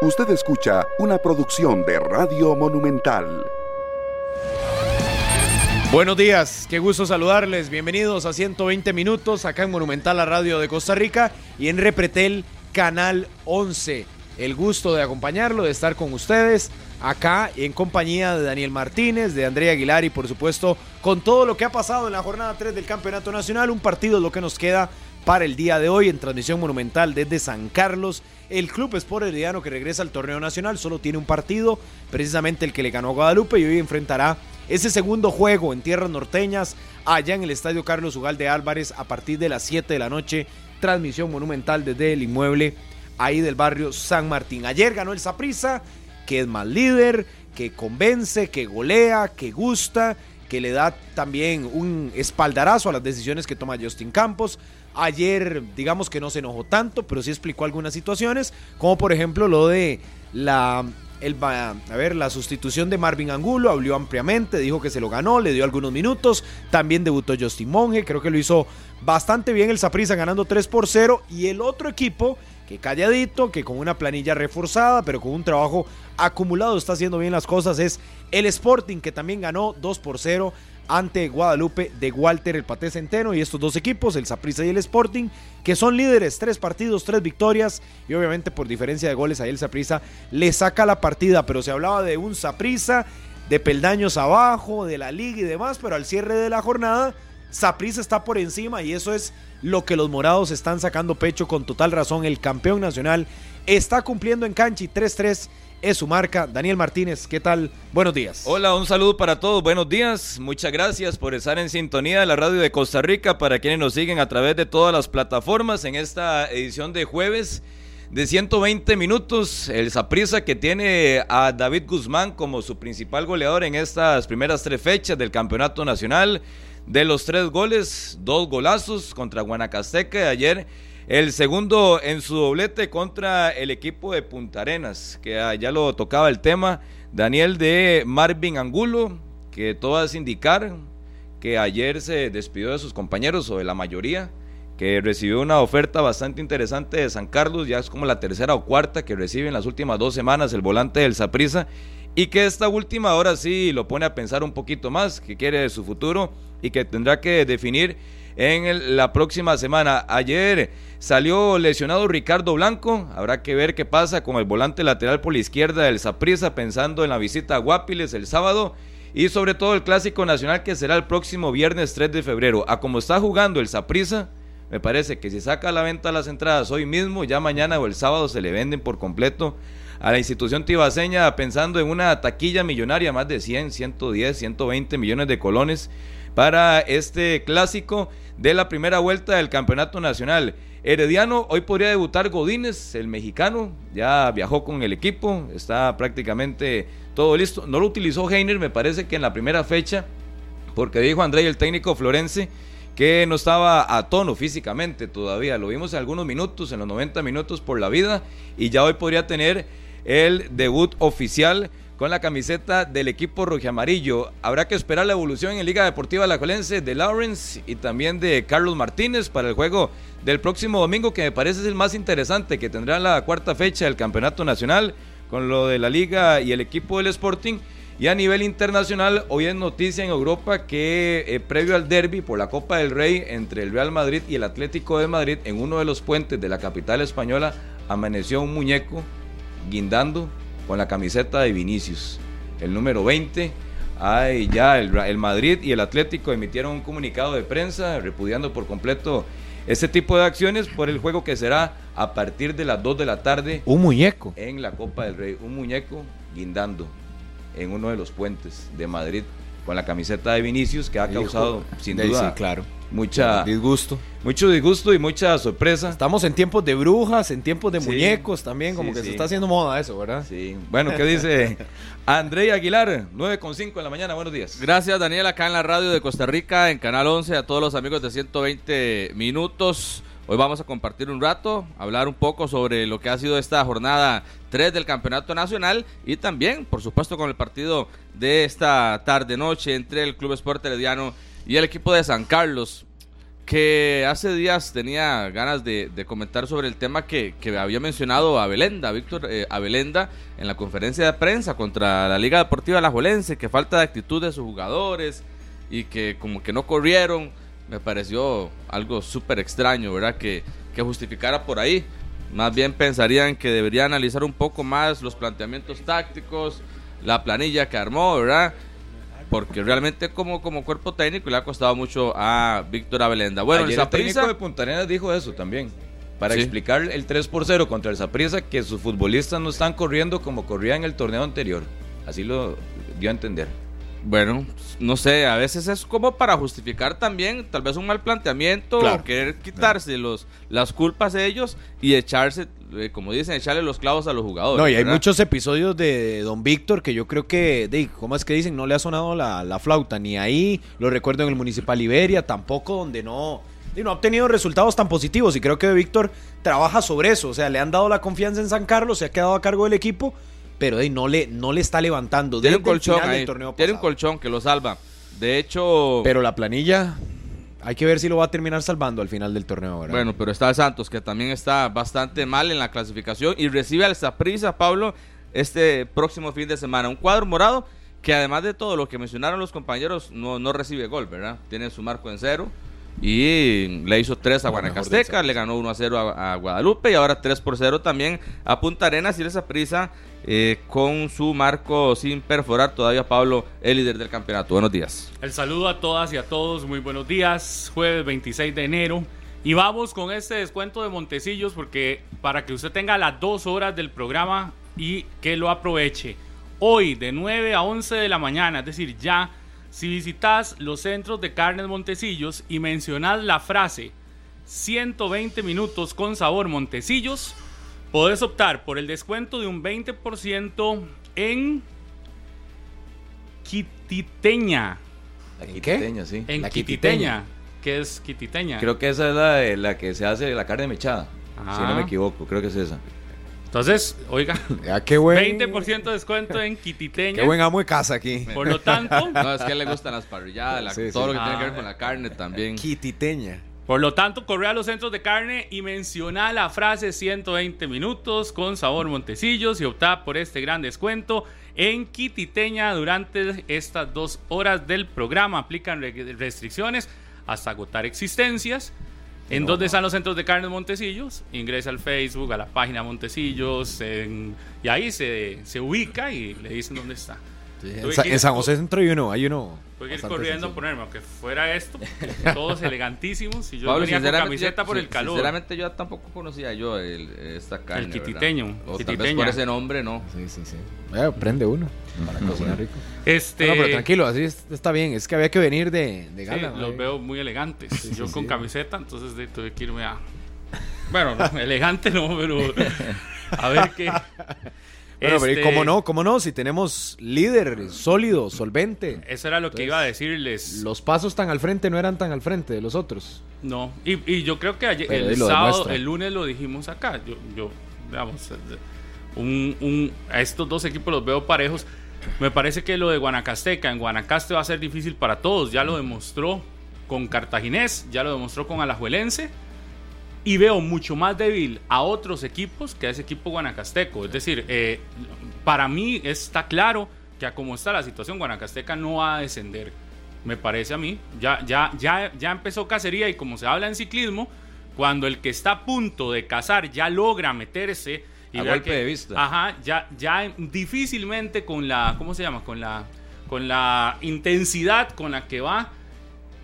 Usted escucha una producción de Radio Monumental. Buenos días, qué gusto saludarles. Bienvenidos a 120 minutos acá en Monumental, la radio de Costa Rica y en Repretel, Canal 11. El gusto de acompañarlo, de estar con ustedes acá en compañía de Daniel Martínez, de Andrea Aguilar y por supuesto con todo lo que ha pasado en la jornada 3 del Campeonato Nacional. Un partido lo que nos queda para el día de hoy en transmisión monumental desde San Carlos. El Club Sport Herediano que regresa al torneo nacional solo tiene un partido, precisamente el que le ganó a Guadalupe y hoy enfrentará ese segundo juego en tierras norteñas allá en el Estadio Carlos Ugalde Álvarez a partir de las 7 de la noche. Transmisión monumental desde el inmueble ahí del barrio San Martín. Ayer ganó el Saprissa, que es más líder, que convence, que golea, que gusta, que le da también un espaldarazo a las decisiones que toma Justin Campos. Ayer, digamos que no se enojó tanto, pero sí explicó algunas situaciones, como por ejemplo lo de la el, a ver, la sustitución de Marvin Angulo, habló ampliamente, dijo que se lo ganó, le dio algunos minutos, también debutó Justin Monge, creo que lo hizo bastante bien el Saprissa ganando 3 por 0 y el otro equipo que calladito, que con una planilla reforzada, pero con un trabajo acumulado está haciendo bien las cosas, es el Sporting que también ganó 2 por 0 ante Guadalupe de Walter el Paté Centeno y estos dos equipos, el Saprissa y el Sporting, que son líderes, tres partidos, tres victorias y obviamente por diferencia de goles ahí el Saprissa le saca la partida, pero se hablaba de un Saprissa de peldaños abajo, de la liga y demás, pero al cierre de la jornada Saprissa está por encima y eso es lo que los morados están sacando pecho con total razón. El campeón nacional está cumpliendo en cancha 3-3 es su marca. Daniel Martínez, ¿qué tal? Buenos días. Hola, un saludo para todos. Buenos días. Muchas gracias por estar en sintonía de la radio de Costa Rica para quienes nos siguen a través de todas las plataformas en esta edición de jueves de 120 minutos. El Saprisa que tiene a David Guzmán como su principal goleador en estas primeras tres fechas del Campeonato Nacional. De los tres goles, dos golazos contra Guanacasteca ayer el segundo en su doblete contra el equipo de Punta Arenas, que ya lo tocaba el tema. Daniel de Marvin Angulo, que todas indicar que ayer se despidió de sus compañeros o de la mayoría, que recibió una oferta bastante interesante de San Carlos, ya es como la tercera o cuarta que recibe en las últimas dos semanas el volante del Saprisa, y que esta última ahora sí lo pone a pensar un poquito más, que quiere de su futuro y que tendrá que definir en la próxima semana. Ayer salió lesionado Ricardo Blanco, habrá que ver qué pasa con el volante lateral por la izquierda del Saprissa pensando en la visita a Guapiles el sábado y sobre todo el clásico nacional que será el próximo viernes 3 de febrero. A como está jugando el Saprissa, me parece que si saca a la venta las entradas hoy mismo, ya mañana o el sábado se le venden por completo a la institución tibaseña pensando en una taquilla millonaria, más de 100, 110, 120 millones de colones para este clásico de la primera vuelta del Campeonato Nacional. Herediano, hoy podría debutar Godínez, el mexicano, ya viajó con el equipo, está prácticamente todo listo. No lo utilizó Heiner, me parece que en la primera fecha, porque dijo André, el técnico florense, que no estaba a tono físicamente todavía. Lo vimos en algunos minutos, en los 90 minutos por la vida, y ya hoy podría tener el debut oficial con la camiseta del equipo amarillo. Habrá que esperar la evolución en Liga Deportiva La Colense de Lawrence y también de Carlos Martínez para el juego del próximo domingo, que me parece es el más interesante, que tendrá la cuarta fecha del Campeonato Nacional con lo de la Liga y el equipo del Sporting. Y a nivel internacional, hoy es noticia en Europa que eh, previo al derby por la Copa del Rey entre el Real Madrid y el Atlético de Madrid, en uno de los puentes de la capital española, amaneció un muñeco guindando con la camiseta de Vinicius, el número 20. Ay, ya el, Madrid y el Atlético emitieron un comunicado de prensa repudiando por completo este tipo de acciones por el juego que será a partir de las 2 de la tarde. Un muñeco. En la Copa del Rey. Un muñeco guindando en uno de los puentes de Madrid con la camiseta de Vinicius que ha causado sin duda claro mucha disgusto. Mucho disgusto y mucha sorpresa. Estamos en tiempos de brujas, en tiempos de muñecos también, como que se está haciendo moda eso, ¿verdad? Sí. Bueno, ¿qué dice André Aguilar? 9.5 de la mañana, buenos días. Gracias, Daniel, acá en la radio de Costa Rica, en Canal 11, a todos los amigos de 120 minutos. Hoy vamos a compartir un rato, hablar un poco sobre lo que ha sido esta jornada 3 del Campeonato Nacional y también, por supuesto, con el partido de esta tarde-noche entre el Club Esporte Herediano y el equipo de San Carlos, que hace días tenía ganas de, de comentar sobre el tema que, que había mencionado Abelenda, Víctor eh, Abelenda, en la conferencia de prensa contra la Liga Deportiva Alajuelense, que falta de actitud de sus jugadores y que como que no corrieron, me pareció algo súper extraño, ¿verdad? Que, que justificara por ahí. Más bien pensarían que debería analizar un poco más los planteamientos tácticos, la planilla que armó, ¿verdad? Porque realmente como, como cuerpo técnico le ha costado mucho a Víctor Abelenda. Bueno, Ayer el técnico de Punta Arenas dijo eso también. Para Sí. explicar el 3 por 0 contra el Saprissa que sus futbolistas no están corriendo como corrían en el torneo anterior. Así lo dio a entender. Bueno, no sé, a veces es como para justificar también tal vez un mal planteamiento Claro. o querer quitarse los, las culpas de ellos y echarse, eh, como dicen, echarle los clavos a los jugadores. No, y hay ¿verdad? muchos episodios de Don Víctor que yo creo que, de, ¿cómo es que dicen? No le ha sonado la, la flauta, ni ahí, lo recuerdo en el Municipal Iberia, tampoco donde no, de, no ha obtenido resultados tan positivos y creo que Víctor trabaja sobre eso, o sea, le han dado la confianza en San Carlos, se ha quedado a cargo del equipo, pero de, no, le, no le está levantando. Tiene un colchón ahí, tiene un que lo salva. De hecho, Pero la planilla, hay que ver si lo va a terminar salvando al final del torneo. Bueno, pero está el Santos, que también está bastante mal en la clasificación y recibe al Saprissa, Pablo, este próximo fin de semana. Un cuadro morado que además de todo lo que mencionaron los compañeros, no, no recibe gol, ¿verdad? Tiene su marco en cero y le hizo 3 a Guanacasteca, le ganó 1 a 0 a, a Guadalupe y ahora 3 por 0 también a Punta Arenas y el Saprissa eh, con su marco sin perforar todavía Pablo, el líder del campeonato. Buenos días. El saludo a todas y a todos, muy buenos días, jueves 26 de enero. Y vamos con este descuento de Montecillos porque para que usted tenga las dos horas del programa y que lo aproveche. Hoy de 9 a 11 de la mañana, es decir, ya, si visitas los centros de carnes Montecillos y mencionas la frase 120 minutos con sabor Montecillos, podés optar por el descuento de un 20% en Quititeña. La quiteña, sí. En La Quititeña. ¿Qué es Quititeña? Creo que esa es la, de- la que se hace la carne mechada. Si no Ah. me equivoco, creo que es esa. Entonces, oiga, Ya, qué buen, 20% de descuento en Quititeña. Qué buen amo de casa aquí. Por lo tanto, No, es que le gustan las parrilladas, la- Sí, todo sí. lo que tiene que ver Ah. con la carne también. Quititeña. por lo tanto, corre a los centros de carne y menciona la frase 120 minutos con sabor Montecillos y opta por este gran descuento en Quititeña durante estas dos horas del programa. Aplican re- restricciones hasta agotar existencias. ¿En dónde están los centros de carnes Montecillos? Ingresa al Facebook, a la página Montecillos, en- y ahí se, se ubica y le dicen dónde está. En, Sa- San José Centro hay uno, hay uno. Voy a ir corriendo a ponerme, aunque fuera esto, todos elegantísimos. Y yo Pablo, venía con camiseta yo- por el calor. Sinceramente yo tampoco conocía yo el- esta carne. ¿verdad? quititeño, O tal vez quititeña. por ese nombre, no. Sí, sí, sí. Eh, prende uno para cocinar rico. Este, No, no, pero tranquilo, así es- está bien. Es que había que venir de, de sí, gala. los ¿no? veo muy elegantes. Sí, yo sí, con sí. camiseta, entonces de- tuve que irme a. Bueno, no, elegante no, pero. A ver qué. Bueno, pero ¿y Este, cómo no? ¿Cómo no? Si tenemos líder sólido, solvente. Eso era lo que Entonces, iba a decirles. Los pasos tan al frente no eran tan al frente de los otros. No, y, y yo creo que ayer, el sábado, el lunes lo dijimos acá. Yo, yo digamos, un, un- a estos dos equipos los veo parejos. Me parece que lo de Guanacasteca en Guanacaste va a ser difícil para todos. Ya lo demostró con Cartaginés, ya lo demostró con Alajuelense. Y veo mucho más débil a otros equipos que a ese equipo guanacasteco. Es decir, eh, para mí está claro que a como está la situación, Guanacasteca no va a descender. Me parece a mí. Ya, ya, ya, ya empezó cacería y como se habla en ciclismo, cuando el que está a punto de cazar ya logra meterse y A golpe de vista. Ajá, ya, ya difícilmente con la, ¿cómo se llama? Con la, con la intensidad con la que va,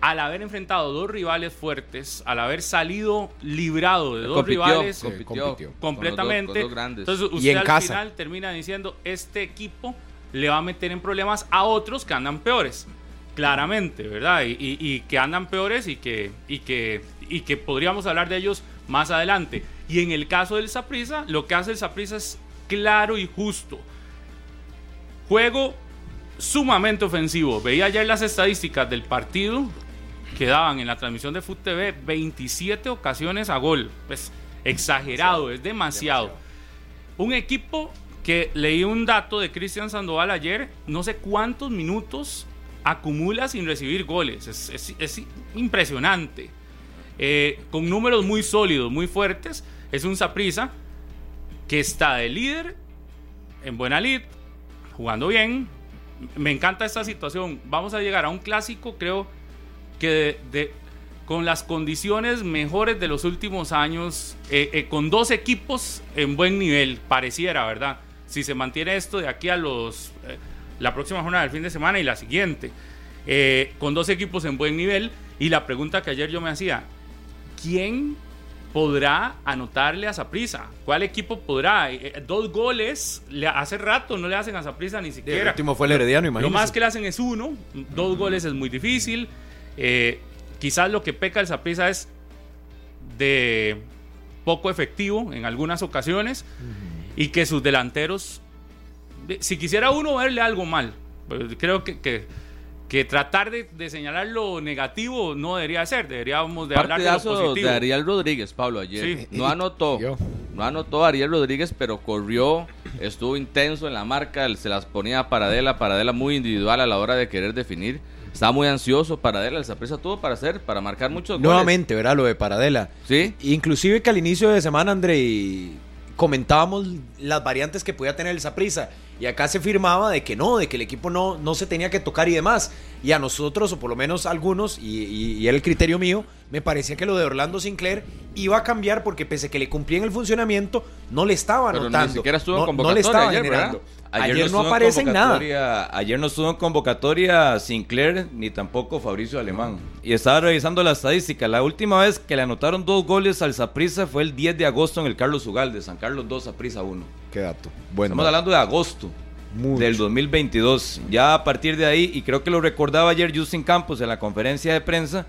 al haber enfrentado dos rivales fuertes, al haber salido librado de dos Compitió, rivales compitió compitió. con los dos- completamente, con los entonces Y usted en al casa. final termina diciendo, este equipo le va a meter en problemas a otros que andan peores. Claramente, ¿verdad? Y, y- y que andan peores y que, y, que, y que podríamos hablar de ellos más adelante. Y en el caso del Saprisa, lo que hace el Saprisa es claro y justo. Juego sumamente ofensivo. Veía ayer las estadísticas del partido que daban en la transmisión de Foot TV 27 ocasiones a gol. Pues exagerado, es demasiado. Un equipo que leí un dato de Cristian Sandoval ayer, no sé cuántos minutos acumula sin recibir goles. Es, es- es impresionante. eh, con números muy sólidos, muy fuertes. Es un Saprisa que está de líder en buena lid, jugando bien. Me encanta esta situación. Vamos a llegar a un clásico, creo que con las condiciones mejores de los últimos años, eh, eh, con dos equipos en buen nivel, pareciera, ¿verdad? Si se mantiene esto de aquí a los eh, la próxima jornada del fin de semana y la siguiente, con dos equipos en buen nivel. Y la pregunta que ayer yo me hacía, ¿quién podrá anotarle a Zaprisa? ¿Cuál equipo podrá? dos goles, le, hace rato no le hacen a Zaprisa ni siquiera. El último fue el Herediano, imagínate. Lo más que le hacen es uno, dos goles es muy difícil. Eh, quizás lo que peca el Saprissa es de poco efectivo en algunas ocasiones y que sus delanteros, si quisiera uno verle algo mal, pues creo que, que, tratar de, señalar lo negativo no debería ser, deberíamos de hablar de lo positivo. de Ariel Rodríguez, Pablo, ayer. No anotó, no anotó Ariel Rodríguez, pero corrió, estuvo intenso en la marca, se las ponía a Paradela, Paradela muy individual a la hora de querer definir estaba muy ansioso Paradela, el Zaprisa tuvo para hacer, para marcar muchos goles. Nuevamente, ¿verdad? Lo de Paradela. Sí. Inclusive que al inicio de semana, André, comentábamos las variantes que podía tener el Zaprisa. Y acá se firmaba de que no, de que el equipo no, no se tenía que tocar y demás. Y a nosotros, o por lo menos algunos, y, y, era el criterio mío, me parecía que lo de Orlando Sinclair iba a cambiar porque pese a que le cumplían el funcionamiento, no le estaba anotando. Ni siquiera estuvo no, no le estaba generando. Ayer, no, aparece en nada. Ayer no estuvo en convocatoria Sinclair ni tampoco Fabricio Alemán. Y estaba revisando la estadística. La última vez que le anotaron dos goles al Saprissa fue el 10 de agosto en el Carlos Ugalde. San Carlos 2, Saprissa 1. Qué dato. Bueno, Estamos hablando de agosto. del 2022. Ya a partir de ahí, y creo que lo recordaba ayer Justin Campos en la conferencia de prensa,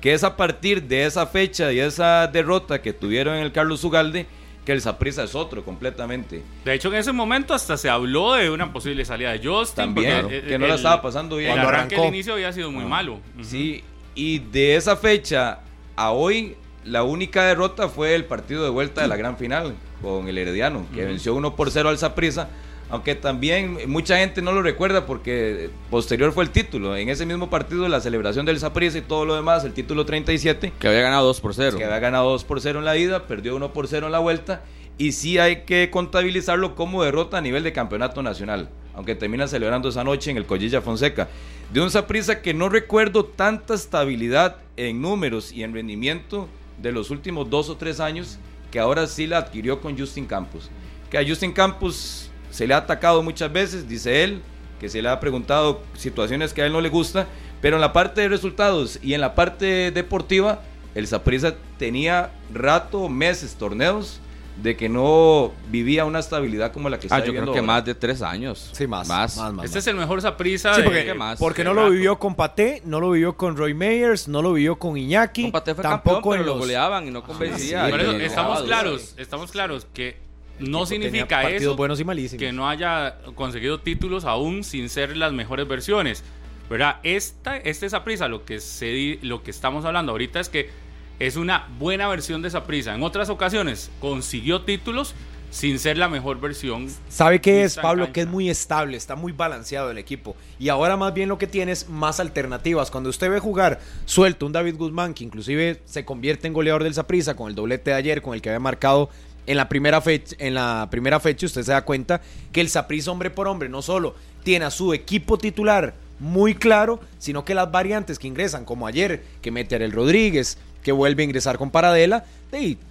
que es a partir de esa fecha y esa derrota que tuvieron en el Carlos Ugalde que el Saprissa es otro completamente. De hecho, en ese momento hasta se habló de una posible salida de Justin. También, que no la estaba pasando bien. El arranque del inicio había sido muy malo. Sí, y de esa fecha a hoy, la única derrota fue el partido de vuelta de la gran final con el Herediano, que venció 1 por 0 al Saprissa aunque también mucha gente no lo recuerda porque posterior fue el título. En ese mismo partido, la celebración del Saprissa y todo lo demás, el título 37. Que había ganado 2 por 0. Que había ganado 2 por 0 en la ida, perdió 1 por 0 en la vuelta. Y sí hay que contabilizarlo como derrota a nivel de campeonato nacional. Aunque termina celebrando esa noche en el Collilla Fonseca. De un Saprissa que no recuerdo tanta estabilidad en números y en rendimiento de los últimos dos o tres años que ahora sí la adquirió con Justin Campos. Que a Justin Campos se le ha atacado muchas veces, dice él, que se le ha preguntado situaciones que a él no le gusta, pero en la parte de resultados y en la parte deportiva, el Saprissa tenía rato, meses, torneos de que no vivía una estabilidad como la que está ah, yo creo que más de tres años. Sí, más. Más. este es el mejor Saprissa. Sí, porque, más, porque no lo vivió con Paté, no lo vivió con Roy Meyers, no lo vivió con Iñaki. Con Paté fue tampoco campeón, pero lo goleaban y no convencía. estamos claros, estamos claros que no significa eso buenos y que no haya conseguido títulos aún sin ser las mejores versiones. ¿Verdad? Esta, este prisa lo que, se, lo que estamos hablando ahorita es que es una buena versión de esa prisa. En otras ocasiones consiguió títulos sin ser la mejor versión. ¿Sabe qué es, Pablo? Que es muy estable, está muy balanceado el equipo. Y ahora más bien lo que tiene es más alternativas. Cuando usted ve jugar suelto un David Guzmán, que inclusive se convierte en goleador del Saprisa con el doblete de ayer, con el que había marcado en la primera fecha, en la primera fecha usted se da cuenta que el Saprissa hombre por hombre no solo tiene a su equipo titular muy claro, sino que las variantes que ingresan, como ayer, que mete a Rodríguez, que vuelve a ingresar con Paradela,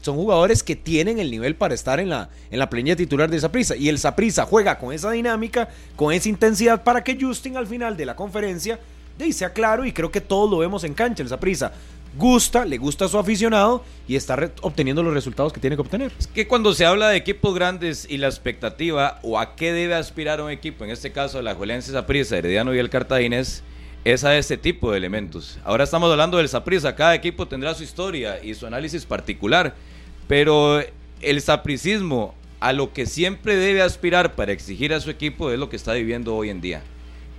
son jugadores que tienen el nivel para estar en la, en la titular de Saprissa. Y el Saprissa juega con esa dinámica, con esa intensidad para que Justin al final de la conferencia sea claro y creo que todos lo vemos en cancha, el Saprissa gusta, le gusta a su aficionado y está obteniendo los resultados que tiene que obtener. Es que cuando se habla de equipos grandes y la expectativa o a qué debe aspirar un equipo, en este caso la Juelense Saprissa, Herediano y el Cartaginés, es a este tipo de elementos. Ahora estamos hablando del Saprissa, cada equipo tendrá su historia y su análisis particular, pero el sapricismo a lo que siempre debe aspirar para exigir a su equipo es lo que está viviendo hoy en día.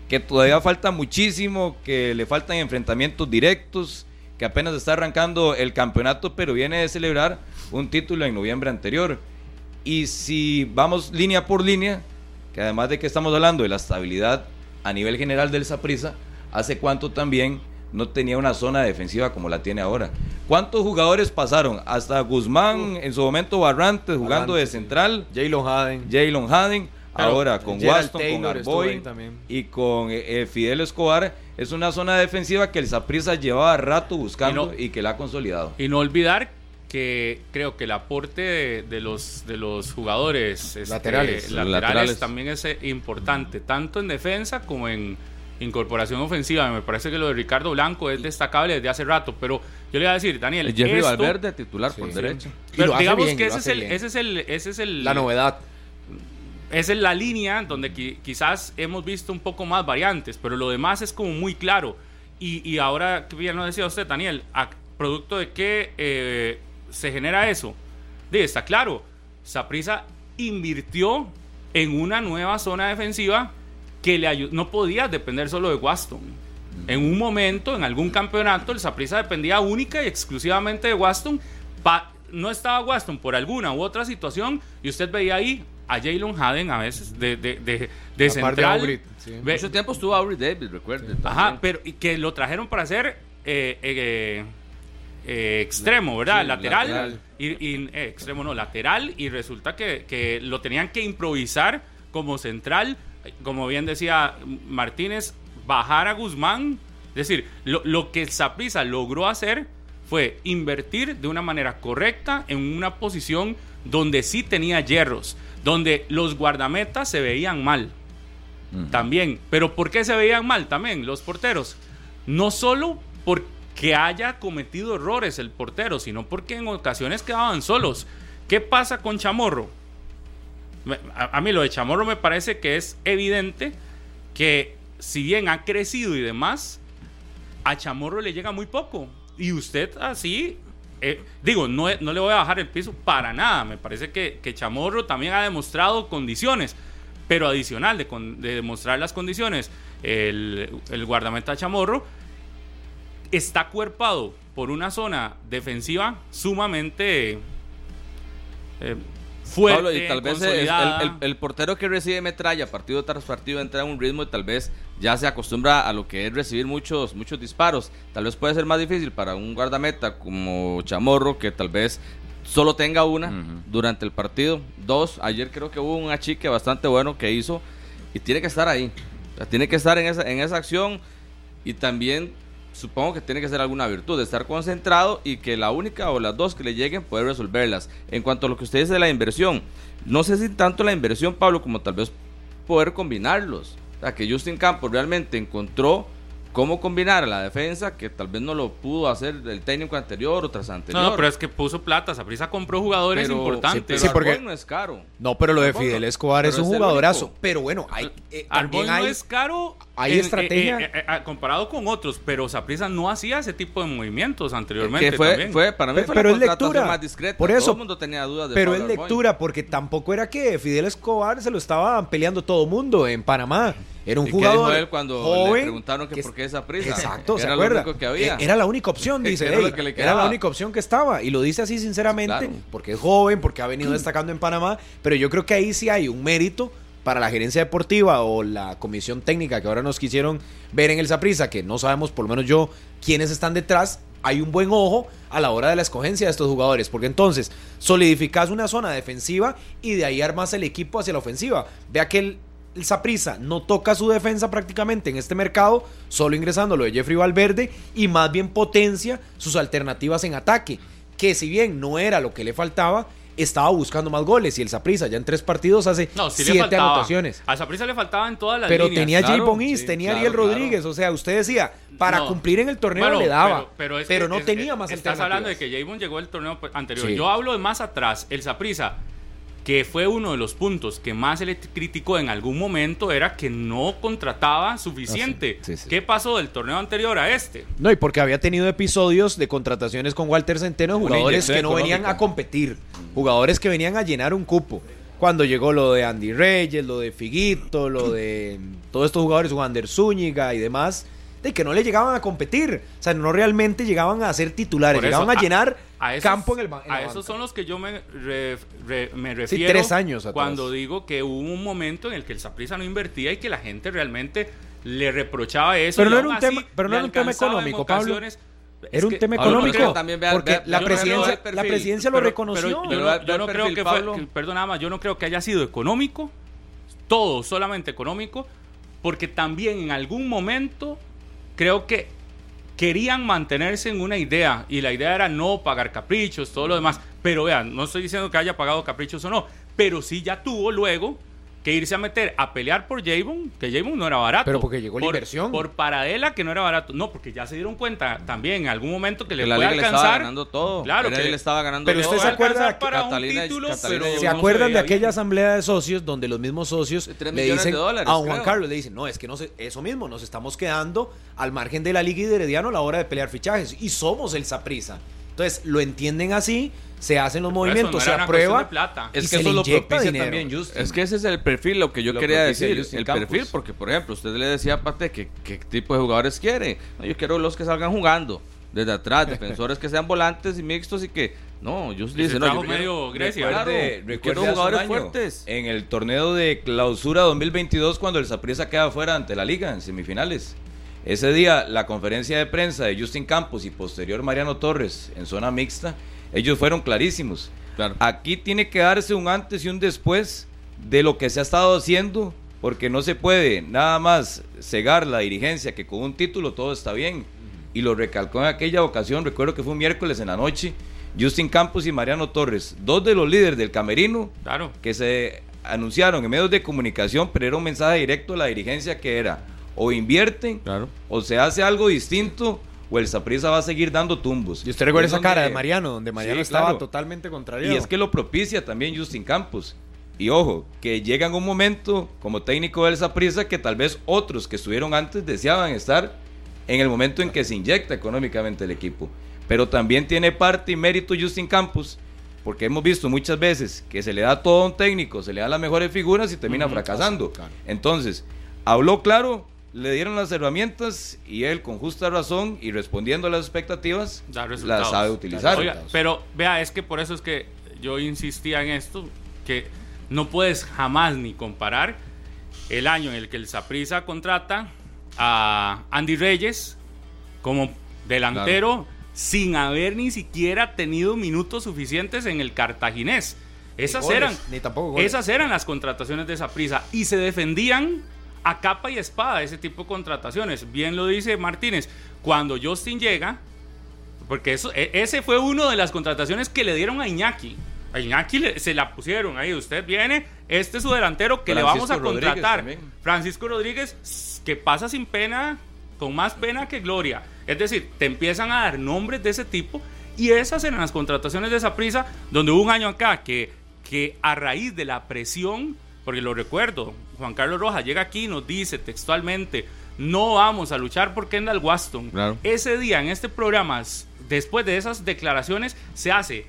Que todavía falta muchísimo, que le faltan enfrentamientos directos, que apenas está arrancando el campeonato, pero viene de celebrar un título en noviembre anterior. Y si vamos línea por línea, que además de que estamos hablando de la estabilidad a nivel general del Saprissa, hace cuánto también no tenía una zona defensiva como la tiene ahora. ¿Cuántos jugadores pasaron? Hasta Guzmán, en su momento Barrantes, jugando de central. Jalen Haden. Jalen Haden. Ahora con Gerald Waston, Taylor con Arboy también. y con eh, eh, Fidel Escobar. Es una zona defensiva que el Saprissa llevaba rato buscando Y que la ha consolidado. Y no olvidar que creo que el aporte de, de los, de los jugadores este, Laterales. laterales Laterales. también es eh, importante, tanto en defensa como en incorporación ofensiva. Me parece que lo de Ricardo Blanco es destacable desde hace rato, pero yo le iba a decir, Daniel, El Jeffrey esto- Valverde, titular por derecha. Pero digamos bien, que ese es, el, ese es el, ese es el, La novedad. Esa es la línea donde qui- quizás hemos visto un poco más variantes, pero lo demás es como muy claro. Y, y ahora, que bien lo decía usted, Daniel, ¿a producto de qué eh, se genera eso? De, está claro, Saprisa invirtió en una nueva zona defensiva que le. No podía depender solo de Waston. En un momento, en algún campeonato, el Saprissa dependía única y exclusivamente de Waston. Pa- no estaba Waston por alguna u otra situación y usted veía ahí a Jalen Haden a veces de, de, de, de de central. Aubrey, sí. Mucho tiempo estuvo Aubrey Davis, recuerden. Ajá, pero y que lo trajeron para ser eh, eh, eh, extremo, ¿verdad? Sí, lateral. lateral. Y, y- eh, extremo no, lateral. Y resulta que, que lo tenían que improvisar como central. Como bien decía Martínez, bajar a Guzmán. Es decir, lo, lo que el Saprissa logró hacer fue invertir de una manera correcta en una posición donde sí tenía hierros, donde los guardametas se veían mal también. Pero ¿por qué se veían mal también los porteros? No solo porque haya cometido errores el portero, sino porque en ocasiones quedaban solos. ¿Qué pasa con Chamorro? A mí lo de Chamorro me parece que es evidente que si bien ha crecido y demás, a Chamorro le llega muy poco. Y usted así, eh, digo, no, no le voy a bajar el piso para nada. Me parece que, que Chamorro también ha demostrado condiciones. Pero adicional de, con- de demostrar las condiciones, el, el guardameta Chamorro está cuerpado por una zona defensiva sumamente eh, fuerte, Pablo, y tal vez el, consolidada. el- el portero que recibe metralla partido tras partido entra en un ritmo y tal vez ya se acostumbra a lo que es recibir muchos, muchos disparos. Tal vez puede ser más difícil para un guardameta como Chamorro que tal vez solo tenga una durante el partido. Dos, ayer creo que hubo un achique bastante bueno que hizo y tiene que estar ahí. O sea, tiene que estar en esa, en esa acción y también supongo que tiene que ser alguna virtud de estar concentrado y que la única o las dos que le lleguen poder resolverlas. En cuanto a lo que usted dice de la inversión, no sé si tanto la inversión, Pablo, como tal vez poder combinarlos. O sea, que Justin Campos realmente encontró cómo combinar a la defensa, que tal vez no lo pudo hacer el técnico anterior o tras anterior. No, no, pero es que puso plata. Saprissa compró jugadores Pero- importantes. pero Sí, porque- Arboin no es caro. No, pero lo de. Fidel Escobar es un es jugadorazo. Pero bueno, hay, eh, no hay, es caro hay estrategia. eh, eh, eh, comparado con otros, pero Saprissa no hacía ese tipo de movimientos anteriormente. Que fue, también. fue, para mí Pero- fue pero la es lectura. más discreta. Por eso- Todo el mundo tenía dudas de Pero es lectura, porque tampoco era que Fidel Escobar se lo estaba peleando todo mundo en Panamá. Era un ¿Y qué jugador dijo él cuando joven le preguntaron que por qué esa prisa? Exacto, Que ¿se era lo acuerda? único que había. Eh, Era la única opción, dice. Era lo "Ey, que era quedaba". la única opción que estaba. Y lo dice así sinceramente, Claro. porque es joven, porque ha venido destacando en Panamá. Pero yo creo que ahí sí hay un mérito para la gerencia deportiva o la comisión técnica que ahora nos quisieron ver en el Saprissa, que no sabemos, por lo menos yo, quiénes están detrás. Hay un buen ojo a la hora de la escogencia de estos jugadores, porque entonces solidificas una zona defensiva y de ahí armas el equipo hacia la ofensiva. Vea que el, el Saprissa no toca su defensa prácticamente en este mercado, solo ingresando lo de Jeffrey Valverde y más bien potencia sus alternativas en ataque, que si bien no era lo que le faltaba, estaba buscando más goles y el Saprissa ya en tres partidos hace No, sí le siete anotaciones. A Saprissa le faltaba en todas las Pero líneas. tenía claro, J. East, sí, tenía claro, Ariel claro. Rodríguez, o sea, usted decía, para No. cumplir en el torneo Bueno, le daba, pero, pero, es que- no es- tenía es- más Estás hablando de que Javon llegó el torneo anterior. Sí. Yo hablo de más atrás. El Saprissa, que fue uno de los puntos que más se le criticó en algún momento, era que no contrataba suficiente. Ah, sí, sí, sí. ¿Qué pasó del torneo anterior a este? No, y porque había tenido episodios de contrataciones con Walter Centeno, jugadores que no venían a competir, jugadores que venían a llenar un cupo. Cuando llegó lo de Andy Reyes, lo de Figuito, lo de todos estos jugadores, Wander Zúñiga y demás, de que no le llegaban a competir. O sea, no realmente llegaban a ser titulares, eso, llegaban a, a- llenar A esos, campo en el en a esos banca. son los que yo me, re- re- me refiero tres años atrás. cuando digo que hubo un momento en el que el Saprissa no invertía y que la gente realmente le reprochaba eso. Pero no era un así tema- pero no le era un tema alcanzaba en económico, Pablo. Era un que- tema económico. pero también vea- porque vea- la no presidencia, perfil. la presidencia lo Pero- reconoció. pero yo no, yo creo que fue, Pablo. que- perdón, nada más, yo no creo que haya sido económico, todo solamente económico, porque también en algún momento creo que querían mantenerse en una idea y la idea era no pagar caprichos, todo lo demás. Pero vean, no estoy diciendo que haya pagado caprichos o no, pero sí ya tuvo luego que irse a meter a pelear por Javon, que Javon no era barato. Pero porque llegó la Por- inversión. Por Paradela, que no era barato. No, porque ya se dieron cuenta también en algún momento que le Que la puede liga le estaba alcanzar. ganando todo. Claro, que le estaba ganando Pero usted se acuerda alcanzar para Catalina- un título, Catalina pero ¿Se no acuerdan de aquella bien. asamblea de socios donde los mismos socios le millones dicen de dólares, a Juan creo. Carlos le dicen, no, es que no se- eso mismo, nos estamos quedando al margen de la Liga y de Herediano a la hora de pelear fichajes y somos el Saprisa. Entonces, lo entienden así, se hacen los Por eso, movimientos, no se aprueba. plata. y Es se que le eso lo inyecta propicia dinero. también Justin. Es que ese es el perfil, lo que yo Lo quería decir. Justin El Campos. perfil, porque por ejemplo, usted le decía aparte que qué tipo de jugadores quiere. No, yo quiero los que salgan jugando desde atrás, defensores que sean volantes y mixtos y que. No, se dice, no, yo medio quiero- Grecia. Claro, Recuerde, yo recuerde jugadores fuertes. En el torneo de clausura 2022, cuando el Saprissa queda fuera ante la liga en semifinales. Ese día, la conferencia de prensa de Justin Campos y posterior Mariano Torres en zona mixta, ellos fueron clarísimos. Claro. Aquí tiene que darse un antes y un después de lo que se ha estado haciendo, porque no se puede nada más cegar la dirigencia que con un título todo está bien. Y lo recalcó en aquella ocasión, recuerdo que fue un miércoles en la noche, Justin Campos y Mariano Torres, dos de los líderes del camerino, Claro. que se anunciaron en medios de comunicación, pero era un mensaje directo a la dirigencia que era o invierten Claro. o se hace algo distinto o el Saprissa va a seguir dando tumbos. Y usted recuerda Es esa cara de Mariano, donde Mariano Sí, estaba claro. totalmente contrario. Y es que lo propicia también Justin Campos. Y ojo, que llega en un momento como técnico del Saprissa que tal vez otros que estuvieron antes deseaban estar en el momento en que se inyecta económicamente el equipo. Pero también tiene parte y mérito Justin Campos, porque hemos visto muchas veces que se le da todo a un técnico, se le da las mejores figuras y termina fracasando. claro. Entonces, habló claro, le dieron las herramientas y él con justa razón y respondiendo a las expectativas, las sabe utilizar. Oiga, pero vea, es que por eso es que yo insistía en esto, que no puedes jamás ni comparar el año en el que el Saprissa contrata a Andy Reyes como delantero sin haber ni siquiera tenido minutos suficientes en el cartaginés. Esas goles, eran, ni tampoco esas eran las contrataciones de Saprissa. Y se defendían a capa y espada ese tipo de contrataciones. Bien lo dice Martínez, cuando Justin llega, porque eso, e- ese fue uno de las contrataciones que le dieron a Iñaki. A Iñaki le- se la pusieron ahí. Usted viene, este es su delantero que le vamos a Rodríguez contratar. Francisco Rodríguez, que pasa sin pena, con más pena que gloria. Es decir, te empiezan a dar nombres de ese tipo. Y esas eran las contrataciones de esa prisa, donde hubo un año acá que, que a raíz de la presión, porque lo recuerdo, Juan Carlos Rojas llega aquí y nos dice textualmente, no vamos a luchar por Kendall Waston. Claro. Ese día en este programa, después de esas declaraciones, se hace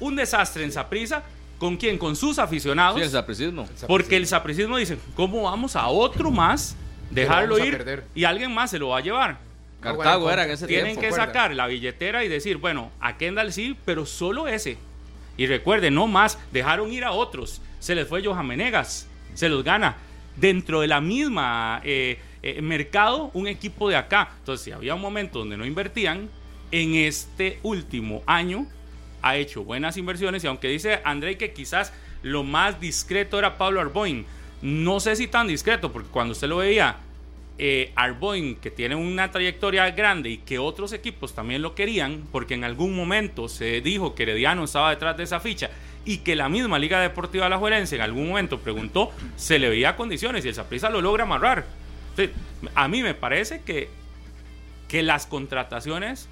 un desastre en Saprisa. ¿Con quién? Con sus aficionados. Sí, el sapricismo. Porque el sapricismo dice, ¿cómo vamos a otro más, dejarlo ir perder. y alguien más se lo va a llevar? Cartago era en ese Tienen tiempo. que sacar la billetera y decir, bueno, a Kendall sí, pero solo ese. Y recuerden, no más, dejaron ir a otros. Se les fue Johan Menegas, se los gana. Dentro de la misma eh, eh, mercado, un equipo de acá. Entonces, si había un momento donde no invertían, en este último año ha hecho buenas inversiones. Y aunque dice André que quizás lo más discreto era Pablo Arboin, no sé si tan discreto, porque cuando usted lo veía, eh, Arboin, que tiene una trayectoria grande y que otros equipos también lo querían, porque en algún momento se dijo que Herediano estaba detrás de esa ficha y que la misma Liga Deportiva Alajuelense en algún momento preguntó, se le veía condiciones y el Saprissa lo logra amarrar. Entonces, a mí me parece que, que las contrataciones,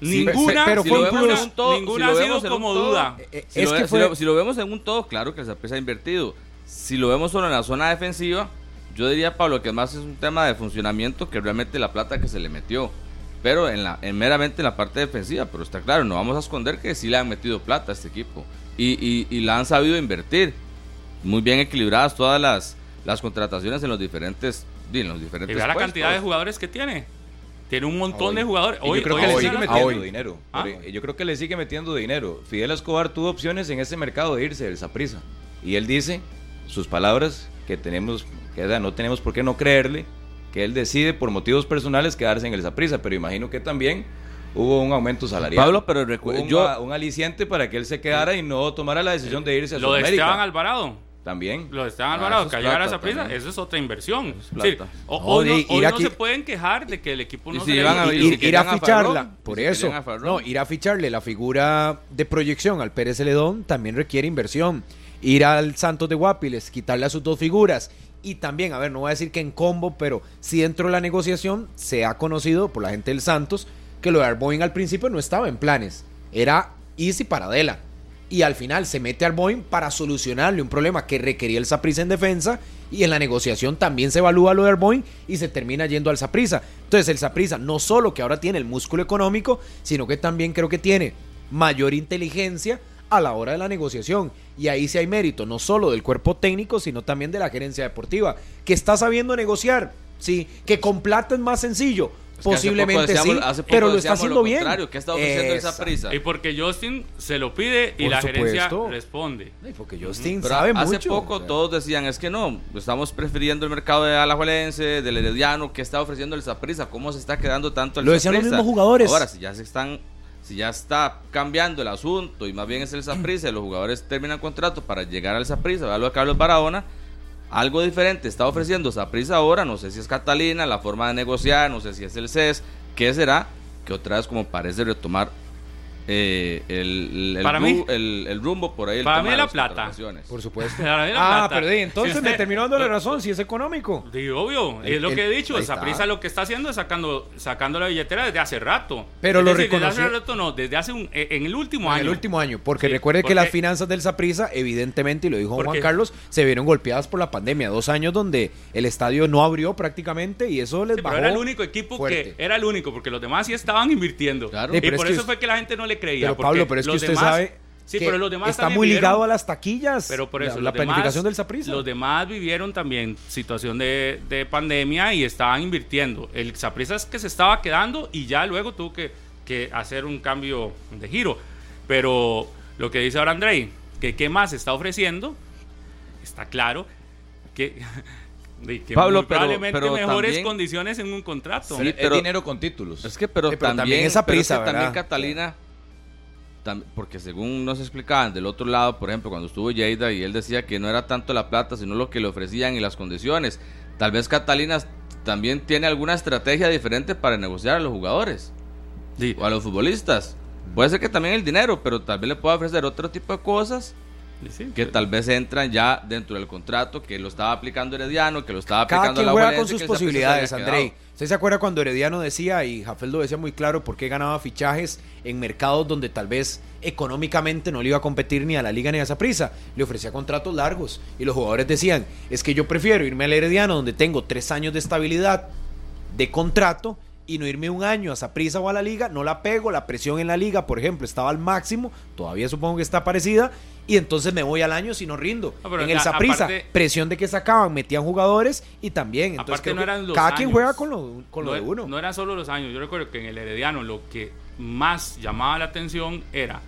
Sí, ninguna, pero si fue lo un vemos plus. en un todo, ninguna si lo ha sido como todo, duda. Eh, Si, es lo, que si lo- si lo vemos en un todo, claro que el Saprissa ha invertido. Si lo vemos solo en la zona defensiva, yo diría, Pablo, que más es un tema de funcionamiento que realmente la plata que se le metió. Pero en la en meramente en la parte defensiva, pero está claro, no vamos a esconder que sí le han metido plata a este equipo. Y, y, y la han sabido invertir. Muy bien equilibradas todas las, las contrataciones en los diferentes, en los Y diferentes vea la cantidad de jugadores que tiene. Tiene un montón Hoy. de jugadores. Y Hoy, yo creo hoy que le sigue metiendo hoy. dinero. Ah. Yo creo que le sigue metiendo dinero. Fidel Escobar tuvo opciones en ese mercado de irse del Saprissa. Y él dice, sus palabras, que tenemos, que no tenemos por qué no creerle, que él decide por motivos personales quedarse en el Saprissa. Pero imagino que también hubo un aumento salarial. Pablo, pero Hubo recu- un, yo- un aliciente para que él se quedara y no tomara la decisión de irse a Lo de. Esteban Alvarado. También. Lo de Esteban Ah, Alvarado, que llegara a esa prisa, también. eso es otra inversión. es Sí, plata. o- No, hoy no, de ir hoy no aquí- se pueden quejar de que el equipo no si se le van a- ir, ir a ficharla, Farrón, por si eso. No, ir a ficharle la figura de proyección al Pérez Celedón también requiere inversión. Ir al Santos de Guapiles, quitarle a sus dos figuras. Y también, a ver, no voy a decir que en combo, pero sí dentro de la negociación se ha conocido por la gente del Santos que lo de Arboin al principio no estaba en planes. Era easy para Adela. Y al final se mete Arboin para solucionarle un problema que requería el Saprissa en defensa. Y en la negociación también se evalúa lo de Arboin y se termina yendo al Saprissa. Entonces el Saprissa no solo que ahora tiene el músculo económico, sino que también creo que tiene mayor inteligencia a la hora de la negociación. Y ahí sí hay mérito, no solo del cuerpo técnico, sino también de la gerencia deportiva, que está sabiendo negociar. Sí, que con plata es más sencillo. Es que hace Posiblemente sí, decíamos- hace poco pero lo está haciendo lo bien. ¿Qué está ofreciendo esa prisa? Y porque Justin se lo pide y Por la gerencia responde. Porque Justin Pero sabe hace mucho. poco o sea. todos decían, es que no, estamos prefiriendo el mercado de Alajuelense, del Herediano, que está ofreciendo el Saprissa, cómo se está quedando tanto el Lo decían los mismos jugadores. Ahora, si ya se están, si ya está cambiando el asunto y más bien es el Saprissa y los jugadores terminan contrato para llegar al Saprissa, vea lo de Carlos Barahona, algo diferente está ofreciendo Saprissa ahora, no sé si es Catalina, la forma de negociar, no sé si es el CES, ¿qué será? Que otra vez como parece retomar eh, el, el, Para ru- mí- el- el rumbo por ahí. el para tema mí de la las plata. contrataciones. Por supuesto. Para mí la Ah, plata. pero de, entonces Si me terminó dando la razón, si es económico. Sí, obvio, El- es lo el- que he dicho, ahí esa está. prisa lo que está haciendo es sacando, sacando la billetera desde hace rato. Pero Es lo decir, desde reconoció- hace rato no, desde hace un, eh, en el último En año. el último año, porque Sí, recuerde que porque- las finanzas del Saprissa, evidentemente, y lo dijo ¿Por Juan? Carlos, se vieron golpeadas por la pandemia. Dos años donde el estadio no abrió prácticamente y eso les Sí, bajó. pero era el único equipo fuerte. que era el único porque los demás sí estaban invirtiendo. Claro. Y pero por es que eso us- fue que la gente no le creía. Pero porque Pablo, pero es que usted demás- sabe Sí, que pero los demás está muy vivieron- ligado a las taquillas. Pero por eso, la, la demás- planificación del Saprissa. Los demás vivieron también situación de, de pandemia y estaban invirtiendo. El Saprissa es que se estaba quedando y ya luego tuvo que, que hacer un cambio de giro. Pero lo que dice ahora Andrei, que qué más está ofreciendo, está claro que, Pablo, pero- probablemente pero mejores también- condiciones en un contrato. Sí, pero- es dinero con títulos. Es que, pero, pero también, también esa pero es que prisa, también. Catalina, porque según nos explicaban del otro lado, por ejemplo, cuando estuvo Lleida y él decía que no era tanto la plata, sino lo que le ofrecían y las condiciones. Tal vez Catalina también tiene alguna estrategia diferente para negociar a los jugadores Sí. o a los futbolistas. Puede ser que también el dinero, pero tal vez le pueda ofrecer otro tipo de cosas Sí, que tal vez entran ya dentro del contrato, que lo estaba aplicando Herediano, que lo estaba Cada aplicando quien la juega con sus se posibilidades, quedado. ¿Usted se acuerda cuando Herediano decía y Jafel lo decía muy claro por qué ganaba fichajes en mercados donde tal vez económicamente no le iba a competir ni a la liga ni a esa prisa? Le ofrecía contratos largos y los jugadores decían, es que yo prefiero irme al Herediano donde tengo tres años de estabilidad de contrato y no irme un año a Saprissa o a la liga, no la pego, la presión en la liga, por ejemplo, estaba al máximo, todavía supongo que está parecida, y entonces me voy al año si no rindo. En el a- Saprissa, aparte- presión de que sacaban, metían jugadores y también, entonces Aparte no eran los cada quien juega con lo, con lo no, de uno. no eran solo los años. Yo recuerdo que en el Herediano lo que más llamaba la atención era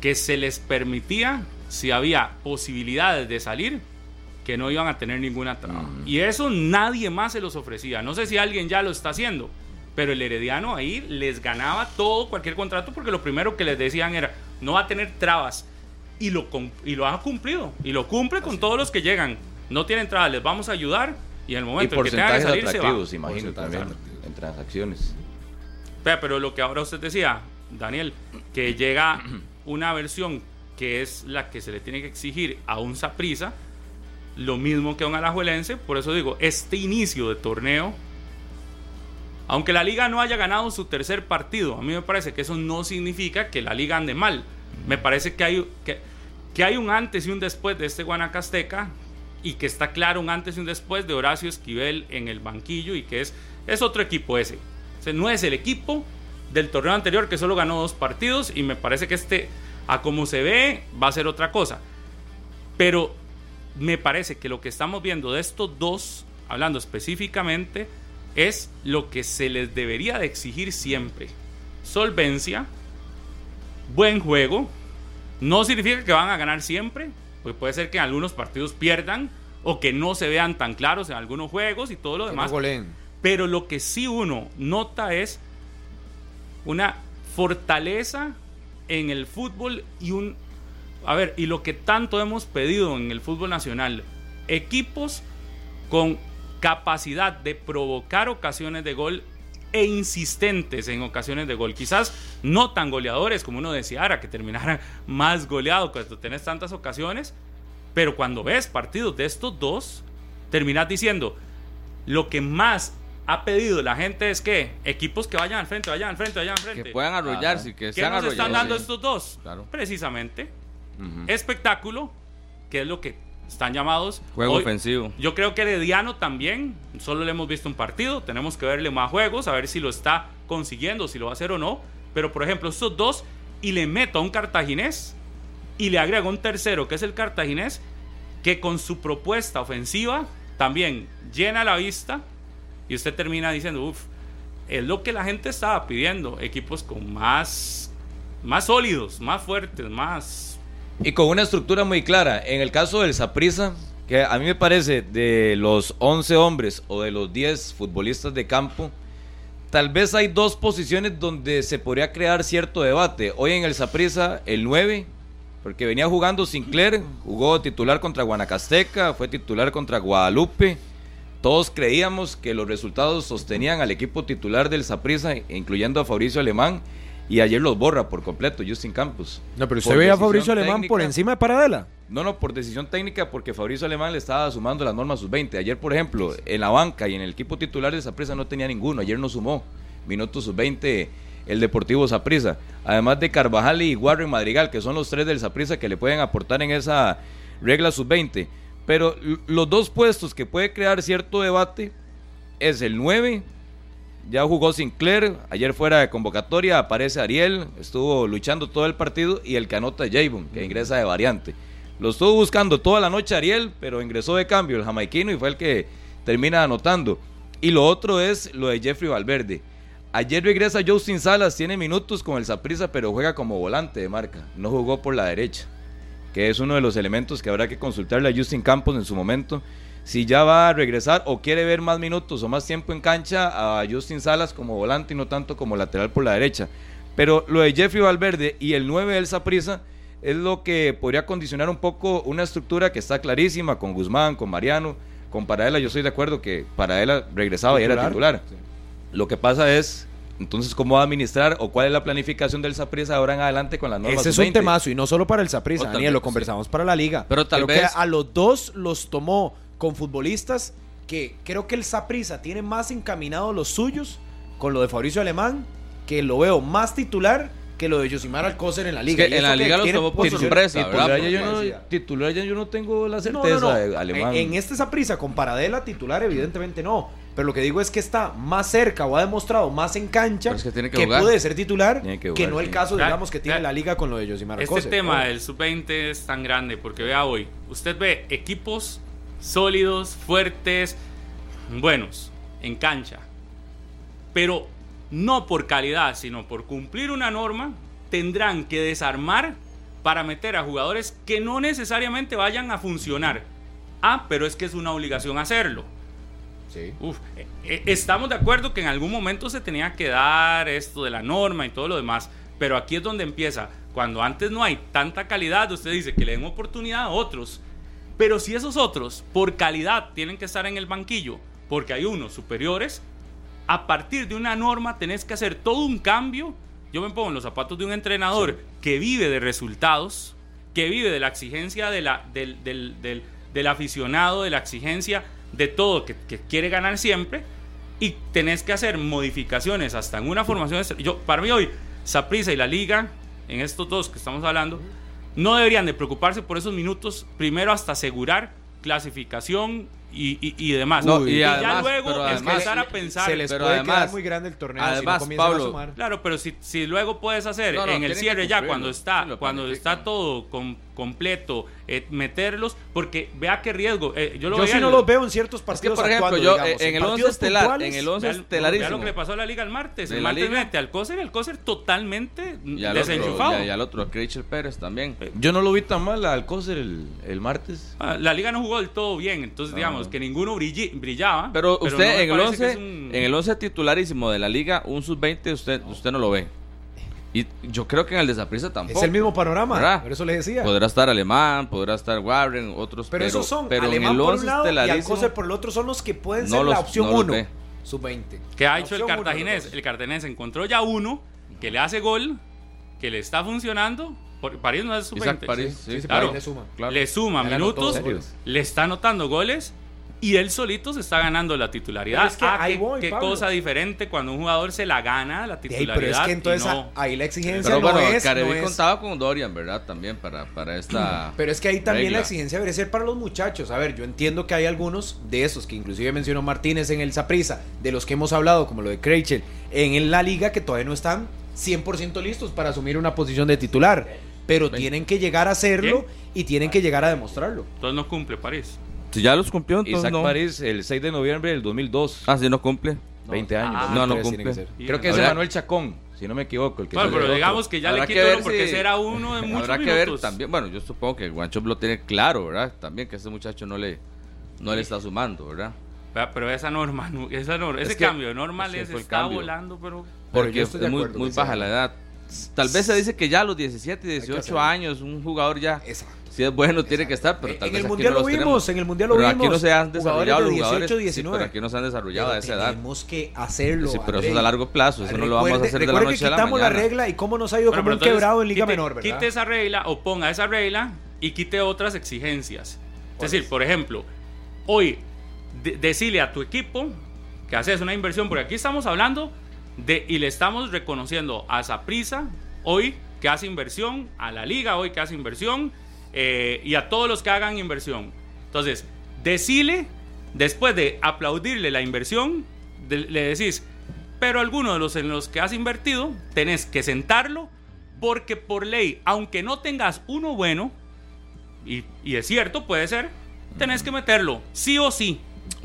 que se les permitía, si había posibilidades de salir, que no iban a tener ninguna traba. Y eso nadie más se los ofrecía. No sé si alguien ya lo está haciendo, pero el Herediano ahí les ganaba todo, cualquier contrato, porque lo primero que les decían era, no va a tener trabas. Y lo, y lo ha cumplido. Y lo cumple con todos los que llegan. No tienen trabas, les vamos a ayudar. Y en el momento en que tengan que salir, se va. imagino, también, en transacciones. Pero lo que ahora usted decía, Daniel, que llega una versión que es la que se le tiene que exigir a un Saprisa, lo mismo que un Alajuelense, por eso digo, este inicio de torneo, aunque la liga no haya ganado su tercer partido, a mí me parece que eso no significa que la liga ande mal. Me parece que hay, que, hay un antes y un después de este Guanacasteca y que está claro un antes y un después de Horacio Esquivel en el banquillo y que es, es otro equipo ese. O no es el equipo del torneo anterior que solo ganó dos partidos y me parece que este, a como se ve, va a ser otra cosa. Pero me parece que lo que estamos viendo de estos dos, hablando específicamente, es lo que se les debería de exigir siempre. Solvencia, buen juego. No significa que van a ganar siempre, porque puede ser que en algunos partidos pierdan o que no se vean tan claros en algunos juegos y todo lo demás. Pero lo que sí uno nota es una fortaleza en el fútbol y un a ver, y lo que tanto hemos pedido en el fútbol nacional, equipos con capacidad de provocar ocasiones de gol e insistentes en ocasiones de gol. Quizás no tan goleadores como uno deseara, que terminaran más goleado cuando tenés tantas ocasiones, pero cuando ves partidos de estos dos, terminas diciendo, lo que más ha pedido la gente es que equipos que vayan al frente, vayan al frente, vayan al frente. Que puedan arrollarse, que ¿Qué sean nos están dando sí. estos dos? Claro. Precisamente. Espectáculo, que es lo que están llamados. Juego Hoy- ofensivo. Yo creo que Herediano también, solo le hemos visto un partido, tenemos que verle más juegos, a ver si lo está consiguiendo, si lo va a hacer o no. Pero por ejemplo, estos dos, y le meto a un cartaginés, y le agrego un tercero, que es el cartaginés, que con su propuesta ofensiva también llena la vista, y usted termina diciendo, uff, es lo que la gente estaba pidiendo, equipos con más, más sólidos, más fuertes, más Y con una estructura muy clara. En el caso del Saprissa, que a mí me parece de los 11 hombres o de los 10 futbolistas de campo, tal vez hay dos posiciones donde se podría crear cierto debate. Hoy en el Saprissa, el 9, porque venía jugando Sinclair, jugó titular contra Guanacasteca, fue titular contra Guadalupe. Todos creíamos que los resultados sostenían al equipo titular del Saprissa, incluyendo a Fabricio Alemán, y ayer los borra por completo, Justin Campos. No, pero usted veía a Fabricio Alemán por encima de Paradela. No, no, por decisión técnica, porque Fabricio Alemán le estaba sumando las normas sub-20. Ayer, por ejemplo, en la banca y en el equipo titular de Saprissa no tenía ninguno. Ayer no sumó minutos sub-20 el Deportivo Saprissa. Además de Carvajal y Warren Madrigal, que son los tres del Saprissa que le pueden aportar en esa regla sub-20. Pero l- los dos puestos que puede crear cierto debate es el 9. Ya jugó Sinclair, ayer fuera de convocatoria aparece Ariel, estuvo luchando todo el partido y el que anota es que ingresa de variante. Lo estuvo buscando toda la noche Ariel, pero ingresó de cambio el jamaiquino y fue el que termina anotando. Y lo otro es lo de Jeffrey Valverde. Ayer regresa Justin Salas, tiene minutos con el Saprissa, pero juega como volante de marca, no jugó por la derecha, que es uno de los elementos que habrá que consultarle a Justin Campos en su momento si ya va a regresar o quiere ver más minutos o más tiempo en cancha a Justin Salas como volante y no tanto como lateral por la derecha. Pero lo de Jeffrey Valverde y el 9 del Saprissa es lo que podría condicionar un poco una estructura que está clarísima con Guzmán, con Mariano, con Paradela. Yo estoy de acuerdo que Paradela regresaba y era Titular. Lo que pasa es, entonces, ¿cómo va a administrar o cuál es la planificación del Saprissa ahora en adelante con las normas Ese es un 20? temazo y no solo para el Saprissa, O tal Daniel, lo conversamos para la liga. Pero tal creo vez- que a los dos los tomó con futbolistas que creo que el Saprissa tiene más encaminados los suyos con lo de Fabricio Alemán, que lo veo más titular que lo de Josimar Alcócer en la liga. que en la liga los tomó por sorpresa, Titular ¿verdad? ya, yo no, titular ya yo no tengo la certeza no, no. de Alemán. En, en este Saprissa con Paradela titular, evidentemente no. Pero lo que digo es que está más cerca o ha demostrado más en cancha es que tiene que jugar. puede ser titular Tiene que que, no el sí. caso, Claro, digamos, que tiene claro. la liga con lo de Josimar Este Alcócer. tema Oh. del sub-20 es tan grande porque vea hoy, usted ve equipos sólidos, fuertes, buenos en cancha, pero no por calidad, sino por cumplir una norma, tendrán que desarmar para meter a jugadores que no necesariamente vayan a funcionar. Ah, pero es que es una obligación hacerlo. Sí. Uf, eh, eh, estamos de acuerdo que en algún momento se tenía que dar esto de la norma y todo lo demás, pero aquí es donde empieza. Cuando antes no hay tanta calidad, usted dice que le den oportunidad a otros, pero si esos otros por calidad tienen que estar en el banquillo, porque hay unos superiores, a partir de una norma tenés que hacer todo un cambio. Yo me pongo en los zapatos de un entrenador que vive de resultados, que vive de la exigencia de la, del, del- del- del aficionado, de la exigencia de todo, que, que quiere ganar siempre, y tenés que hacer modificaciones hasta en una formación. Yo, para mí hoy, Saprissa y la Liga, en estos dos que estamos hablando, no deberían de preocuparse por esos minutos, primero hasta asegurar clasificación y, y- y demás. No, y y ya además- luego pero además- empezar a pensar. Se les Pero puede además- quedar muy grande el torneo si no además, Pablo, a sumar. Claro, pero si, si luego puedes hacer No, no, en el cierre ya cuando está cuando está todo com- completo, eh, meterlos, porque vea qué riesgo. eh, yo lo Yo veía sí no los veo en ciertos Es que, partidos por ejemplo, actuando, yo digamos, eh, en el partidos 11 estelar, en el Vea- 11 vea estelarísimo. lo que le pasó a la liga el martes. De el martes mete al Coser, el Coser totalmente Y al otro, desenchufado. y, y al otro, a Rachel Pérez también. Yo no lo vi tan mal al Alcócer el, el martes. Ah, La liga no jugó del todo bien, entonces digamos que ninguno brilli- brillaba. Pero no usted me en el parece 11, que es un- en el 11 titularísimo de la liga, un sub-20 usted usted no lo ve. Y yo creo que en el de Saprissa tampoco. Es el mismo panorama, ¿verdad? por eso le decía. Podrá estar Alemán, podrá estar Warren, otros. pero, esos son pero en Alemán el por 11 un lado y estelarísimo, Alcócer por el otro son los que pueden No ser la los- opción no los 1, ve. sub-20. ¿Qué ha La hecho el opción uno cartaginés? dos. El cartaginés encontró ya uno que le hace gol, que le está funcionando. Por- París no es su Isaac París, sí, sí, claro. París le suma. claro. Le suma minutos, le está anotando goles y él solito se está ganando la titularidad. Es que Ah, ahí qué, voy, qué Pablo. cosa diferente cuando un jugador se la gana la ahí, titularidad. pero es que entonces no- ahí la exigencia Pero no bueno, es, no es- contaba con Dorian, ¿verdad? También para, para esta. Pero es que ahí también regla. la exigencia debería ser para los muchachos. A ver, yo entiendo que hay algunos de esos que inclusive mencionó Martínez en el Saprisa, de los que hemos hablado, como lo de Krejcel, en la liga que todavía no están 100% listos para asumir una posición de titular. Pero tienen que llegar a hacerlo y tienen que llegar a demostrarlo. Entonces no cumple París. Si ya los cumplió, entonces Isaac no. París el 6 de noviembre del 2002. Ah, sí, no cumple. 20 años. Ah, no, no cumple. que. Creo que es Manuel Chacón, si no me equivoco. El que Bueno, pero del digamos que ya Habrá le quito ver uno porque si- será uno de muchos Habrá que ver minutos. también. Bueno, yo supongo que Guancho lo tiene claro, ¿verdad? También que ese muchacho no le, no le está sumando, ¿verdad? Pero esa norma, no- esa norma- ese que cambio de norma les el está cambio. volando, pero Pero Porque yo es muy, muy baja sea- la edad. Tal vez se dice que ya a los 17 y que 18 hacerlo. años un jugador ya, Exacto. Si es bueno, tiene que estar, pero tal en vez el aquí mundial no lo vimos, tenemos. en el mundial lo pero vimos. aquí no se han Jugadores desarrollado de los 18, jugadores. sí, 19. pero aquí no se han desarrollado a esa edad. Tenemos que hacerlo. Sí, pero eso es a largo plazo, eso no lo vamos a hacer de la recuerde noche que a la quitamos mañana. regla y cómo nos ha ido Bueno, como pero un entonces, quebrado en Liga quite, Menor, ¿verdad? Quite esa regla o ponga esa regla y quite otras exigencias. Es decir, por ejemplo, hoy de- decirle a tu equipo que haces una inversión, porque aquí estamos hablando de y le estamos reconociendo a Saprisa hoy que hace inversión, a la liga hoy que hace inversión eh, y a todos los que hagan inversión. Entonces, decile, después de aplaudirle la inversión, le decís, pero alguno de los en los que has invertido, tenés que sentarlo, porque por ley, aunque no tengas uno bueno, y, y es cierto, puede ser, tenés que meterlo, sí o sí.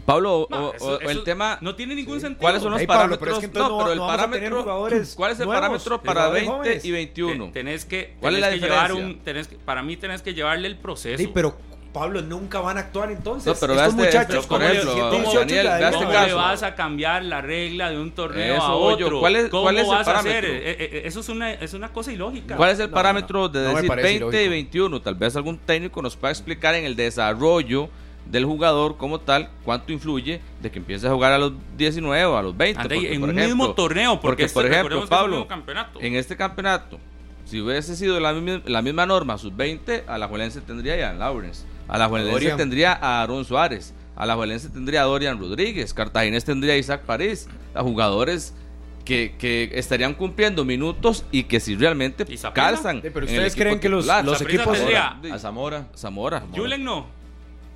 Pablo, No, o- eso- o el eso tema, no tiene ningún sentido. ¿cuáles son los Ey, Pablo, parámetros? pero es que entonces no- pero el no parámetro, jugadores ¿cuál es el nuevos, parámetro para jugadores 20 jóvenes. y 21? Te- Tenés que, ¿Cuál es tenés la que llevar un, tenés que- para mí tenés que llevarle el proceso. Sí, pero Pablo nunca van a actuar entonces. No, pero Estos este- muchachos, pero, por como ejemplo, 17, ¿cómo, 18, Daniel, este ¿Cómo estar. le caso. vas a cambiar la regla de un torneo Eso a otro? ¿Cuál es- ¿Cómo cuál es el vas a hacer? parámetro? Eh, eh, eso es una, es una cosa ilógica. ¿Cuál es el No, parámetro de no me decir parece 20 y ilógico. 21? Tal vez algún técnico nos pueda explicar en el desarrollo del jugador como tal cuánto influye de que empiece a jugar a los 19 o a los 20. Ande, porque, en por un ejemplo, mismo torneo, porque, porque, este, por ejemplo, es Pablo, nuevo campeonato. en este campeonato, si hubiese sido la, misma- la misma norma sub-20, a la Juelense tendría a Ian Lawrence, a la Juelense Dorian. tendría a Aaron Suárez, a la Juelense tendría a Dorian Rodríguez, Cartaginés tendría a Isaac París, a jugadores que, que estarían cumpliendo minutos y que si realmente calzan. Sí, pero en el ustedes creen que los- los equipos- tendría- A Zamora. Zamora. Julen no.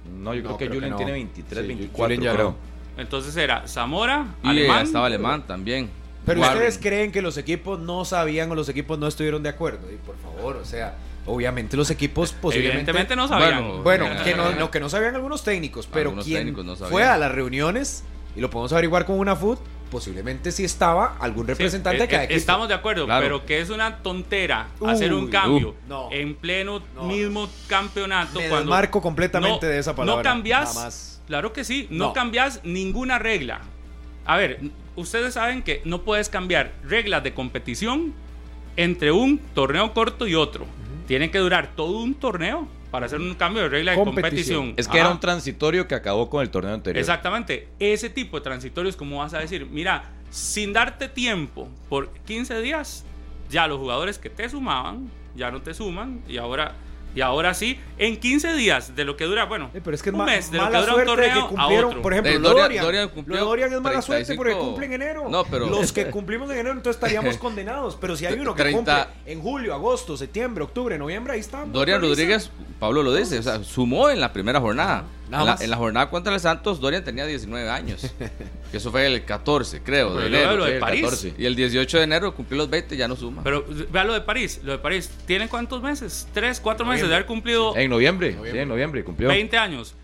No, yo creo No, que creo que Julen no. tiene 23, Sí, 24, Julen ya creo. no. Entonces era Zamora, Y Alemán. estaba alemán también. Pero Warren. ustedes creen que los equipos no sabían o los equipos no estuvieron de acuerdo. Y por favor, o sea, obviamente los equipos posiblemente. Evidentemente no sabían. Bueno, Bueno, que no, no, que no sabían algunos técnicos, pero Algunos quien técnicos no sabían. fue a las reuniones, y lo podemos averiguar con una food, posiblemente sí estaba algún Sí, representante eh, de cada eh, equipo. Estamos de acuerdo, Claro. pero que es una tontera Uy, hacer un cambio uh, no. en pleno No, mismo campeonato. Me cuando desmarco completamente no- de esa palabra. No cambias, claro que sí, no, No. cambias ninguna regla. A ver, ustedes saben que no puedes cambiar reglas de competición entre un torneo corto y otro. Tiene que durar todo un torneo para hacer un cambio de regla de Competición. competición. Es que era un transitorio que acabó con el torneo anterior. Exactamente. Ese tipo de transitorios, como vas a decir, mira, sin darte tiempo por 15 días, ya los jugadores que te sumaban, ya no te suman, y ahora, y ahora sí, en 15 días de lo que dura, bueno, Eh, pero es que es un mes de lo que dura un torneo que a otro. por ejemplo, Eh, Dorian- Dorian, Dorian lo cumplió de Dorian es mala suerte porque 35. cumple en enero. No, pero- Los que cumplimos en enero entonces estaríamos condenados, pero si hay uno que 30. cumple en julio, agosto, septiembre, octubre, noviembre, ahí está. Dorian Rodríguez, Pablo lo dice, o sea, sumó en la primera jornada. Nada en, la, más. en la jornada contra el Santos, Dorian tenía 19 años. que eso fue el 14, creo, de Pero luego enero. lo de sí, el París. 14. Y el 18 de enero cumplió los 20, ya no suma. Pero vea lo de París, lo de París, ¿tiene cuántos meses? ¿Tres, cuatro meses de haber cumplido En noviembre, sí, en noviembre cumplió. 20 años.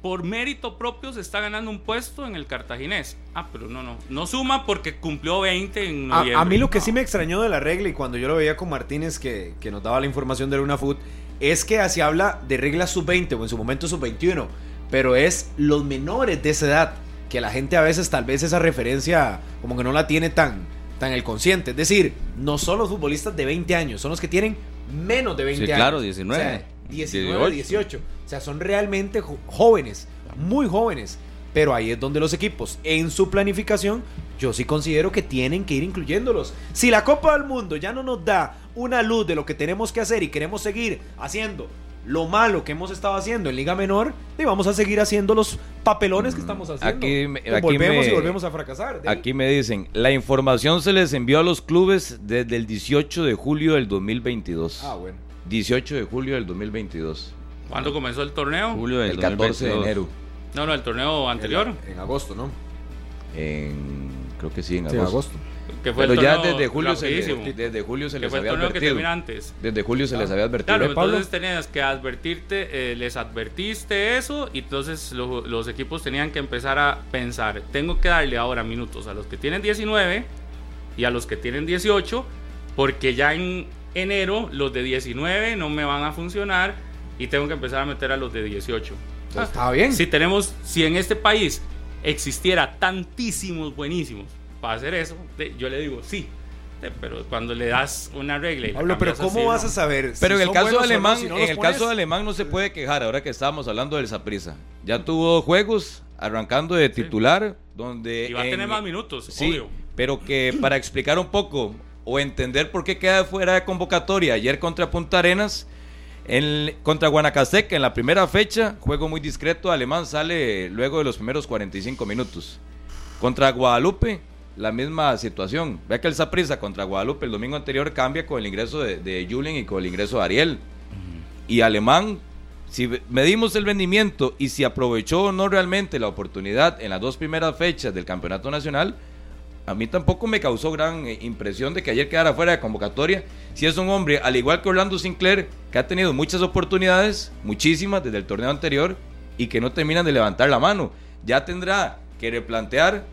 Por mérito propio se está ganando un puesto en el cartaginés. Ah, pero no, no. No suma porque cumplió 20 en A, noviembre. a mí lo que No. sí me extrañó de la regla y cuando yo lo veía con Martínez que, que nos daba la información de Luna Food es que se habla de reglas sub-20 o en su momento sub-21, pero es los menores de esa edad que la gente a veces tal vez esa referencia como que no la tiene tan tan el consciente. Es decir, no son los futbolistas de 20 años, son los que tienen menos de 20 Sí, años. claro, 19, O sea, 19, 18. 18. O sea, son realmente jóvenes, muy jóvenes. Pero ahí es donde los equipos, en su planificación, yo sí considero que tienen que ir incluyéndolos. Si la Copa del Mundo ya no nos da una luz de lo que tenemos que hacer y queremos seguir haciendo lo malo que hemos estado haciendo en Liga Menor, y vamos a seguir haciendo los papelones que estamos haciendo. Aquí me- aquí volvemos me- y volvemos a fracasar. Aquí me dicen, la información se les envió a los clubes desde el 18 de julio del 2022. Ah, bueno. 18 de julio del 2022. ¿Cuándo comenzó el torneo? Julio del El 14 de 2022. enero. No, no, el torneo anterior. En, en agosto, ¿no? En, creo que sí, en Sí, agosto. en agosto. Que fue Pero el ya desde julio, se les, desde julio se les había advertido. antes. Desde julio se les había advertido. Claro, Pablo? entonces tenías que advertirte, eh, les advertiste eso, y entonces lo- los equipos tenían que empezar a pensar, tengo que darle ahora minutos a los que tienen 19 y a los que tienen 18, porque ya en enero los de 19 no me van a funcionar y tengo que empezar a meter a los de 18. Entonces, estaba bien. Si tenemos, si en este país existiera tantísimos buenísimos para hacer eso, de- yo le digo sí. de- Pero cuando le das una regla y la Pablo, pero ¿cómo así, vas no. a saber? Pero si en el caso de o no Alemán, si no en el pones? caso de Alemán no se puede quejar ahora que estábamos hablando del Saprissa. Ya tuvo dos juegos arrancando de titular donde Y va a en- tener más minutos, Sí, obvio. pero que para explicar un poco o entender por qué queda fuera de convocatoria ayer contra Punta Arenas, en- contra Guanacasteca en la primera fecha, juego muy discreto, Alemán sale luego de los primeros 45 minutos. Contra Guadalupe, la misma situación. Vea que el Saprissa contra Guadalupe el domingo anterior cambia con el ingreso de, de Julien y con el ingreso de Ariel. Y Alemán, si medimos el rendimiento y si aprovechó o no realmente la oportunidad en las dos primeras fechas del Campeonato Nacional, a mí tampoco me causó gran eh, impresión de que ayer quedara fuera de convocatoria. Si es un hombre, al igual que Orlando Sinclair, que ha tenido muchas oportunidades, muchísimas desde el torneo anterior, y que no terminan de levantar la mano. Ya tendrá que replantear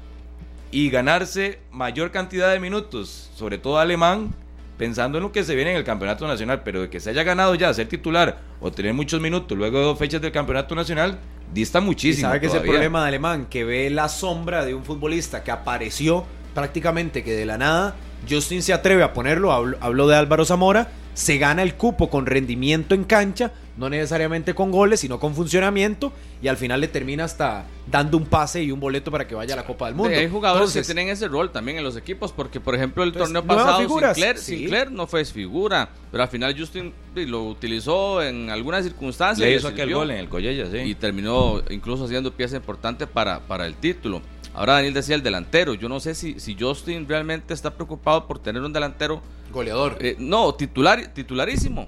y ganarse mayor cantidad de minutos, sobre todo alemán, pensando en lo que se viene en el campeonato nacional, pero de que se haya ganado ya ser titular o tener muchos minutos luego de dos fechas del campeonato nacional, dista muchísimo. sabe que es el problema de Alemán, que ve la sombra de un futbolista que apareció prácticamente que de la nada. Justin se atreve a ponerlo, hablo, hablo de Álvaro Zamora, se gana el cupo con rendimiento en cancha, no necesariamente con goles, sino con funcionamiento, y al final le termina hasta dando un pase y un boleto para que vaya a la Copa del Mundo. Sí, hay jugadores Entonces, que tienen ese rol también en los equipos, porque por ejemplo el Entonces, torneo pasado figuras, Sinclair, sí. Sinclair no fue figura, pero al final Justin lo utilizó en algunas circunstancias Le y hizo aquel sirvió. gol en el Collella, sí. y terminó incluso haciendo pieza importante para, para el título. Ahora Daniel decía el delantero, yo no sé si, si Justin realmente está preocupado por tener un delantero, goleador. eh, no, titular, titularísimo.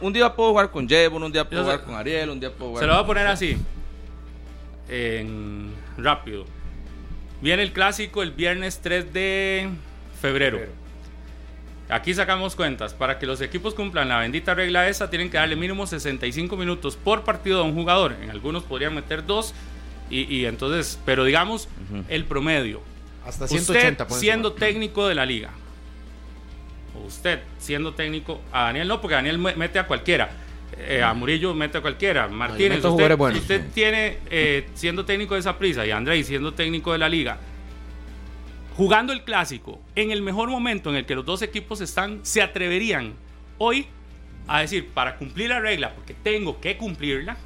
Un día puedo jugar con Jevon, un día puedo Yo sé- jugar con Ariel, un día puedo jugar Se lo voy a poner así. En rápido. Viene el clásico el viernes 3 de febrero. Aquí sacamos cuentas. Para que los equipos cumplan la bendita regla esa, tienen que darle mínimo 65 minutos por partido a un jugador. En algunos podrían meter dos. Y, y entonces, pero digamos el promedio. Hasta Usted 180. ponen siendo técnico de la liga. o Usted siendo técnico. A Daniel no, porque Daniel me- mete a cualquiera. Eh, a Murillo mete a cualquiera. Martínez, meto usted, jugadores buenos. usted tiene eh, siendo técnico de esa prisa y Andrés siendo técnico de la liga. Jugando el clásico en el mejor momento en el que los dos equipos están, se atreverían hoy a decir, para cumplir la regla, porque tengo que cumplirla,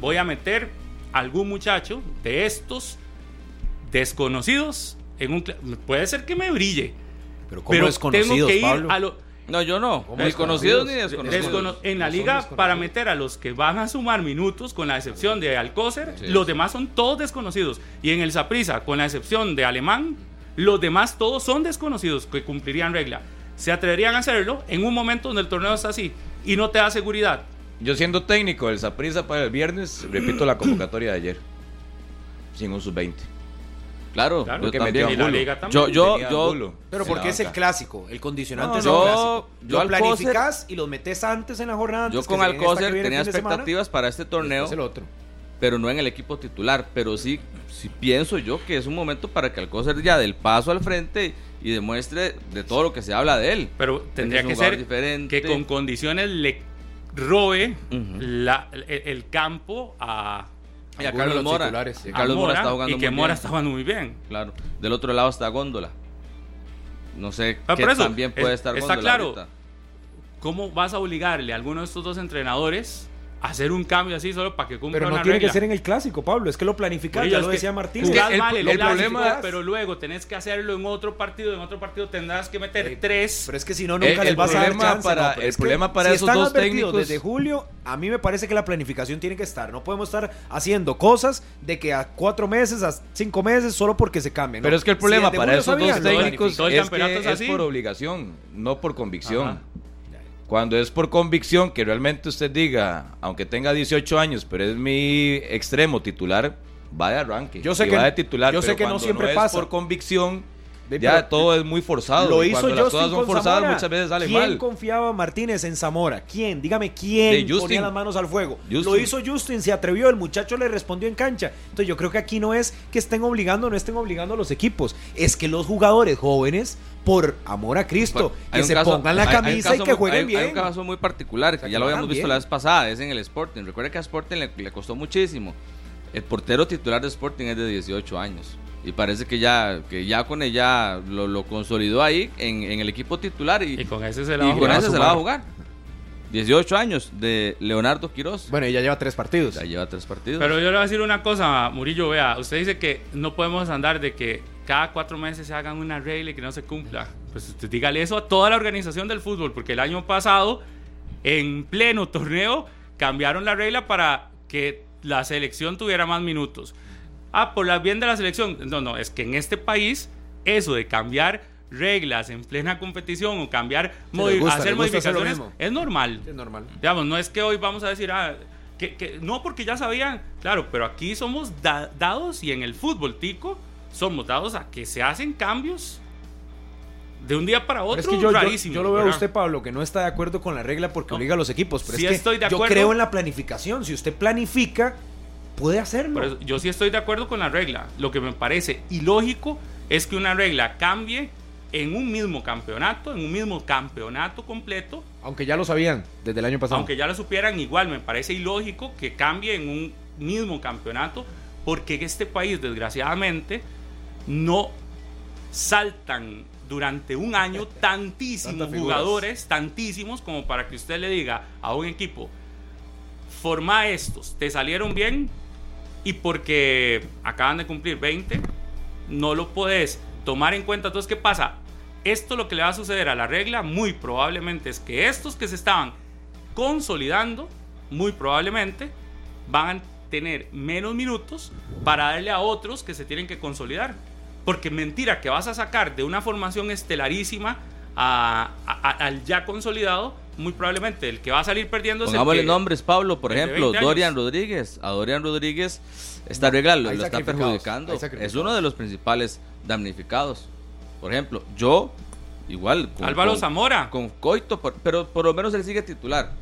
voy a meter algún muchacho de estos desconocidos en un puede ser que me brille Pero como pero desconocidos, tengo que ir Pablo. a lo No, yo no. ¿Cómo Desconocidos ni desconocidos? desconocidos. descono- en la No liga para meter a los que van a sumar minutos con la excepción de Alcócer Sí. los demás son todos desconocidos y en el Saprissa con la excepción de Alemán los demás todos son desconocidos que cumplirían regla se atreverían a hacerlo en un momento donde el torneo está así y no te da seguridad Yo siendo técnico del Saprissa para el viernes, repito la convocatoria de ayer. Sin un sub-20. Claro, Claro, yo que también. metió y la liga también Yo, yo, yo, Pero porque es el clásico, el condicionante No, es yo- clásico. yo Lo planificas y los metes antes en la jornada. yo antes con Alcócer tenía semana, expectativas para este torneo, después el otro. pero no en el equipo titular. Pero sí, sí pienso yo que es un momento para que Alcócer ya del paso al frente y demuestre de todo lo que se habla de él. pero tendría es un que ser diferente. que con condiciones le robe la- el, el campo a, Y Carlos los Mora. titulares, sí. que a Carlos Mora, está jugando y que muy Mora bien. está jugando muy bien Claro. Del otro lado está Góndola. No sé Ah, qué eso, también puede es- estar está Góndola claro. ahorita. ¿Cómo vas a obligarle a alguno de estos dos entrenadores hacer un cambio así solo para que cumpla Pero no una tiene regla? que ser en el clásico, Pablo. Es que lo planificaron, Murillo, ya es lo que decía Martín. Es que el- mal el el clásico, problema- pero luego tenés que hacerlo en otro partido, en otro partido tendrás que meter Eh, tres. Pero es que si no, El- nunca les el vas a dar chance. para- no, el es que problema para si esos están dos técnicos- Desde julio, a mí me parece que la planificación tiene que estar. No podemos estar haciendo cosas de que a cuatro meses, a cinco meses, solo porque se cambian. ¿no? Pero es que el Si problema desde para esos dos técnicos es que es por obligación, no por convicción. Ajá. Cuando es por convicción, que realmente usted diga, aunque tenga 18 años, pero es mi extremo titular, va de arranque. Yo sé que- va de titular. yo sé pero que no siempre es pasa. por convicción, ya pero- todo es muy forzado. Lo hizo cuando las cosas son forzadas, Zamora. muchas veces sale ¿Quién mal. confiaba Martínez en Zamora? ¿Quién? Dígame quién ponía las manos al fuego. Justin. Lo hizo Justin, se atrevió, el muchacho le respondió en cancha. Entonces yo creo que aquí no es que estén obligando o no estén obligando a los equipos. Es que los jugadores jóvenes, por amor a Cristo, que se caso- pongan la hay- hay un camisa y que muy- jueguen hay- bien. Hay un caso muy particular, que sea, ya que lo habíamos visto bien. la vez pasada, es en el Sporting. Recuerda que a Sporting le, le costó muchísimo. El portero titular de Sporting es de 18 años. Y parece que ya, que ya con ella lo, lo consolidó ahí en, en el equipo titular y, Y con ese se y la va a con jugar. ese se la va a jugar. 18 años de Leonardo Quiroz. Bueno, y ya lleva tres partidos. Ya lleva tres partidos. Pero yo le voy a decir una cosa, Murillo, vea, usted dice que no podemos andar de que cada cuatro meses se hagan una regla y que no se cumpla. Pues usted dígale eso a toda la organización del fútbol, porque el año pasado, en pleno torneo, cambiaron la regla para que la selección tuviera más minutos. Ah, por la bien de la selección. No, no, es que en este país, eso de cambiar reglas en plena competición o cambiar, modi- gusta, hacer modificaciones, es normal. Es normal. Digamos, no es que hoy vamos a decir, ah, que, que- no porque ya sabían, claro, pero aquí somos da- dados y en el fútbol tico somos dados a que se hacen cambios de un día para Pero otro es que yo, yo- rarísimos, yo lo veo a usted, Pablo, que no está de acuerdo con la regla porque No. obliga a los equipos. Pero Sí es que estoy de yo acuerdo. creo en la planificación. Si usted planifica, puede hacerlo. Eso, yo sí estoy de acuerdo con la regla. Lo que me parece ilógico es que una regla cambie en un mismo campeonato, en un mismo campeonato completo, Aunque ya lo sabían desde el año pasado. aunque ya lo supieran igual, me parece ilógico que cambie en un mismo campeonato, porque este país, desgraciadamente, no saltan durante un año tantísimos jugadores, tantísimos, como para que usted le diga a un equipo, forma estos, te salieron bien y porque acaban de cumplir 20, no lo podés tomar en cuenta. Entonces, ¿qué pasa? Esto lo que le va a suceder a la regla, muy probablemente, es que estos que se estaban consolidando, muy probablemente, van a tener menos minutos para darle a otros que se tienen que consolidar. Porque mentira que vas a sacar de una formación estelarísima a- a- a- al ya consolidado, muy probablemente el que va a salir perdiendo es el Pongámosle que- nombres, Pablo, por ejemplo, 20 años. Dorian Rodríguez. A Dorian Rodríguez, esta regla lo, está perjudicando. Es uno de los principales damnificados. Por ejemplo, yo, igual. con- Álvaro con- Zamora. Con Coito, por- pero por lo menos él sigue titular.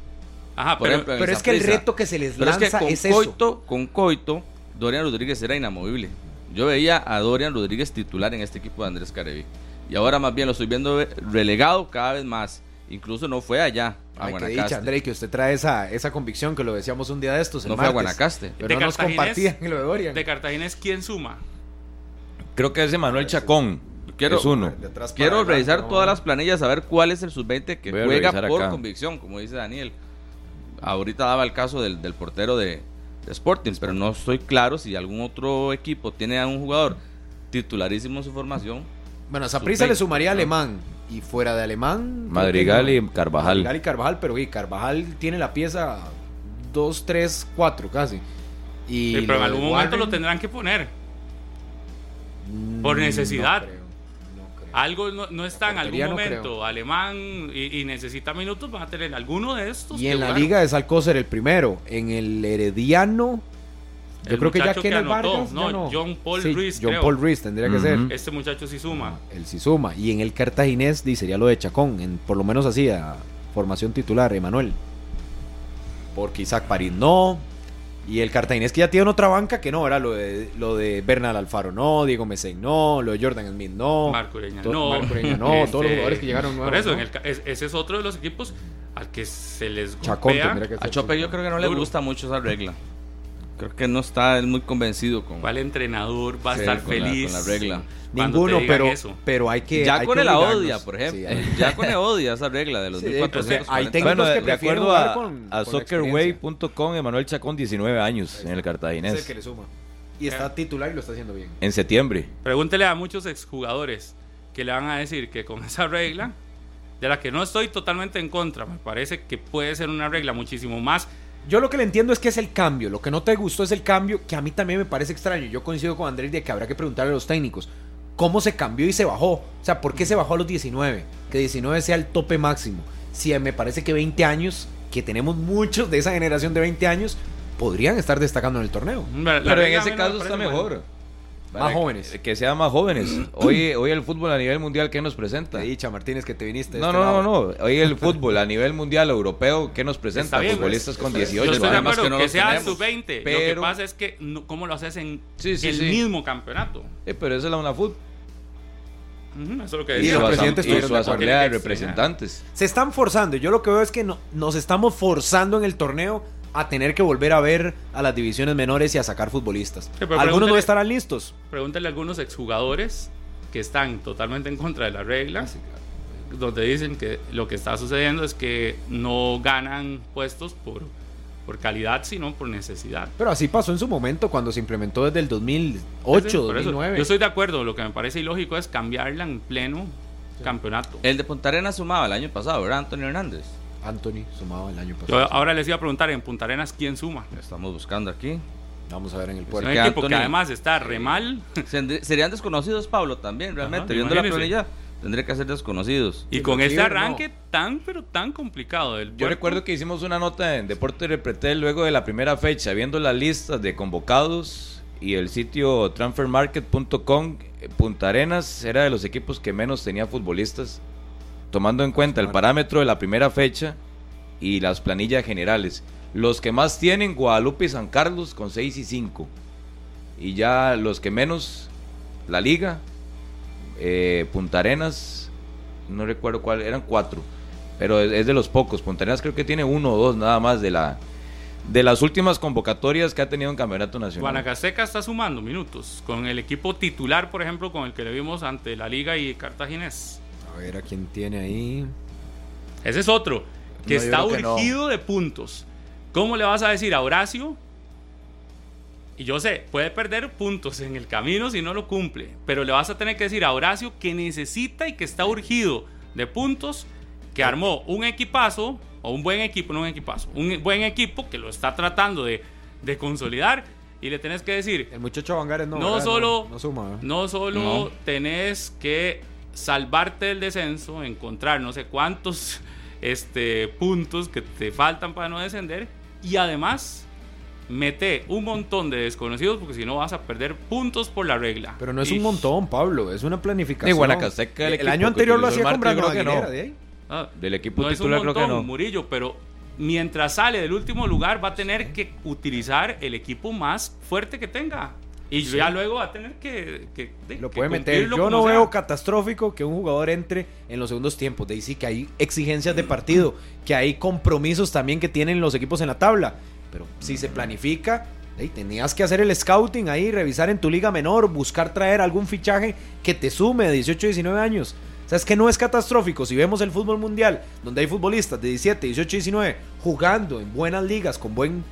Ajá, por pero, ejemplo, Pero es que el reto que se les Pero es lanza que con es eso. Coito, con Coito, Dorian Rodríguez era inamovible. Yo veía a Dorian Rodríguez titular en este equipo de Andrés Carevi. Y ahora más bien lo estoy viendo relegado cada vez más. Incluso no fue allá, a Ay, qué Guanacaste. dicha, André, que usted trae esa, esa convicción que lo decíamos un día de estos. el No fue a. Guanacaste. Pero De no nos compartían lo de Dorian. de Cartaginés, ¿quién suma? Creo que es Emanuel Chacón. Quiero- es uno. Quiero adelante, revisar ¿no? todas las planillas, a ver cuál es el sub-20 que Voy juega por acá. convicción, como dice Daniel. Ahorita daba el caso del, del portero de Sporting, pero no estoy claro si algún otro equipo tiene a un jugador titularísimo en su formación. Bueno, a Saprissa Sub-20, le sumaría ¿no? Alemán. Y fuera de Alemán. Madrigal que y. Carvajal. Madrigal y Carvajal, pero y Carvajal tiene la pieza 2, 3, 4 casi. Y Sí, pero en algún momento Warren, lo tendrán que poner. mm, por necesidad. no no creo. Algo no, no está en algún momento creo. alemán y, y necesita minutos, van a tener alguno de estos. Y en la liga es Alcócer el primero. En el Herediano. Yo El creo que ya que anotó, Vargas. no, no. John Paul Sí, Ruiz, John creo. Paul Ruiz tendría que ser. Este muchacho sí suma. El sí suma. Y en el Cartaginés sería lo de Chacón. En, por lo menos así, a formación titular, Emanuel. Porque Isaac París no. Y el Cartaginés que ya tiene otra banca que no, era lo de, lo de Bernal Alfaro no, Diego Mesén no, lo de Jordan Smith no. Marco Ureña to- no. Marco Ureña no, Este, todos los jugadores que llegaron nuevos. Por eso, ¿no? en el ca- es- ese es otro de los equipos al que se les Chacón golpea. tendría que. A Chope yo creo que no le gusta mucho esa regla. Creo que no está él muy convencido con, ¿Cuál entrenador va a Sí, estar con la- feliz? con la regla. Ninguno, pero, eso? pero hay que. Ya hay con que el la odia, por ejemplo. Sí, ya con el odia esa regla de los Sí, 1440. hay técnicos Bueno, que de prefieren acuerdo jugar a, con- a soccerway.com, Emanuel Chacón, 19 años en el Es el cartaginés. que le suma. Y está titular y lo está haciendo bien. En septiembre. Pregúntele a muchos exjugadores que le van a decir que con esa regla, de la que no estoy totalmente en contra, me parece que puede ser una regla muchísimo más. Yo lo que le entiendo es que es el cambio. Lo que no te gustó es el cambio, que a mí también me parece extraño. Yo coincido con Andrés de que habrá que preguntarle a los técnicos cómo se cambió y se bajó. O sea, ¿por qué se bajó a los 19? Que 19 sea el tope máximo. Si me parece que 20 años, que tenemos muchos de esa generación de 20 años, podrían estar destacando en el torneo. La- la Pero en ese caso está mejor. Más Para que- jóvenes. Que, sean más jóvenes. Hoy, hoy el fútbol a nivel mundial, ¿qué nos presenta? Dicha, Martínez, que te viniste. No, este no, no, lado. no. Hoy el fútbol a nivel mundial europeo, ¿qué nos presenta? bien, Futbolistas con pues, 18 Yo estoy de además acuerdo que que, no los sea tenemos. sub-20. Lo que Pero- pasa es que no- cómo lo haces en Sí, sí, el sí. mismo campeonato. Eh, pero esa es la UNAFUT. Ujú, Eso es lo que Y Y, decía. los presidentes y su asamblea de que representantes. Se están forzando. Yo lo que veo es que no- nos estamos forzando en el torneo a tener que volver a ver a las divisiones menores y a sacar futbolistas. Algunos no estarán listos. Pregúntale a algunos exjugadores que están totalmente en contra de la regla, donde dicen que lo que está sucediendo es que no ganan puestos por, por calidad, sino por necesidad. Pero así pasó en su momento cuando se implementó desde el Sí, 2008, sí, por eso. 2009. Yo estoy de acuerdo, lo que me parece ilógico es cambiarla en pleno campeonato. El de Punta Arenas sumaba el año pasado, ¿verdad, Antonio Hernández? Anthony sumaba el año Yo pasado. ahora les iba a preguntar en Punta Arenas quién suma. Estamos buscando aquí. Vamos a ver en el Un puerto. que equipo que Anthony- además está re mal Serían desconocidos, Pablo, también, realmente. Ajá, Viendo la tendría que ser desconocidos. y con este no. arranque tan pero tan complicado del Yo recuerdo que hicimos una nota en Deporte Repretel luego de la primera fecha, viendo las listas de convocados y el sitio transfermarket.com. eh, Punta Arenas era de los equipos que menos tenía futbolistas, tomando en cuenta el parámetro de la primera fecha y las planillas generales. Los que más tienen, Guadalupe y San Carlos con 6 y 5. Y ya los que menos, la Liga, eh, Punta Arenas, no recuerdo cuál, eran cuatro. Pero es, de los pocos. Punta Arenas creo que tiene uno o dos nada más de la de las últimas convocatorias que ha tenido en Campeonato Nacional. Guanacasteca está sumando minutos con el equipo titular, por ejemplo, con el que le vimos ante la Liga y Cartaginés. A ver a quién tiene ahí. Ese es otro, que No, está que no. urgido de puntos. ¿Cómo le vas a decir a Horacio? Y yo sé, puede perder puntos en el camino si no lo cumple, pero le vas a tener que decir a Horacio que necesita y que está urgido de puntos, que armó un equipazo, o un buen equipo, no un equipazo, un buen equipo que lo está tratando de, de consolidar, y le tenés que decir, El muchacho Vangares no. No ¿verdad? solo- No, suma. ¿verdad? no solo No. tenés que salvarte del descenso, encontrar no sé cuántos este, puntos que te faltan para no descender y además mete un montón de desconocidos porque si no vas a perder puntos por la regla. Pero no es Y- un montón, Pablo. Es una planificación. Ni Guanacasteca, el el, año anterior lo hacía el con Brandon creo que no. Aguilera, de ahí. Ah, Del equipo no es un titular creo que no. Murillo, pero mientras sale del último lugar va a tener que utilizar el equipo más fuerte que tenga. Y ya luego va a tener que, Lo que puede meter. Yo no sea. veo catastrófico que un jugador entre en los segundos tiempos. De ahí sí que hay exigencias de partido, que hay compromisos también que tienen los equipos en la tabla. Pero si se planifica, ahí tenías que hacer el scouting ahí, revisar en tu liga menor, buscar traer algún fichaje que te sume de 18 19 años. O sea, es que no es catastrófico. Si vemos el fútbol mundial, donde hay futbolistas de 17, 18, 19 jugando en buenas ligas con buen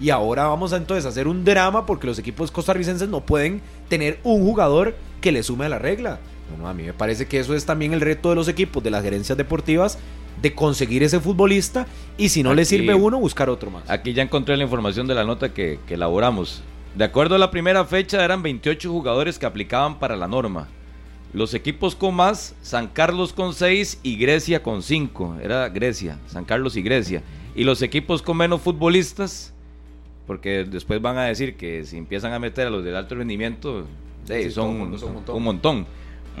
y ahora vamos a entonces hacer un drama porque los equipos costarricenses no pueden tener un jugador que le sume a la regla. Bueno, a mí me parece que eso es también el reto de los equipos, de las gerencias deportivas, de conseguir ese futbolista y si no le sirve uno, buscar otro más. Aquí ya encontré la información de la nota que, que elaboramos. De acuerdo a la primera fecha, eran 28 jugadores que aplicaban para la norma. Los equipos con más, San Carlos con 6 y Grecia con 5. Era Grecia, San Carlos y Grecia. Y los equipos con menos futbolistas, porque después van a decir que si empiezan a meter a los del alto rendimiento, Sí, son, un montón. un montón.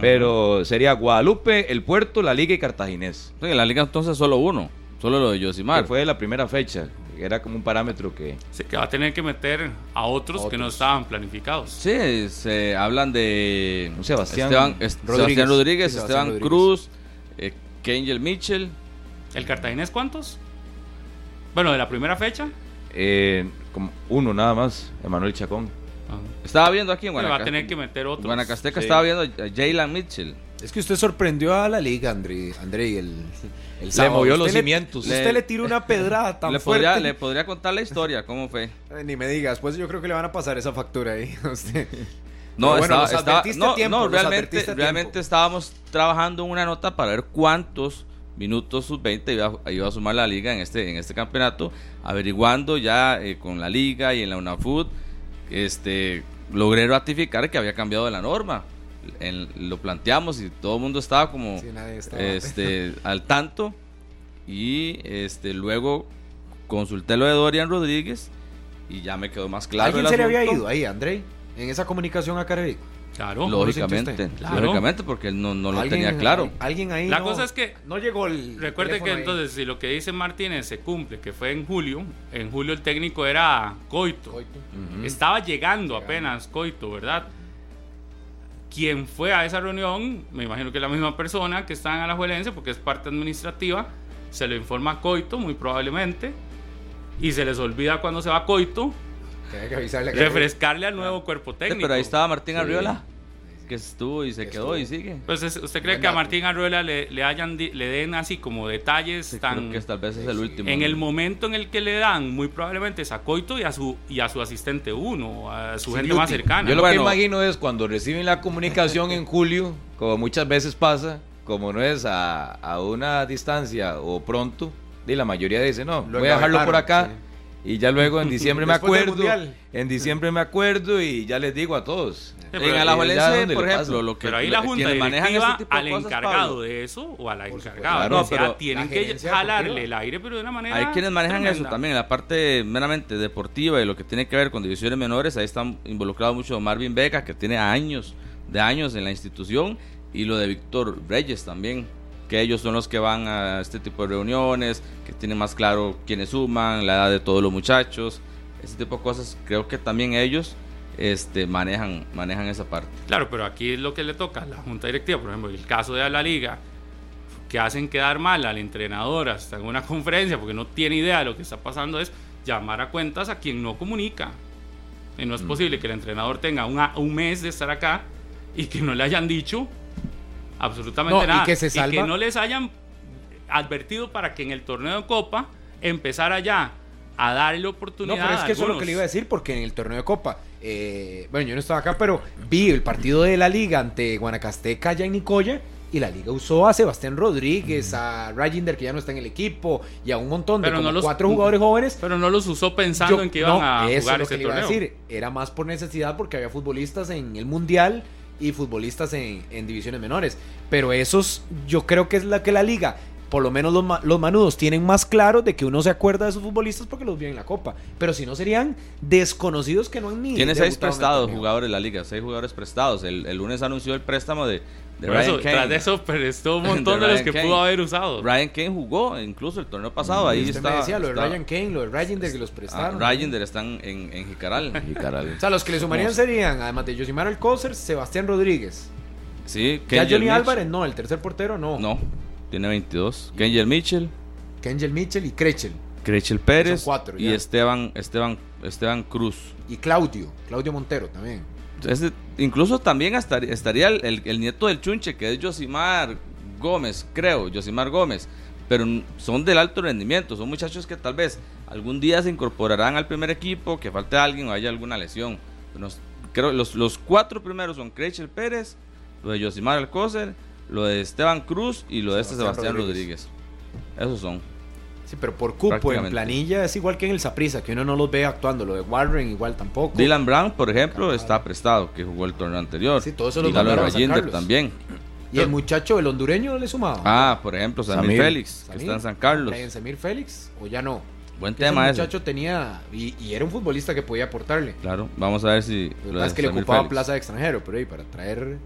Pero sería Guadalupe, El Puerto, La Liga y Cartaginés. Sí, en la liga entonces solo uno, solo lo de Yosimar. Que fue la primera fecha. Era como un parámetro que... Así que va a tener que meter a otros, que no estaban planificados. Sí, se hablan de Sebastián Esteban, es- Rodríguez. Sebastián Rodríguez, Sí, Sebastián Esteban Rodríguez. Cruz, eh, Kangel Mitchell. ¿El Cartaginés cuántos? Bueno, de la primera fecha. Eh, como uno nada más, Emanuel Chacón. Ah. Estaba viendo aquí en Le va a Guanacasteca. tener que meter otro. Guanacasteca Sí. estaba viendo a Jalen Mitchell. Es que usted sorprendió a la liga, André, André el, el Le movió Usted los le- cimientos. Usted Le- le, tiró una pedrada tan Le fuerte. podría, le podría contar la historia, cómo fue. Eh, Ni me digas, pues yo creo que le van a pasar esa factura ahí a usted. No, bueno, estaba, estaba- no, tiempo, no, realmente, realmente estábamos trabajando una nota para ver cuántos minutos sub-20 iba, iba a sumar la liga en este, en este campeonato, averiguando ya eh, con la liga y en la UNAFUT, este, logré ratificar que había cambiado de la norma. En- lo planteamos y todo el mundo estaba como Sí, nadie estaba- este, al tanto y este, luego consulté lo de Dorian Rodríguez y ya me quedó más claro. ¿Alguien el se le había ido ahí, André? En esa comunicación a Caribe. Claro. Lógicamente? Claro. lógicamente, porque él no, no lo ¿Alguien- tenía claro. Alguien ahí La no- cosa es que- no llegó el Recuerde que ahí. entonces, si lo que dice Martínez se cumple, que fue en julio, en julio el técnico era Coito. Coito. Estaba llegando apenas Coito, ¿verdad? Quien fue a esa reunión, me imagino que es la misma persona que está en Alajuelense, porque es parte administrativa, se lo informa a Coito, muy probablemente, y se les olvida cuando se va Coito, Que avisarle refrescarle al nuevo cuerpo Sí, técnico. pero ahí estaba Martín Sí. Arriola, que estuvo y se quedó y sigue. Pues, es- ¿usted cree Buen que a. Martín Arruela le, le hayan di- le den así como detalles Sí, tan... creo que tal vez es el último. En el momento en el que le dan, muy probablemente es a Coito y a su, y a su asistente uno, a su Sí, gente más cercana. Yo lo Bueno. que imagino es cuando reciben la comunicación en julio, como muchas veces pasa, como no es a, a una distancia o pronto, y la mayoría dice, no, voy a dejarlo por acá. Y ya luego en diciembre me acuerdo. En diciembre me acuerdo y ya les digo a todos. pero en ahí- Alajuelense, por ejemplo, lo que Pero ahí la junta directiva este al cosas, encargado Pablo, de eso o a la encargada, Claro, o sea, pero tienen que jalarle el aire, pero de una manera Hay quienes manejan eso también, en la parte meramente deportiva y lo que tiene que ver con divisiones menores, ahí están involucrados mucho Marvin Vega, que tiene años de años en la institución, y lo de Víctor Reyes también, que ellos son los que van a este tipo de reuniones, que tienen más claro quiénes suman, la edad de todos los muchachos, ese tipo de cosas, creo que también ellos este, manejan, manejan esa parte. Claro, pero aquí es lo que le toca a la junta directiva, por ejemplo, el caso de la liga, que hacen quedar mal al entrenador hasta en una conferencia porque no tiene idea de lo que está pasando, es llamar a cuentas a quien no comunica. Y Mm. no es posible que el entrenador tenga un mes de estar acá y que no le hayan dicho absolutamente No, y nada. que se salva- no les hayan advertido para que en el torneo de Copa empezara ya a darle No, oportunidad pero es a que eso es lo que le iba a decir, porque en el torneo de Copa, eh, bueno, yo no estaba acá, pero vi el partido de la Liga ante Guanacasteca allá en Nicoya, y la Liga usó a Sebastián Rodríguez, a Rajinder, que ya no está en el equipo, y a un montón de Pero como no los- cuatro jugadores jóvenes. Pero no los usó pensando Yo- en que iban no, a eso jugar es lo ese que le iba a decir. Era más por necesidad porque había futbolistas en el Mundial y futbolistas en, en divisiones menores. Pero esos, yo creo que es la que la liga, por lo menos los, los manudos, tienen más claro de que uno se acuerda de esos futbolistas porque los vio en la Copa. Pero si no, serían desconocidos que no han ni. Tiene seis prestados jugadores de la liga, seis jugadores prestados. El, el lunes anunció el préstamo de, de Por Ryan eso, Kane. tras de eso prestó un montón De de, los Ryan que Kane. pudo haber usado. Ryan Kane jugó incluso el torneo pasado. Ahí Usted está. me decía lo de está- Ryan Kane, lo de Rajinder que los Ah, prestaron. Rajinder están en, en Jicaral. Jicaral. O sea, los que le sumarían serían, además de Josimar Alcócer, Sebastián Rodríguez. Sí, Ya Kenjel Johnny Mitchell. Álvarez, no, el tercer portero no. No, tiene 22. Kenjel Mitchell, Kenjel Mitchell y Krechel. Krechel Pérez Son cuatro, y ya. Esteban, Esteban, Esteban Cruz. Y Claudio, Claudio Montero también. Ese- incluso también hasta- estaría el, el- el nieto del Chunche, que es Josimar Gómez, creo, Josimar Gómez. Pero son del alto rendimiento, son muchachos que tal vez algún día se incorporarán al primer equipo, que falte alguien o haya alguna lesión. Nos- creo los, los cuatro primeros son Krechel Pérez, lo de Josimar Alcócer, lo de Esteban Cruz y lo de este Sebastián Sebastián Rodríguez. Rodríguez. Esos son. Sí, pero por cupo en planilla es igual que en el Saprissa, que uno no los ve actuando. Lo de Warren igual tampoco. Dylan Brown, por ejemplo, está prestado, que jugó el torneo anterior. Sí, todo eso lo sacarlos. también. Y el muchacho, el hondureño, le sumaba. Ah, por ejemplo, Samir, Samir. Félix, que está en San Carlos. ¿En Samir Félix o ya no? Buen tema ese. muchacho tenía. Y, y era un futbolista que podía aportarle. Claro, vamos a ver si. Lo que lo de es que le ocupaba Félix. plaza de extranjero, pero ahí para traer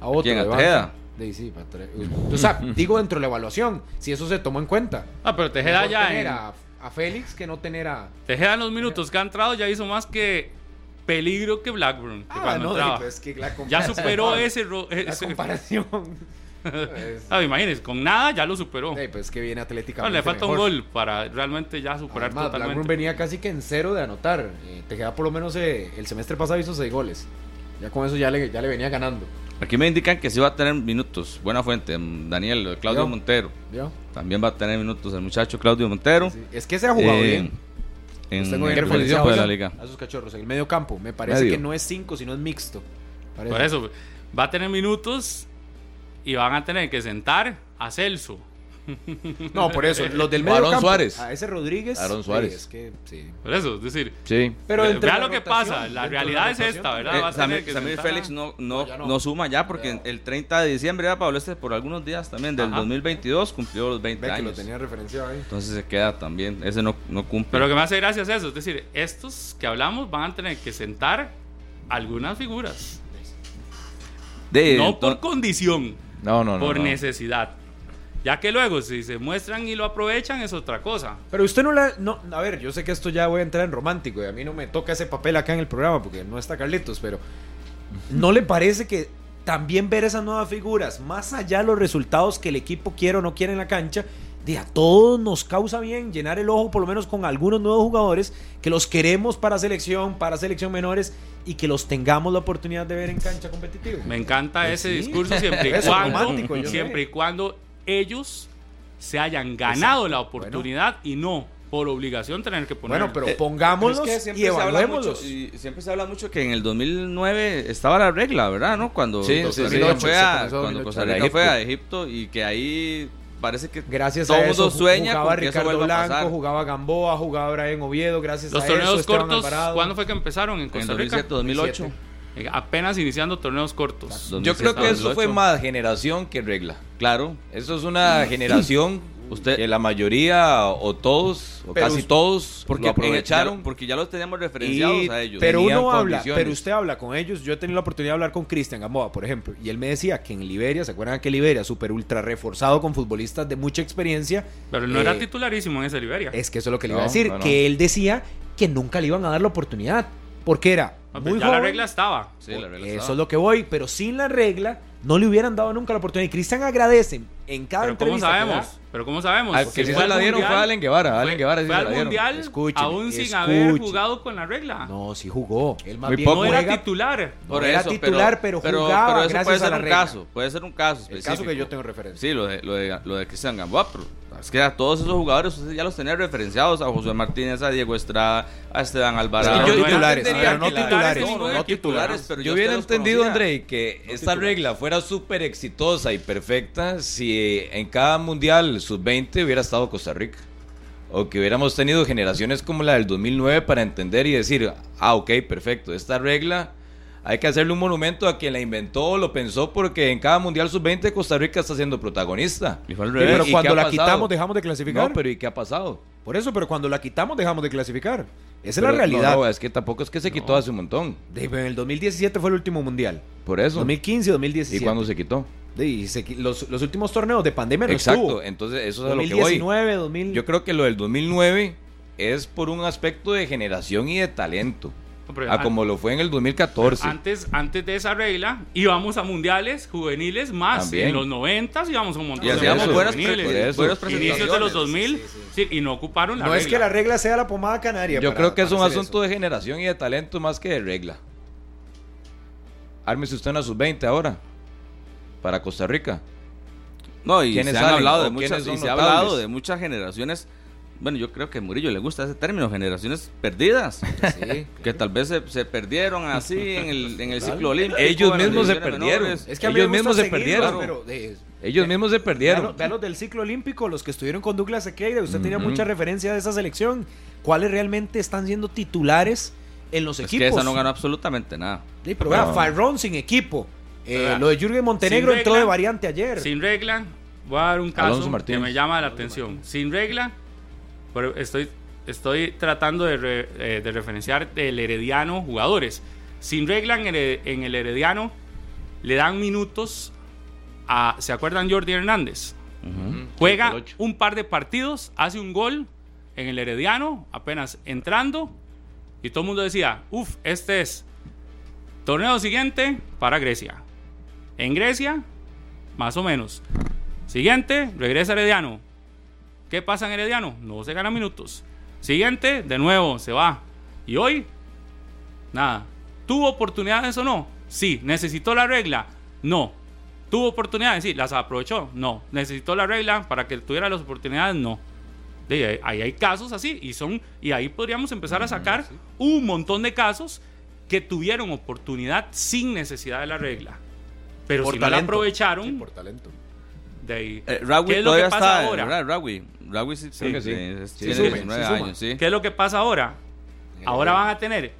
a otro. quién? ¿A de. Tejeda? Sí, sí, O sea, digo dentro de la evaluación, si eso se tomó en cuenta. Ah, pero Tejeda ya tener en, a, a Félix que no tener a. Tejeda en los minutos que ha entrado ya hizo más que peligro que Blackburn. que Ah, no, pues que la ya superó ese, La comparación. no, imagínense, con nada ya lo superó. Ey, pues que viene No, atléticamente le falta un gol para realmente ya superar Además, Blackburn totalmente. venía casi que en cero de anotar. Eh, te queda por lo menos eh, el semestre pasado hizo seis goles. Ya con eso ya le, ya le venía ganando. Aquí me indican que sí va a tener minutos. Buena fuente, mm, Daniel, Claudio ¿Vio? Montero. También va a tener minutos el muchacho Claudio Montero. Sí, Es que se ha jugado Eh, bien. En bien el referenciados, equipo de la liga. A esos cachorros. En el medio campo. Me parece Medio. que no es cinco, sino es mixto. Parece. Por eso, va a tener minutos y van a tener que sentar a Celso. No, por eso. Los del medio Aarón campo. Suárez. A ese Rodríguez. Aarón sí, Suárez. es que, sí. Por eso, es decir, Sí. Pero vea la lo que pasa. La realidad la es esta, ¿verdad? Eh, va a Samir, que Samir Félix no, no, No, ya no. no suma ya porque el 30 de diciembre ya Pablo este por algunos días también del Ajá. 2022 cumplió los 20 Ve que lo años. tenía referenciado ahí. Entonces se queda también, ese no, no cumple. Pero lo que me hace gracia es eso. Es decir, estos que hablamos van a tener que sentar algunas figuras. De- no por condición, No, no, no. por no. necesidad. Ya que luego, si se muestran y lo aprovechan, es otra cosa. Pero usted no la. No, a ver, yo sé que esto ya voy a entrar en romántico y a mí no me toca ese papel acá en el programa porque no está Carlitos, pero. ¿No le parece que también ver esas nuevas figuras, más allá de los resultados que el equipo quiere o no quiere en la cancha, de a todos nos causa bien llenar el ojo por lo menos con algunos nuevos jugadores que los queremos para selección, para selección menores y que los tengamos la oportunidad de ver en cancha competitiva? Me encanta Pues ese sí. discurso siempre y cuando, siempre y cuando ellos se hayan ganado la oportunidad y no por obligación tener que poner. Bueno, pero Eh, pongámoslos pero es que y se habla evaluémoslos. mucho- y siempre se habla mucho que en el 2009 estaba la regla, ¿verdad? ¿No? Cuando Sí, Costa sí, Rica sí. fue a, comenzó cuando 2008. Costa Rica Egipto. fue a Egipto y que ahí parece que Gracias todo a eso mundo sueña jugaba con que eso Ricardo Blanco, pasar. jugaba Gamboa, jugaba Brian Oviedo, gracias los a torneos eso Esteban cortos, Alvarado. ¿cuándo fue que empezaron en en Costa Rica? 2007, 2008. Eh, Apenas iniciando torneos cortos. 2007, Yo creo que eso 2008. fue más generación que regla. Claro. Eso es una generación Usted- que la mayoría o todos o Pero casi todos Porque lo el- aprovecharon. ya- porque ya los teníamos referenciados Y- a ellos. Pero uno habla, pero usted habla con ellos. Yo he tenido la oportunidad de hablar con Cristian Gamboa, por ejemplo, y él me decía que en Liberia, ¿se acuerdan que Liberia, súper ultra reforzado con futbolistas de mucha experiencia? Pero él no eh, era titularísimo en ese Liberia. Es que eso es lo que le No, iba a decir, no, no. que él decía que nunca le iban a dar la oportunidad, porque era Muy ya la regla estaba. Sí, la regla Eso estaba. es lo que voy, pero sin la regla no le hubieran dado nunca la oportunidad. Y Cristian agradece en cada Pero ¿cómo entrevista sabemos? Pero ¿cómo sabemos? Al que sí se la dieron fue a Allen Guevara. fue- Allen Guevara sí fue se al la dieron. mundial Escúcheme, aún sin haber jugado con la regla. No, sí jugó. Él más Muy bien poco. no era juega- titular. Por No era eso, titular, pero jugaba pero eso gracias puede a ser la un regla. caso, puede ser un caso El específico. caso que yo tengo referencia. Sí, lo de, lo de, lo de Cristian Gamboa, pero es que a todos esos jugadores ya los tenía referenciados, a José Martínez, a Diego Estrada, a Esteban Alvarado. Es que yo- no titulares, pero no titulares. no, No, titulares, pero Yo hubiera entendido. André, que esta regla fuera súper exitosa y perfecta si en cada mundial sub-20 hubiera estado Costa Rica. O que hubiéramos tenido generaciones como la del 2009 para entender y decir, ah, ok, perfecto, esta regla hay que hacerle un monumento a quien la inventó lo pensó porque en cada mundial sub-20 Costa Rica está siendo protagonista. Sí, pero ¿Y qué cuando la pasado? quitamos dejamos de clasificar. No, pero ¿y qué ha pasado? Por eso, pero cuando la quitamos dejamos de clasificar. Esa Pero es la realidad. No, no, es que tampoco es que se quitó hace un montón. En el 2017 fue el último mundial. Por eso. 2015 y 2017. ¿Y cuándo se quitó? Y se los, los últimos torneos de pandemia no Exacto, estuvo. entonces eso es a lo que voy. 2019, 2000. Yo creo que lo del 2009 es por un aspecto de generación y de talento. Hombre, A an- como lo fue en el 2014. Antes, antes de esa regla, íbamos a mundiales juveniles más. También. En los 90 íbamos a un montón Y de hacíamos buenas, juveniles. buenas Inicios de los presentaciones. 2000, sí, y no ocuparon la no regla. es que la regla sea la pomada canaria. Yo para- creo que es un asunto de generación y de talento más que de regla. Ármese usted una sub-20 ahora. Para Costa Rica. No, y se ¿Quiénes han salen hablado de muchas, y se ha hablado de muchas generaciones. Bueno, yo creo que a Murillo le gusta ese término, generaciones perdidas. que tal vez se, se perdieron así en el, en el ciclo olímpico. Ellos mismos se perdieron. menores. Es que Ellos mismos se perdieron. pero de- Ellos mismos se perdieron. vean los del ciclo olímpico, los que estuvieron con Douglas Sequeira. Usted tenía mucha referencia de esa selección. ¿Cuáles realmente están siendo titulares en los Es que equipos? esa no ganó absolutamente nada. Sí, pero vea, No. Farrón sin equipo. Eh, lo de Jürgen Montenegro sin entró regla, de variante ayer. Sin regla, voy a dar un caso que me llama la atención. Sin regla, pero estoy, estoy tratando de, re- eh, de referenciar del Herediano jugadores. Sin regla en el, en el Herediano le dan minutos a, ¿se acuerdan Jordi Hernández? Juega el un par de partidos, hace un gol en el Herediano, apenas entrando, y todo el mundo decía, uff, este es torneo siguiente para Grecia. En Grecia más o menos. Siguiente, regresa Herediano. ¿Qué pasa en Herediano? No se gana minutos. Siguiente, de nuevo, se va. Y hoy, nada. ¿Tuvo oportunidades o no? Sí. ¿Necesitó la regla? No. ¿Tuvo oportunidades? Sí. ¿Las aprovechó? No. ¿Necesitó la regla para que tuviera las oportunidades? No. De ahí hay casos así y son y ahí podríamos empezar a sacar un montón de casos que tuvieron oportunidad sin necesidad de la regla. Pero Por si no la talento. aprovecharon, Sí, por talento. de ahí. Eh, Rawi ¿Qué es lo que pasa está, ahora? Rawi, Rawi sí, sí. eh, Sí, tiene suma, 19 sí suma. años, sí. ¿Qué es lo que pasa ahora? Ahora van a tener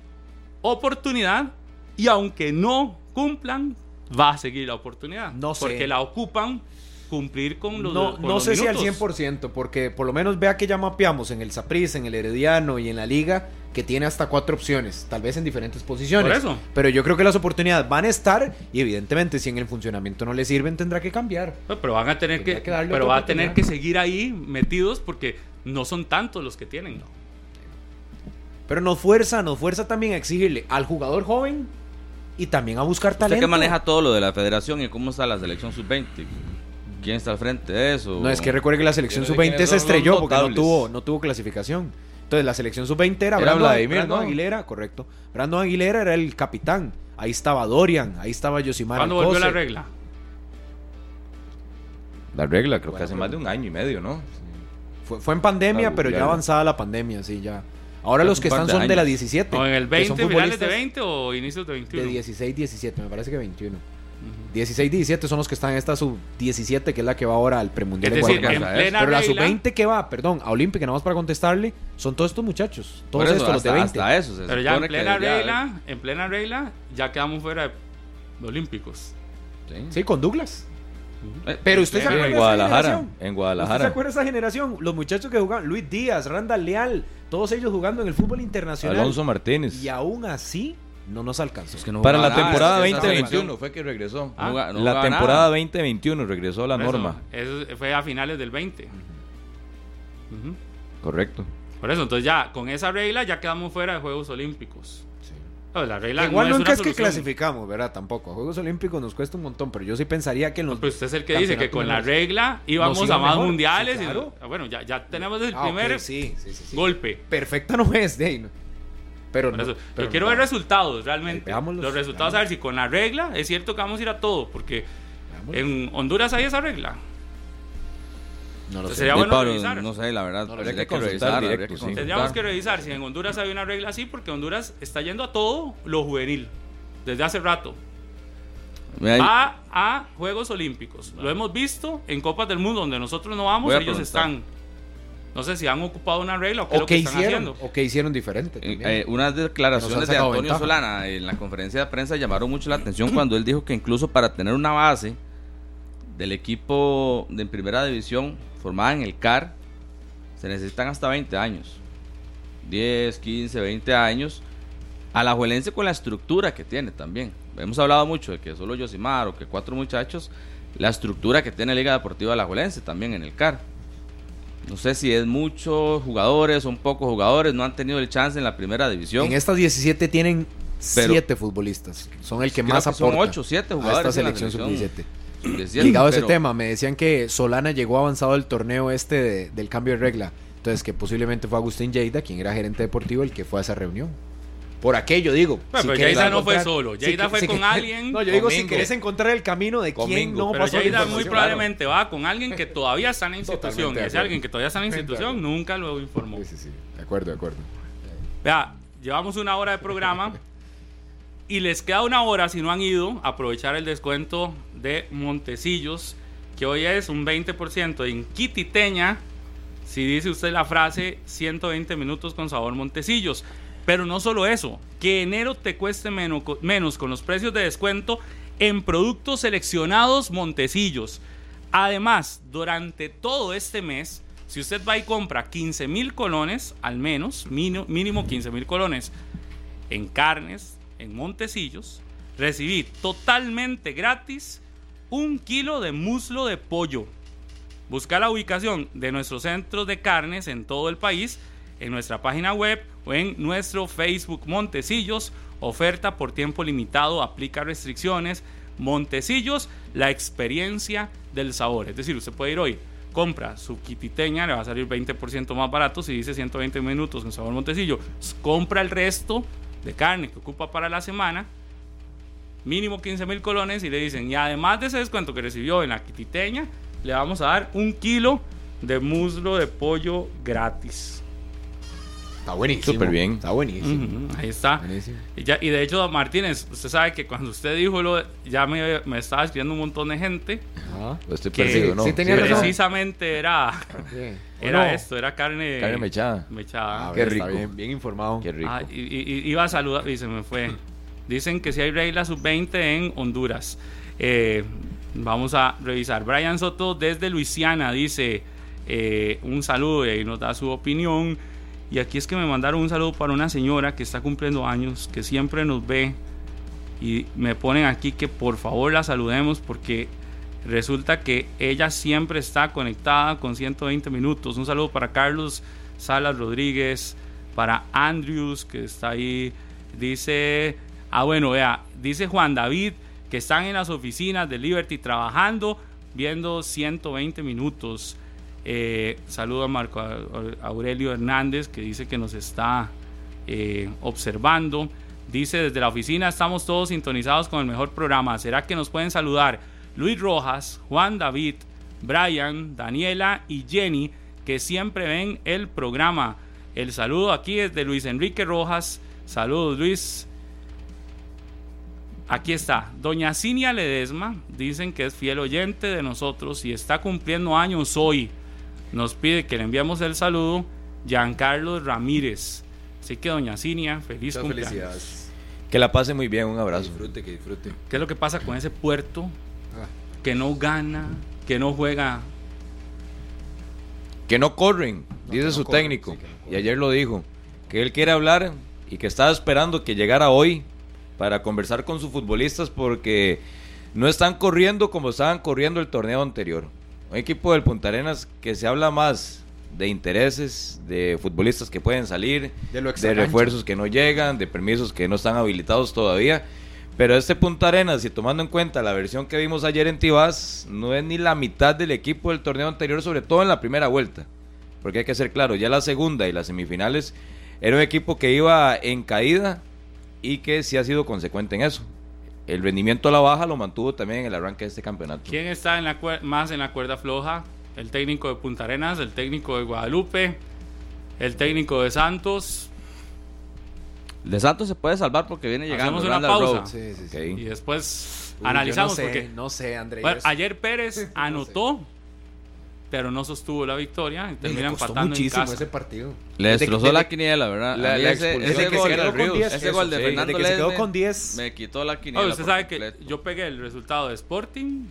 oportunidad y aunque no cumplan, va a seguir la oportunidad. No sé. Porque la ocupan cumplir con los No, con no los sé si al minutos. 100%, porque por lo menos vea que ya mapeamos en el Saprissa, en el Herediano y en la Liga, que tiene hasta cuatro opciones, tal vez en diferentes posiciones. Por eso. Pero yo creo que las oportunidades van a estar y evidentemente si en el funcionamiento no le sirven tendrá que cambiar. Pues, Pero van a tener que, que darle pero va a tener que seguir ahí metidos porque no son tantos los que tienen. Pero nos fuerza, nos fuerza también a exigirle al jugador joven y también a buscar ¿Usted talento. que maneja todo lo de la federación y cómo está la selección sub-20? ¿Quién está al frente de eso? No, es que recuerde que la selección Yo sé sub-20 quiénes se estrelló porque no tuvo, no tuvo clasificación. Entonces la selección sub-20 era, Era Brandon, Vladimir, Brandon ¿no? Aguilera, correcto. Brandon Aguilera era el capitán. Ahí estaba Dorian, ahí estaba Yosimar ¿Cuándo volvió la regla? La regla, creo que Bueno, hace pero- más de un año y medio, ¿no? Fue, fue en pandemia, pero ya avanzada la pandemia, sí, ya. Ahora Hace los que están de son de la años. 17. ¿O en el que 20, son finales de futbolistas 20 o inicios de 21? De 16, 17, me parece que 21. 16, 17 son los que están en esta sub 17, que es la que va ahora al premundial Es de decir, Guatemala. en plena Pero la sub regla, 20 que va, perdón, a Olímpica, nada más para contestarle, son todos estos muchachos. Todos eso, estos, los de hasta, 20. hasta eso. se pero ya en plena ya- regla, en plena regla, ya quedamos fuera de olímpicos. Sí. Sí, con Douglas. Eh, Pero usted se Sí, acuerda de en esa Guadalajara. generación? En ¿Usted se Guadalajara. acuerda de esa generación? Los muchachos que jugaban, Luis Díaz, Randall Leal, todos ellos jugando en el fútbol internacional. Alonso Martínez. Y aún así, no nos alcanzó. Es que no Para la nada, temporada es que esa 2021 selección- fue que regresó. Ah, no jugaba- no la temporada nada. 2021 regresó la Por eso, norma. Eso fue a finales del 20. Ujú. Correcto. Por eso, entonces ya con esa regla ya quedamos fuera de Juegos Olímpicos. No, la regla Igual no nunca es que clasificamos, ¿verdad? Tampoco. A Juegos Olímpicos nos cuesta un montón, pero yo sí pensaría que en los. Pues usted es el que dice que con la regla íbamos a más mejor. mundiales. Sí, y- claro. ah, bueno, ya, ya tenemos el Ah, primer sí, sí, sí, sí. golpe. Perfecta no es, no. Pero no, eso, pero yo quiero no. ver resultados realmente. Veámoslos, Los resultados, a ver si con la regla es cierto que vamos a ir a todo, porque Veámoslos. en Honduras hay esa regla. No lo Entonces sé. sería Sí, bueno Pablo, revisar. no sé, la verdad. No, habría que revisar, habría directo, que sí. consultar. Tendríamos que revisar si en Honduras hay una regla así, porque Honduras está yendo a todo lo juvenil desde hace rato. Va a Juegos Olímpicos. Lo hemos visto en Copas del Mundo, donde nosotros no vamos, ellos preguntar. están. No sé si han ocupado una regla o qué es lo que que están hicieron, haciendo. o que hicieron diferente. Eh, eh, unas declaraciones de Antonio ventaja. Solana en la conferencia de prensa llamaron mucho la atención cuando él dijo que incluso para tener una base del equipo de primera división formada en el CAR se necesitan hasta 20 años. 10, 15, 20 años. Alajuelense con la estructura que tiene también. Hemos hablado mucho de que solo Yosimar o que cuatro muchachos, la estructura que tiene Liga Deportiva Alajuelense también en el CAR. No sé si es muchos jugadores, son pocos jugadores, no han tenido el chance en la primera división. en estas 17 tienen Pero- 7 futbolistas. Son el que más que son aporta. ocho, siete a jugadores esta selección selección. sub-17. Sub-17, Ligado a ese tema, me decían que Solana llegó avanzado el torneo este de- del cambio de regla. Entonces, que posiblemente fue Agustín Lleida, quien era gerente deportivo, el que fue a esa reunión. Por aquello digo. Bueno, pero querés Lleida no fue solo, Lleida que- fue con alguien, No, yo digo, si querés encontrar el camino de quién no Pero pasó la Lleida muy probablemente va con alguien que todavía está en la institución. Totalmente Y ese alguien que todavía está en la institución nunca lo informó. Sí, sí, sí. De acuerdo, de acuerdo. Vea, llevamos una hora de programa y les queda una hora si no han ido a aprovechar el descuento de Montecillos, que hoy es un 20% en Quititeña. Si dice usted la frase 120 minutos con sabor Montecillos. Pero no solo eso, que enero te cueste menos, menos con los precios de descuento en productos seleccionados Montecillos. Además, durante todo este mes, si usted va y compra 15 mil colones, al menos, mínimo, mínimo 15 mil colones, en carnes, en Montecillos, recibí totalmente gratis un kilo de muslo de pollo. Busca la ubicación de nuestros centros de carnes en todo el país, en nuestra página web o en nuestro Facebook Montecillos. Oferta por tiempo limitado, aplica restricciones. Montecillos, la experiencia del sabor. Es decir, usted puede ir hoy, compra su quititeña, le va a salir 20% más barato si dice 120 minutos con sabor Montecillo. Compra el resto de carne que ocupa para la semana, mínimo 15 mil colones, y le dicen, y además de ese descuento que recibió en la quititeña, le vamos a dar un kilo de muslo de pollo gratis. Está buenísimo. Súper bien. Está buenísimo. Ahí está. Buenísimo. Y, ya- y de hecho, Martínez, usted sabe que cuando usted dijo lo, ya me, me estaba escribiendo un montón de gente Ajá. Pues estoy Que- perdido, ¿no? sí tenía Sí, razón. precisamente era, Sí. era esto, era carne, Carne mechada. mechada. Ah, Qué rico. Bien, bien informado. Qué rico. Ah, y, y- y iba a saludar y se me fue. Dicen que si hay regla sub-20 en Honduras. Eh, vamos a revisar. Brian Soto desde Luisiana dice eh, un saludo y ahí nos da su opinión. Y aquí es que me mandaron un saludo para una señora que está cumpliendo años, que siempre nos ve. Y me ponen aquí que por favor la saludemos porque resulta que ella siempre está conectada con 120 minutos. Un saludo para Carlos Salas Rodríguez, para Andrews que está ahí. Dice, ah bueno, vea, dice Juan David que están en las oficinas de Liberty trabajando, viendo 120 minutos. Eh, saludo a Marco Aurelio Hernández que dice que nos está eh, observando. Dice desde la oficina estamos todos sintonizados con el mejor programa. ¿Será que nos pueden saludar Luis Rojas, Juan David, Brian, Daniela y Jenny que siempre ven el programa? El saludo aquí es de Luis Enrique Rojas. Saludos Luis. Aquí está, doña Cinia Ledesma, dicen que es fiel oyente de nosotros y está cumpliendo años hoy. Nos pide que le enviemos el saludo, Giancarlo Ramírez. Así que doña Cinia, feliz Muchas cumpleaños. felicidades. Que la pase muy bien, un Que abrazo. disfrute, que disfrute. ¿Qué es lo que pasa con ese puerto Ah, que no gana, que no juega? Que no corren, No, dice que no su corren, técnico. sí, que no corren. y ayer lo dijo. Que él quiere hablar y que estaba esperando que llegara hoy para conversar con sus futbolistas porque no están corriendo como estaban corriendo el torneo anterior. Un equipo del Punta Arenas que se habla más de intereses, de futbolistas que pueden salir, De lo de refuerzos que no llegan, de permisos que no están habilitados todavía. Pero este Punta Arenas, y tomando en cuenta la versión que vimos ayer en Tibás, no es ni la mitad del equipo del torneo anterior, sobre todo en la primera vuelta. Porque hay que ser claro, ya la segunda y las semifinales era un equipo que iba en caída y que sí ha sido consecuente en eso. El rendimiento a la baja lo mantuvo también en el arranque de este campeonato. ¿Quién está en la cuer- más en la cuerda floja? El técnico de Punta Arenas, el técnico de Guadalupe, el técnico de Santos. De Santos se puede salvar porque viene llegando. Hacemos una pausa. Sí, sí, sí. Y después Uy, yo analizamos no sé, porque No sé, Andrés. bueno, ayer Pérez No anotó, pero no sostuvo la victoria y le termina costó empatando en muchísimo casa. ese partido. Le destrozó que- la quiniela, ¿verdad? La- la ese, expulsión ese que gol, con 10. ese gol de sí, Fernando que se quedó con 10. me quitó la quiniela. Oye, usted sabe que completo. yo pegué el resultado de Sporting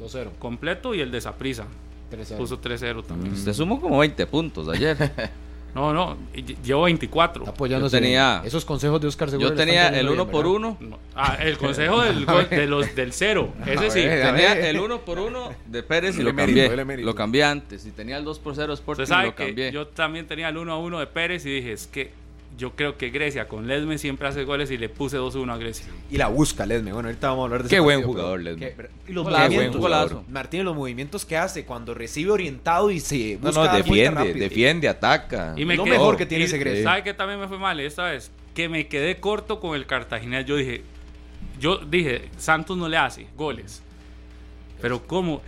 2-0. completo y el de Saprisa. 3-0. Puso 3-0 también. Usted sumó como 20 puntos ayer. No, no, y- llevo 24. Está apoyándose. Yo tenía- Esos consejos de Oscar Seguro. Yo tenía el bien, uno por ¿verdad? uno. No. Ah, el consejo del, de los, del cero. Ese sí. ver, Tenía el 1 por 1 de Pérez y El lo cambié. emérito. Lo cambié antes. Y tenía el 2 por 0 Sporting y lo cambié. yo también tenía el 1 a 1 de Pérez y dije, es que yo creo que Grecia con Lesme siempre hace goles y le puse 2-1 a Grecia. Y la busca, Lesme. Bueno, ahorita vamos a hablar de Qué ese buen partido, jugador, pero- Lesme. qué- Y los Golazo, movimientos. golazo. Martín, los movimientos que hace cuando recibe orientado y se No, busca no, vuelta defiende, defiende, ataca. Y me lo quedé- mejor que tiene y ese Grecia. ¿Sabe qué también me fue mal esta vez? Que me quedé corto con el Cartagena. Yo dije, yo dije, Santos no le hace goles. Pero ¿cómo?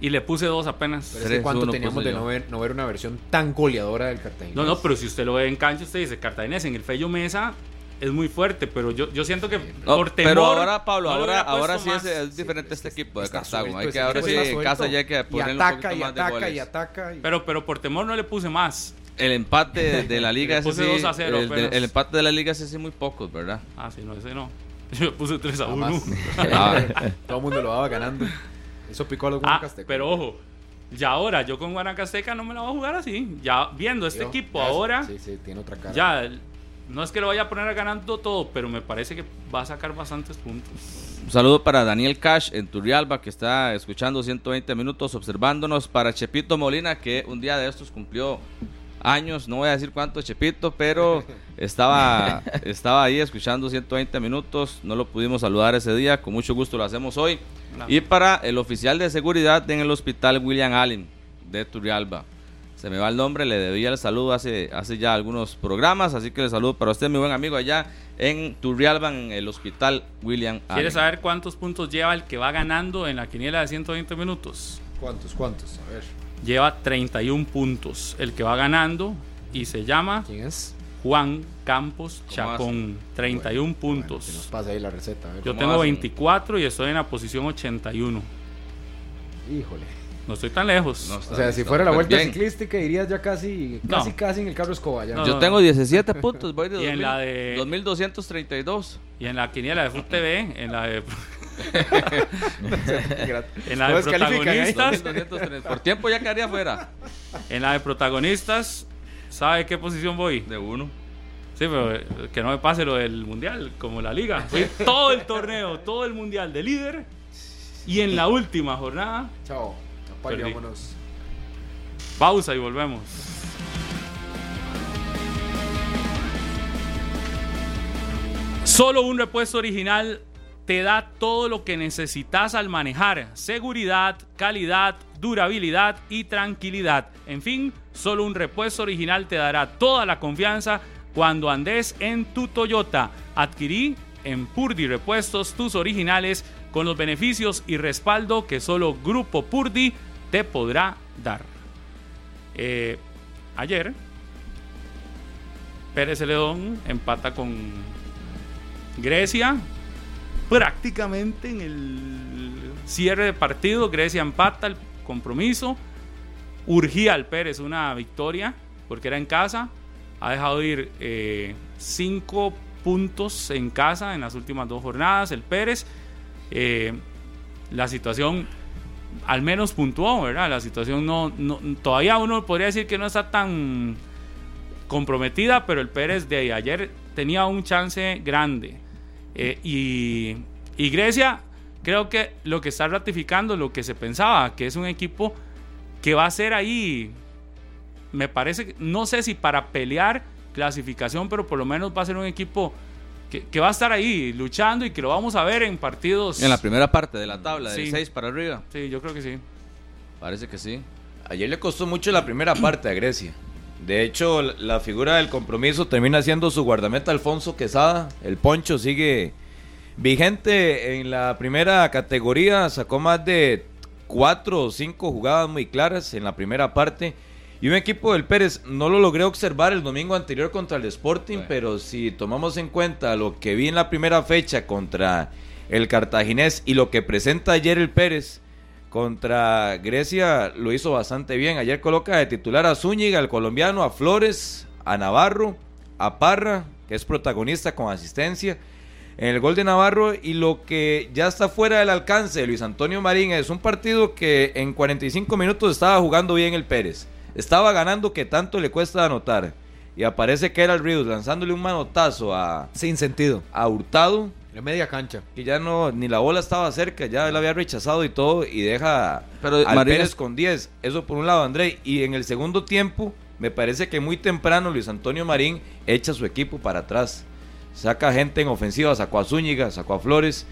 Y le puse dos apenas. Pero es que 3-1 cuánto teníamos puse de no ver, no ver una versión tan goleadora del Cartagena. No, no, pero si usted lo ve en cancha, usted dice Cartaginés en el Fello Mesa es muy fuerte, pero yo, yo siento que No, por temor. pero ahora, Pablo, no ahora, ahora sí es, es diferente Sí, este equipo de Cartago. suelto Hay que ahora sí, en casa ya hay que y ponerle un ataca, poquito y más de ataca, y goles. ataca. y- Pero, pero por temor no le puse más. El empate de, de la liga Le ese puse sí, 2 a 0 el, el empate de la liga ese sí muy pocos, ¿verdad? Ah, sí, no, ese no. Yo le puse 3 a 1. Jamás. Ah, Todo el mundo lo daba ganando. Eso picó a los Ah, Guanacastecos. pero ojo, ya ahora yo con Guanacasteca no me la voy a jugar así. Ya viendo este equipo ya ahora, Sí, sí, tiene otra cara. ya no es que lo vaya a poner ganando todo, pero me parece que va a sacar bastantes puntos. Un saludo para Daniel Cash en Turrialba que está escuchando 120 minutos observándonos. Para Chepito Molina que un día de estos cumplió años, no voy a decir cuánto Chepito, pero estaba, estaba ahí escuchando 120 minutos, no lo pudimos saludar ese día, con mucho gusto lo hacemos hoy. Y para el oficial de seguridad en el hospital William Allen de Turrialba. Se me va el nombre, le debía el saludo hace, hace ya algunos programas, así que le saludo para usted, mi buen amigo, allá en Turrialba, en el hospital William Allen. ¿Quieres saber cuántos puntos lleva el que va ganando en la quiniela de 120 minutos? ¿Cuántos? ¿Cuántos? A ver. Lleva 31 puntos el que va ganando y se llama ¿Quién es? Juan Campos Chacón. 31 puntos. Que nos pase ahí la receta. Yo ¿Cómo tengo hacen? 24 y estoy en la posición 81. Híjole. No estoy tan lejos. No, O sea, si fuera la súper vuelta bien. ciclística irías ya casi, No. casi, casi en el carro escoba. ya. No, Yo tengo 17 puntos, voy de, Y en 2000, la de- 2232. Y en la quiniela de Foot TV, en la de, en la ¿No de ahí? protagonistas, 2230. Por tiempo ya quedaría fuera. en la de protagonistas, ¿sabe qué posición voy? De uno. Sí, pero eh, que no me pase lo del mundial, como la liga. Fui todo el torneo, todo el mundial de líder. Y en la última jornada, Chao. Apague, vámonos. pausa y volvemos. Solo un repuesto original te da todo lo que necesitas al manejar. Seguridad, calidad, durabilidad y tranquilidad. En fin, solo un repuesto original te dará toda la confianza cuando andes en tu Toyota. Adquirí en Purdy Repuestos tus originales con los beneficios y respaldo que solo Grupo Purdy te podrá dar. Eh, ayer, Pérez Celedón empata con Grecia. Prácticamente en el cierre de partido, Grecia empata el compromiso. Urgía al Pérez una victoria porque era en casa. Ha dejado ir eh, cinco puntos en casa en las últimas dos jornadas. El Pérez. Eh, la situación al menos puntuó, ¿verdad? La situación no, no- todavía uno podría decir que no está tan comprometida, pero el Pérez de ayer tenía un chance grande. Eh, y, y Grecia creo que lo que está ratificando lo que se pensaba, que es un equipo que va a ser ahí, me parece, que- no sé si para pelear clasificación, pero por lo menos va a ser un equipo que, que va a estar ahí luchando y que lo vamos a ver en partidos. En la primera parte de la tabla, del Sí. 6 para arriba. Sí, yo creo que sí. Parece que sí. Ayer le costó mucho la primera parte a Grecia. De hecho, la- figura del compromiso termina siendo su guardameta Alfonso Quesada. El Poncho sigue vigente en la primera categoría. Sacó más de cuatro o cinco jugadas muy claras en la primera parte. Y un equipo del Pérez no lo logré observar el domingo anterior contra el Sporting, Bueno. pero si tomamos en cuenta lo que vi en la primera fecha contra el Cartaginés y lo que presenta ayer el Pérez, contra Grecia lo hizo bastante bien. Ayer coloca de titular a Zúñiga, al colombiano, a Flores, a Navarro, a Parra, que es protagonista con asistencia. En el gol de Navarro y lo que ya está fuera del alcance de Luis Antonio Marín es un partido que en 45 minutos estaba jugando bien el Pérez. Estaba ganando que tanto le cuesta anotar. Y aparece que era el Ríos lanzándole un manotazo a, Sin sentido. a Hurtado En media cancha. que ya no, ni la bola estaba cerca, ya él había rechazado y todo, y deja Pero, al Pérez con 10. Eso por un lado, André. Y en el segundo tiempo, me parece que muy temprano Luis Antonio Marín echa su equipo para atrás. Saca gente en ofensiva, sacó a Zúñiga, sacó a Flores.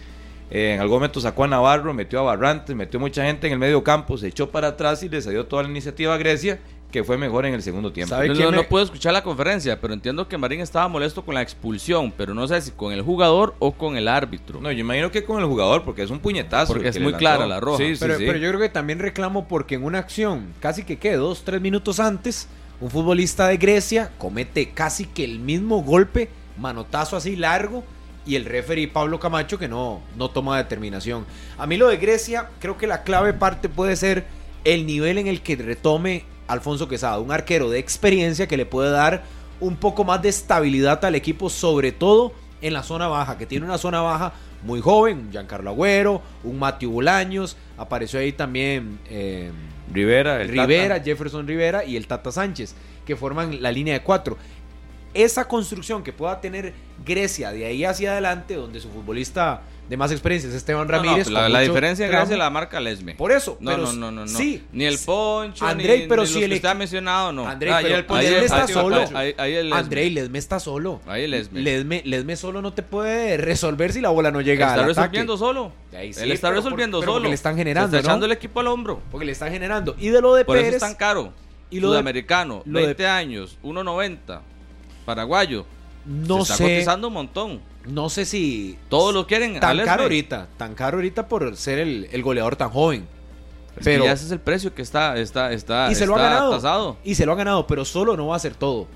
eh, en algún momento sacó a Navarro, metió a Barrantes, metió mucha gente en el medio campo, se echó para atrás y le salió toda la iniciativa a Grecia, que fue mejor en el segundo tiempo. ¿Sabe No, quién no, me- no puedo escuchar la conferencia, pero entiendo que Marín estaba molesto con la expulsión, pero no sé si con el jugador o con el árbitro. No, yo imagino que con el jugador, porque es un puñetazo. Porque es muy clara la roja. Sí, sí, pero, sí. pero yo creo que también reclamo porque en una acción, casi que qué, dos, tres minutos antes, un futbolista de Grecia comete casi que el mismo golpe, manotazo así largo, y el referee Pablo Camacho que no, no toma determinación. A mí lo de Grecia, creo que la clave parte puede ser el nivel en el que retome Alfonso Quesada, un arquero de experiencia que le puede dar un poco más de estabilidad al equipo, sobre todo en la zona baja, que tiene una zona baja muy joven, un Giancarlo Agüero, un Matthew Bolaños, apareció ahí también eh, Rivera, el Rivera, Tata. Jefferson Rivera y el Tata Sánchez, que forman la línea de cuatro. esa construcción que pueda tener Grecia de ahí hacia adelante, donde su futbolista de más experiencia es Esteban No, no, Ramírez. la, diferencia en tramo. Grecia la marca Lesme. Por eso, No, pero no, no, no, no. Sí, Ni el Poncho, Andrei, ni, pero ni si los el que ha mencionado, no. Andrei, Ah, pero el Poncho Ledesma está está solo. Lesme. Andrei Ledme está solo. Ahí el Lesme. Ledme, Ledme solo no te puede resolver si la bola no llega está al ataque. resolviendo solo. Ahí sí, Él está pero resolviendo solo. porque le están generando, Se está echando el equipo al hombro. Porque le están generando. Y de lo de Por eso Pérez. es tan caro. y lo Sudamericano, de- 20 años, 1.90. Paraguayo. no se está cotizando un montón. No sé si. Todos lo quieren. Tan caro ahorita. Tan caro ahorita por ser el, el goleador tan joven. Es que Pero. ya ese es el precio que está, está, está, y se lo ha ganado. tasado. Y se lo ha ganado, pero solo no va a hacer todo.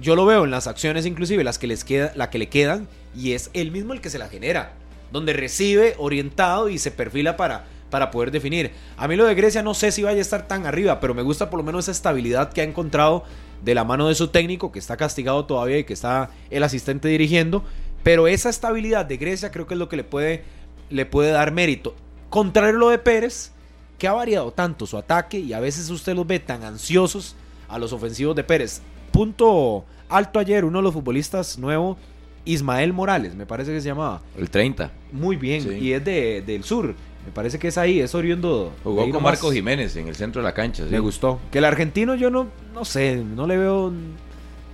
Yo lo veo en las acciones, inclusive las que les queda, la que le quedan, y es él mismo el que se la genera. Donde recibe orientado y se perfila para, para poder definir. A mí lo de Grecia no sé si vaya a estar tan arriba, pero me gusta por lo menos esa estabilidad que ha encontrado de la mano de su técnico, que está castigado todavía y que está el asistente dirigiendo. Pero esa estabilidad de Grecia creo que es lo que le puede, le puede dar mérito. Contrario a lo de Pérez, que ha variado tanto su ataque y a veces usted los ve tan ansiosos a los ofensivos de Pérez. Punto alto ayer, uno de los futbolistas nuevo, Ismael Morales, me parece que se llamaba. El 30. Muy bien, Sí. y es de, del sur. Me parece que es ahí, es oriundo. Jugó con nomás. Marco Jiménez en el centro de la cancha. sí. Me gustó. Que el argentino yo no, no sé, no le veo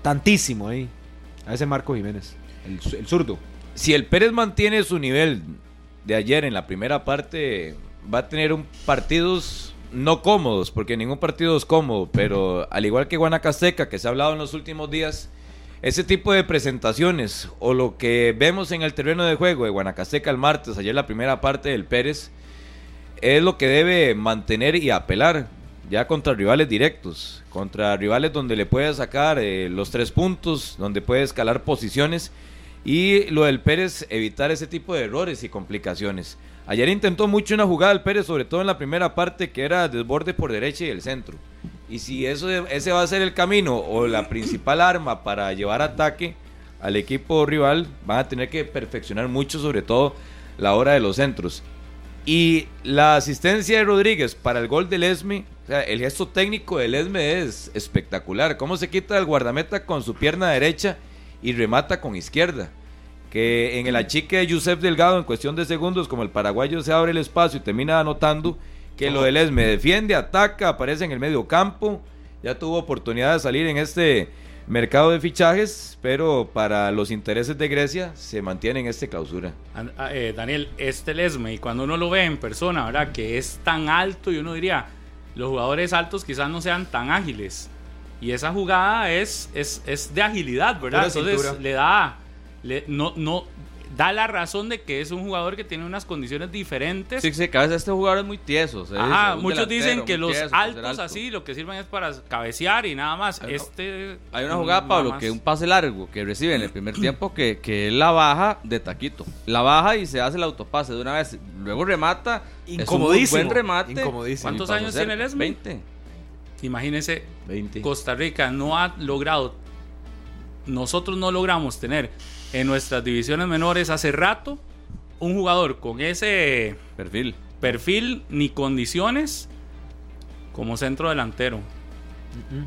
tantísimo ahí. A ese Marco Jiménez, el, el zurdo. Si el Pérez mantiene su nivel de ayer en la primera parte, va a tener un partidos no cómodos, porque ningún partido es cómodo, pero al igual que Guanacasteca, que se ha hablado en los últimos días, ese tipo de presentaciones o lo que vemos en el terreno de juego de Guanacasteca el martes, ayer la primera parte del Pérez, es lo que debe mantener y apelar ya contra rivales directos, contra rivales donde le puede sacar eh, los tres puntos, donde puede escalar posiciones y lo del Pérez evitar ese tipo de errores y complicaciones. Ayer intentó mucho una jugada del Pérez, sobre todo en la primera parte, que era desborde por derecha y el centro. Y si eso, ese va a ser el camino o la principal arma para llevar ataque al equipo rival, van a tener que perfeccionar mucho, sobre todo la hora de los centros. Y la asistencia de Rodríguez para el gol del Esme, el gesto técnico del Esme es espectacular. Cómo se quita el guardameta con su pierna derecha y remata con izquierda. Que en el achique de Yusef Delgado, en cuestión de segundos, como el paraguayo se abre el espacio y termina anotando, que lo del Esme defiende, ataca, aparece en el medio campo. Ya tuvo oportunidad de salir en este mercado de fichajes, pero para los intereses de Grecia se mantiene en esta clausura. Ah, eh, Daniel, este Lesme, y cuando uno lo ve en persona, ¿verdad? Que es tan alto y uno diría, los jugadores altos quizás no sean tan ágiles. Y esa jugada es, es, es de agilidad, ¿verdad? Pura Entonces cintura. le da, le- no, no, da la razón de que es un jugador que tiene unas condiciones diferentes. Sí, sí, que a veces este jugador es muy tieso. Ajá, es un muchos dicen que los tieso altos alto. así lo que sirven es para cabecear y nada más. Hay una- este Hay una jugada, Pablo, más. que un pase largo que recibe en el primer tiempo que, que él la baja de taquito. La baja y se hace el autopase de una vez. Luego remata. es un Incomodísimo, buen remate. incomodísimo. ¿Cuántos años tiene el Esme? 20. Imagínense 20. Costa Rica no ha logrado, nosotros no logramos tener en nuestras divisiones menores hace rato un jugador con ese Perfil. perfil ni condiciones como centro delantero.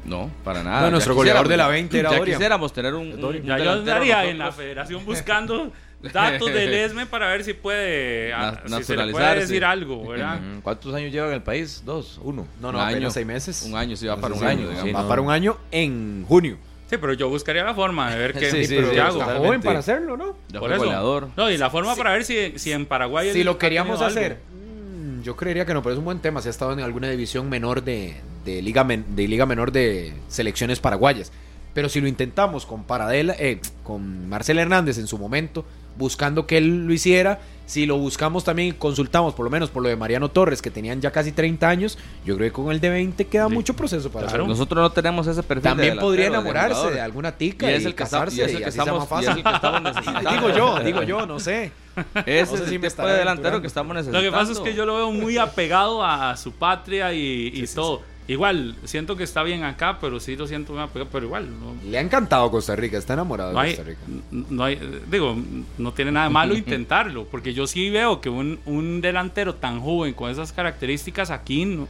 No, para nada. No, nuestro goleador de la 20 era Ya quisiéramos tener un, un. Ya yo andaría en la federación buscando datos del ESME para ver si puede, Na- ah, si se le puede decir algo, ¿verdad? ¿Cuántos años lleva en el país? Dos, uno. No, no, Un año. seis meses. Un año, sí, va para un Sí, año, sí, Va no. para un año en junio. Sí, pero yo buscaría la forma de ver qué, Sí, sí, sí, hago. Está joven para hacerlo, ¿no? Ya Por eso. goleador. No, y la forma para ver si, si en Paraguay Si lo queríamos hacer, algo. mm, yo creería que no, pero es un buen tema. Si ha estado en alguna división menor de, de liga, men- de liga menor de selecciones paraguayas. Pero si lo intentamos con Paradela, eh, con Marcel Hernández en su momento, buscando que él lo hiciera, si lo buscamos también y consultamos, por lo menos por lo de Mariano Torres, que tenían ya casi 30 años, yo creo que con el de 20 queda Sí, mucho proceso para claro. Nosotros no tenemos ese perfil. de También podría de enamorarse de alguna tica Y y, es el que está- casarse y es el que así sea estamos- más y es el fácil. que estamos necesitando. digo yo, digo yo, no sé. Ese No sé es si el tipo de delantero que estamos Lo necesitando. que pasa es que yo lo veo muy apegado a, su patria y, y todo. Igual, siento que está bien acá, pero sí lo siento pero igual, no, Le ha encantado Costa Rica, está enamorado no de hay, Costa Rica. no hay, digo, no tiene nada de malo intentarlo, porque yo sí veo que un, un delantero tan joven con esas características aquí no,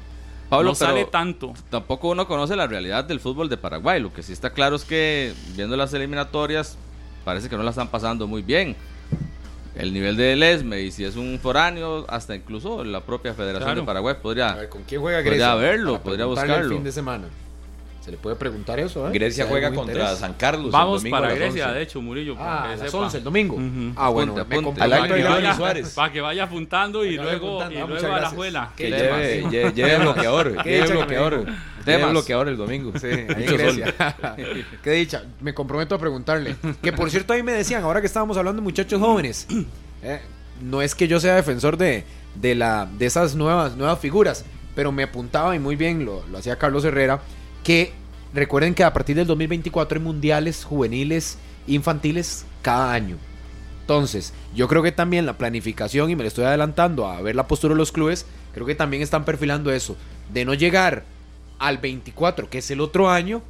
Pablo, no sale tanto. Tampoco uno conoce la realidad del fútbol de Paraguay. Lo que sí está claro es que viendo las eliminatorias parece que no la están pasando muy bien. El nivel del ESME y si es un foráneo, hasta incluso la propia Federación Claro. de Paraguay podría... A ver, ¿con quién juega Podría verlo, podría buscarlo. El fin de semana. Se le puede preguntar eso, ¿eh? Grecia juega contra interés. San Carlos. el Vamos domingo para las Grecia, 11. de hecho, Murillo. Ah, que a las sepa. 11 el domingo. Ah, bueno, me compro- Al Para acto de Suárez. para que vaya apuntando y luego, apuntando. y Ah, luego a la juela. ¿Qué Que lleve, lleve, lleve bloqueador. Lleve bloqueador. Lleve bloqueador el domingo. Sí, ahí en. Grecia. Qué dicha. Me comprometo a preguntarle. Que por cierto, ahí me decían, ahora que estábamos hablando de muchachos jóvenes, eh, no es que yo sea defensor de, de, la, de esas nuevas, nuevas figuras, pero me apuntaba y muy bien lo, lo hacía Carlos Herrera, que recuerden que a partir del 2024 hay mundiales juveniles infantiles cada año. Entonces, yo creo que también la planificación, y me le estoy adelantando a ver la postura de los clubes, creo que también están perfilando eso, de no llegar al 24, que es el otro año,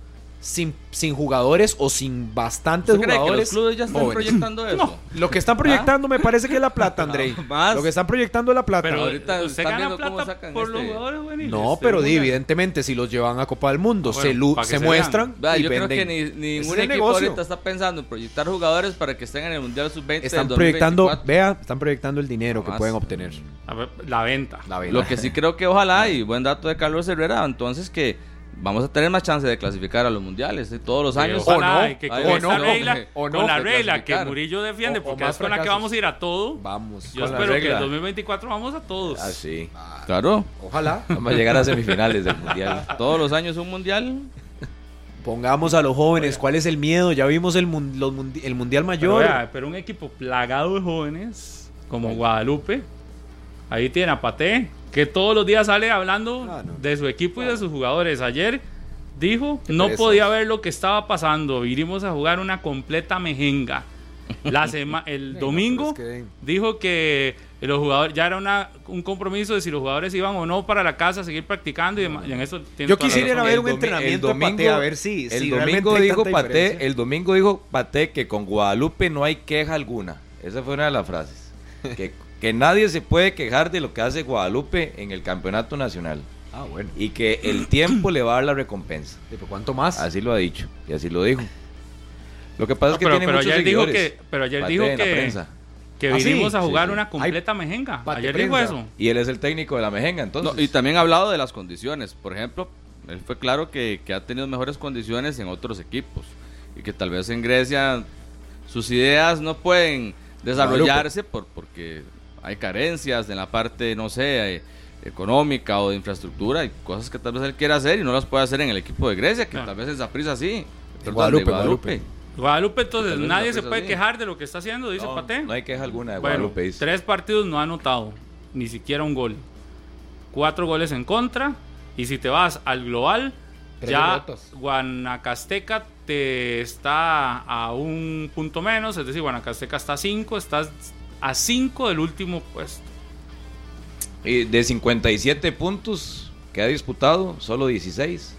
sin, sin jugadores o sin bastantes ¿Usted cree que los jugadores. clubes ya están jóvenes. proyectando eso? Lo que están proyectando me parece que es la plata, Andrei. Más. Lo que están proyectando es la plata. Pero Ahorita usted están gana plata sacan por los este- jugadores juveniles. no, pero di, evidentemente si los llevan a Copa del Mundo, bueno, se, se se muestran y yo creo venden. que ni, ningún equipo negocio. ahorita está pensando en proyectar jugadores para que estén en el Mundial Sub-20 Están del proyectando, 2024. vea, están proyectando el dinero que pueden obtener. Ver, la venta. La verdad. Lo que sí creo que ojalá, y buen dato de Carlos Herrera, entonces que vamos a tener más chance de clasificar a los mundiales ¿eh? todos los Sí, años. ojalá, O no, que o con esta no, regla, o no, con la de regla que. Murillo defiende, O- o porque es con la que vamos a ir a todo. Vamos. Yo Con la espero que el 2024 vamos a todos. Así. Claro, Ojalá. Vamos a llegar a semifinales del mundial. todos los años un mundial. Pongamos a los jóvenes. ¿Cuál es el miedo? Ya vimos el, mun- los mundi- el Mundial Pero, Mayor. vea, pero un equipo plagado de jóvenes como Guadalupe, ahí tiene a Paté, que todos los días sale hablando Ah, no. de su equipo y de sus jugadores. Ayer dijo, no podía ver lo que estaba pasando, vinimos a jugar una completa mejenga. La sema- el domingo dijo que los jugadores ya era una, un compromiso de si los jugadores iban o no para la casa a seguir practicando y, demás, y en eso tiene Yo quisiera ir a razón. ver un entrenamiento el de Paté, a ver si- el si domingo dijo diferencia. el domingo dijo Paté que con Guadalupe no hay queja alguna. Esa fue una de las frases. que, que nadie se puede quejar de lo que hace Guadalupe en el campeonato nacional Ah, bueno. y que el tiempo le va a dar la recompensa. ¿Y por ¿Cuánto más? Así lo ha dicho y así lo dijo. Lo que pasa No, es que pero, tiene pero muchos ayer dijo seguidores. que, pero ayer dijo que, que Ah, sí, a jugar sí. una completa mejenga. Ayer dijo eso. Y él es el técnico de la Mejenga, entonces. No, y también ha hablado de las condiciones. Por ejemplo, él fue claro que, que ha tenido mejores condiciones en otros equipos. Y que tal vez en Grecia sus ideas no pueden desarrollarse por, porque hay carencias en la parte, no sé, eh, económica o de infraestructura y cosas que tal vez él quiera hacer y no las puede hacer en el equipo de Grecia, que Claro. tal vez en Saprissa sí. Perdón, Guadalupe, Guadalupe. Guadalupe, entonces nadie se puede así. quejar de lo que está haciendo, dice no, Paté. no hay queja alguna de bueno, Guadalupe. dice. tres partidos no ha anotado, ni siquiera un gol. Cuatro goles en contra. Y si te vas al global, Tres ya derrotas. Guanacasteca te está a un punto menos, es decir, Guanacasteca está a cinco, estás a cinco del último puesto. Y de 57 puntos que ha disputado, solo 16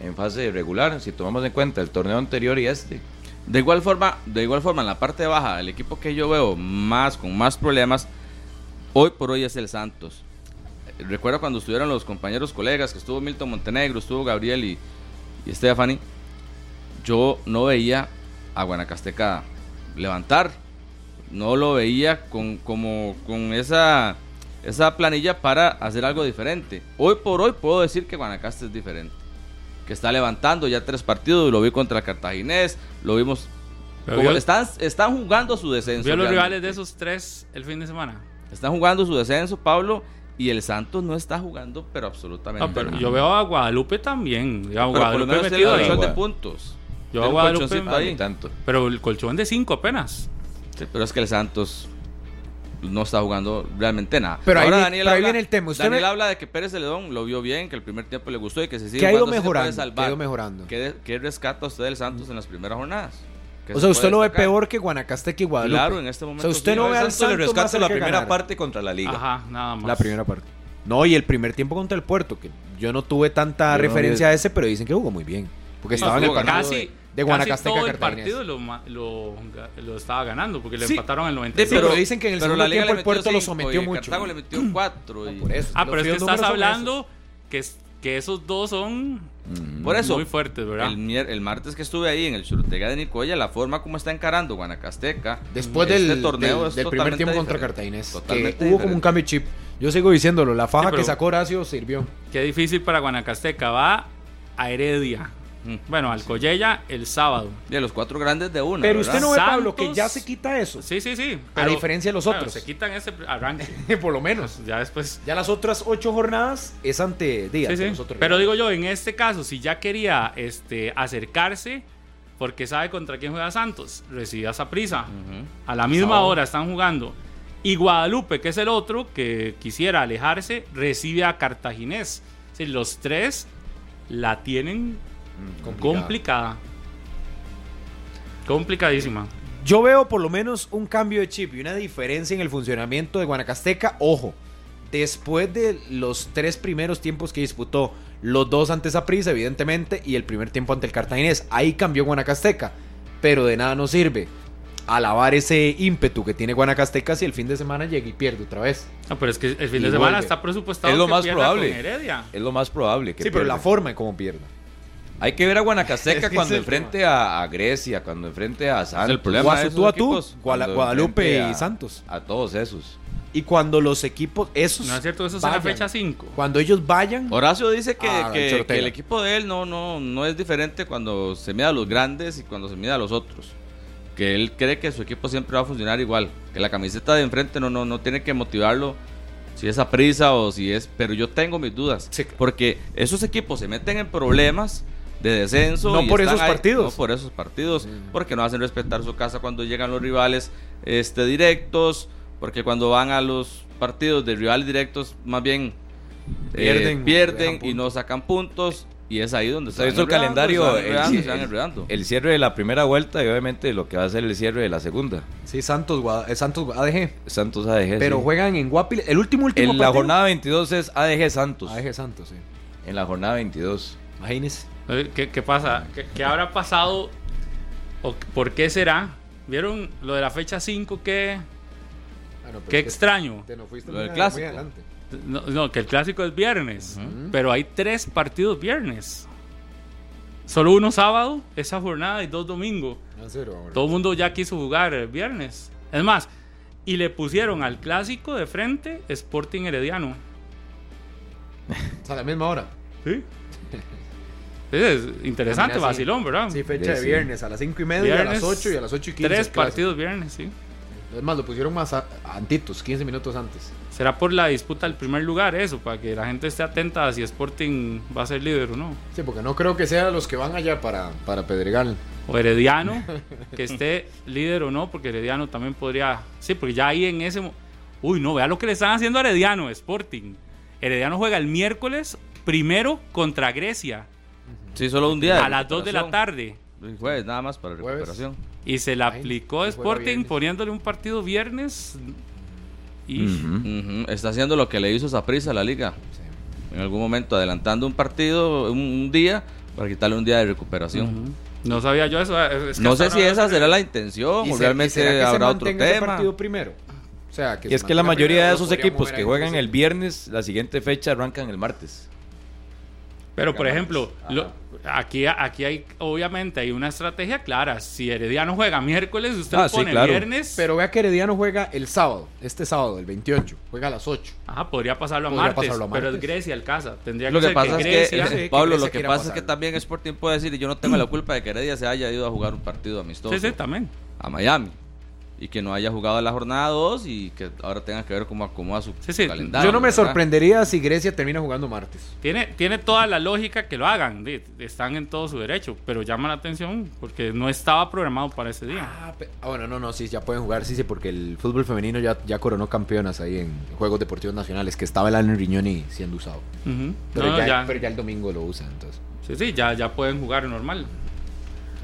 en fase regular, si tomamos en cuenta el torneo anterior y este. De igual forma, de igual forma en la parte baja, el equipo que yo veo más con más problemas hoy por hoy es el Santos. Recuerdo cuando estuvieron los compañeros colegas, que estuvo Milton Montenegro, estuvo Gabriel y, y Stephanie, yo no veía a Guanacasteca levantar, no lo veía con, como, con esa, esa planilla para hacer algo diferente. Hoy por hoy puedo decir que Guanacaste es diferente que está levantando ya tres partidos, lo vi contra el Cartaginés, lo vimos. Pero como vio- están, están jugando su descenso. ¿Vio los realmente. rivales de esos tres el fin de semana? Están jugando su descenso, Pablo, y el Santos no está jugando, pero absolutamente No, pero nada. yo veo a Guadalupe también. Lo Guadalupe metido ahí. colchón de puntos. Yo a Guadalupe. Ah, ahí. tanto. Pero el colchón de cinco apenas. Sí, pero es que el Santos no está jugando realmente nada. Pero ahí Ahora Daniel, pero ahí habla, viene el tema. Usted Daniel me- habla de que Pérez Celedón lo vio bien, que el primer tiempo le gustó y que se sigue Que ha ido mejorando. salvar. Que ha ido mejorando. ¿Qué, de- qué rescata usted del Santos en las primeras jornadas? ¿Qué O se sea, usted lo ve peor que Guanacasteca y Guadalupe. Claro, en este O momento. sea, usted sí. no ve al Santos le rescata la primera ganar. parte contra la liga. Ajá, nada más. La primera parte. No, y el primer tiempo contra el Puerto, que yo no tuve tanta Yo referencia a ese, pero dicen que jugó muy bien. Porque estaba en el partido casi, de, de Guanacasteca casi todo el partido lo, lo, lo estaba ganando porque le Sí. empataron al Sí, 96. pero dicen que en el segundo la liga tiempo le el Puerto metió lo cinco sometió y mucho. Cartago le metió cuatro. y- Por eso, ah, los pero es que estás hablando que es- que esos dos son Por eso, muy fuertes, ¿verdad? el, el martes que estuve ahí en el Churutega de Nicoya, la forma como está encarando Guanacasteca. Después este del, torneo del- es del primer tiempo contra. Cartaginés. Totalmente que hubo como un cambio de chip. Yo sigo diciéndolo, la faja Sí, que sacó Horacio sirvió. Qué difícil para Guanacasteca. Va a Heredia. Bueno, al Collella el sábado. De los cuatro grandes de uno. Pero ¿verdad? usted no ve, Pablo, Santos- que ya se quita eso. Sí, sí, sí. A diferencia de los bueno, otros. se quitan ese arranque. Por lo menos. ya después. Ya las otras ocho jornadas es ante día. Sí, sí. los otros Pero digo yo, en este caso, si ya quería este, acercarse, porque sabe contra quién juega Santos, recibe a Saprissa. Ujú. A la misma Sábado. hora están jugando. Y Guadalupe, que es el otro que quisiera alejarse, recibe a Cartaginés. Decir, los tres la tienen Complicada. complicada. Complicadísima. Yo veo por lo menos un cambio de chip y una diferencia en el funcionamiento de Guanacasteca. Ojo, después de los tres primeros tiempos que disputó, los dos ante Saprissa, evidentemente, y el primer tiempo ante el Cartaginés, ahí cambió Guanacasteca. Pero de nada nos sirve alabar ese ímpetu que tiene Guanacasteca si el fin de semana llega y pierde otra vez. No, pero es que el fin Y de semana vuelve. está presupuestado Es lo que más probable. con Heredia. Es lo más probable que sí, pero la forma en cómo pierda. Hay que ver a Guanacasteca Es que cuando es enfrente a, a Grecia, cuando enfrente a Santos. el problema esos tú a tú, Guala- Guadalupe enfrente y a- Santos. A todos esos. Y cuando los equipos, esos. No es cierto, eso es la fecha 5. Cuando ellos vayan. Horacio dice que, Ah, que- el que el equipo de él no, no, no es diferente cuando se mide a los grandes y cuando se mide a los otros. Que él cree que su equipo siempre va a funcionar igual. Que la camiseta de enfrente no, no, no tiene que motivarlo si es a prisa o si es. Pero yo tengo mis dudas. Sí. Porque esos equipos se meten en problemas de descenso. No y por esos partidos. No por esos partidos. Porque no hacen respetar su casa cuando llegan los rivales este, directos. Porque cuando van a los partidos de rivales directos, más bien eh, Pierden, pierden, y no sacan puntos. Y es ahí donde Se visto el calendario, se van el, el- el cierre de la primera vuelta y obviamente lo que va a ser el cierre de la segunda. Sí, Santos, eh, Santos ADG. Santos ADG. Pero sí. juegan en Guapiles. El último, último En la jornada 22 es ADG Santos. ADG Santos, sí. En la jornada 22. Imagínese. ¿Qué, qué pasa? ¿Qué, qué habrá pasado? ¿O por qué será? ¿Vieron lo de la fecha 5? ¿Qué, qué extraño? Lo del clásico. No, no, que el clásico es viernes. Pero hay tres partidos viernes. Solo uno sábado, esa jornada, y dos domingos. Todo el mundo ya quiso jugar el viernes. Es más, y le pusieron al clásico de frente Sporting Herediano. a la misma hora. ¿Sí? Es interesante, vacilón, ¿verdad? Sí, fecha de Sí. viernes a las 5 y media, a Viernes, las 8 y a las 8 y 15. Tres partidos viernes, sí. Es más, lo pusieron más a- antitos, 15 minutos antes. Será por la disputa del primer lugar, eso, para que la gente esté atenta a si Sporting va a ser líder o no. Sí, porque no creo que sean los que van allá para, para Pedregal. O Herediano, que esté líder o no, porque Herediano también podría. Sí, porque ya ahí en ese. Uy, no, vea lo que le están haciendo a Herediano, Sporting. Herediano juega el miércoles primero contra Grecia Sí, solo un día. a las 2 de la tarde. El Jueves, nada más para Jueves. recuperación. Y se la Ay, aplicó Sporting poniéndole un partido viernes. Y Ujú. Ujú, Está haciendo lo que le hizo Saprissa a la liga. En algún momento adelantando un partido, un, un día, para quitarle un día de recuperación. Ujú. no sabía yo eso. es que No sé si esa será la intención ¿Y o se- y realmente será que se habrá otro mantenga ese tema. partido primero? O sea, que Y se es que la mayoría primero, de esos equipos que juegan sí. el viernes, la siguiente fecha arrancan el martes. Pero por ejemplo, lo- aquí, aquí hay obviamente hay una estrategia clara. Si Herediano juega miércoles, usted Ah, lo sí, pone claro. viernes. Pero vea que Herediano juega el sábado, este sábado, el 28. Juega a las 8. Ajá, podría pasarlo a, Podría martes, pasarlo a pero es martes. Grecia el casa. Tendría Lo que que ser pasa que es Grecia. sí, que, Pablo, lo que pasa es que también Sporting puede decir, y yo no tengo la culpa de que Heredia se haya ido a jugar un partido amistoso Sí, sí, también. a Miami. Y que no haya jugado la jornada 2 y que ahora tenga que ver cómo acomoda su Sí, sí. calendario. Yo no me ¿verdad? sorprendería si Grecia termina jugando martes. Tiene, tiene toda la lógica que lo hagan. Están en todo su derecho. Pero llama la atención porque no estaba programado para ese día. Ah, pe- ah, bueno, no, no, sí, ya pueden jugar, sí, sí, porque el fútbol femenino ya, ya coronó campeonas ahí en Juegos Deportivos Nacionales, que estaba el Alan Riñoni siendo usado. Pero, No, ya, ya- pero ya el domingo lo usan, entonces. Sí, sí, ya, ya pueden jugar normal.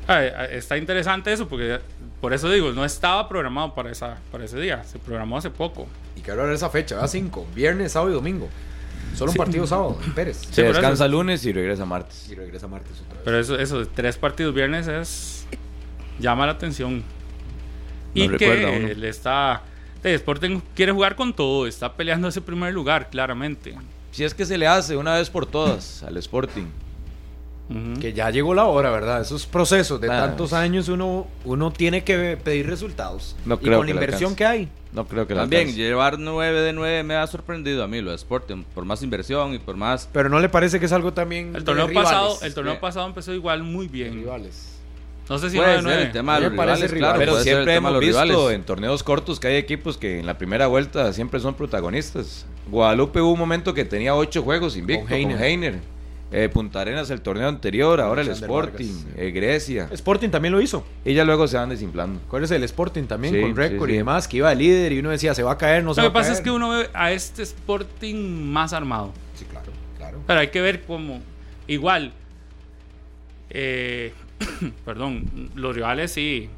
Ah, eh, está interesante eso porque por eso digo, no estaba programado para, esa, para ese día. Se programó hace poco. Y que ahora esa fecha, ¿verdad? Cinco, viernes, sábado y domingo. Solo un partido sábado en Pérez. Se descansa eso. lunes y regresa martes. Y regresa martes otra vez. Pero eso, eso de tres partidos viernes es. llama la atención. Y que le está. Sporting quiere jugar con todo, está peleando ese primer lugar, claramente. Si es que se le hace una vez por todas al Sporting. Que ya llegó la hora, ¿verdad? Esos procesos de Ah, tantos años uno, uno tiene que pedir resultados. No y creo con que la inversión que hay. No creo que También llevar 9 de 9 me ha sorprendido a mí lo de Sporting, por más inversión y por más... Pero no le parece que es algo también. El torneo pasado, el torneo Sí. pasado empezó igual muy bien. rivales. No sé si Puede 9 ser el tema de Me los parece rivales, rival. claro, Pero siempre hemos los visto rivales. en torneos cortos que hay equipos que en la primera vuelta siempre son protagonistas. Guadalupe hubo un momento que tenía ocho juegos invicto Con con Heiner. Eh, Punta Arenas el torneo anterior, ahora el Sporting, eh, Grecia. Sporting también lo hizo. Y ya luego se van desinflando. Acuérdese del Sporting también, Sí, con récord sí, y demás, que iba de líder y uno decía, se va a caer, no se Lo que pasa caer. es que uno ve a este Sporting más armado. Sí, claro, claro. Pero hay que ver cómo. Igual. eh, perdón, los rivales sí.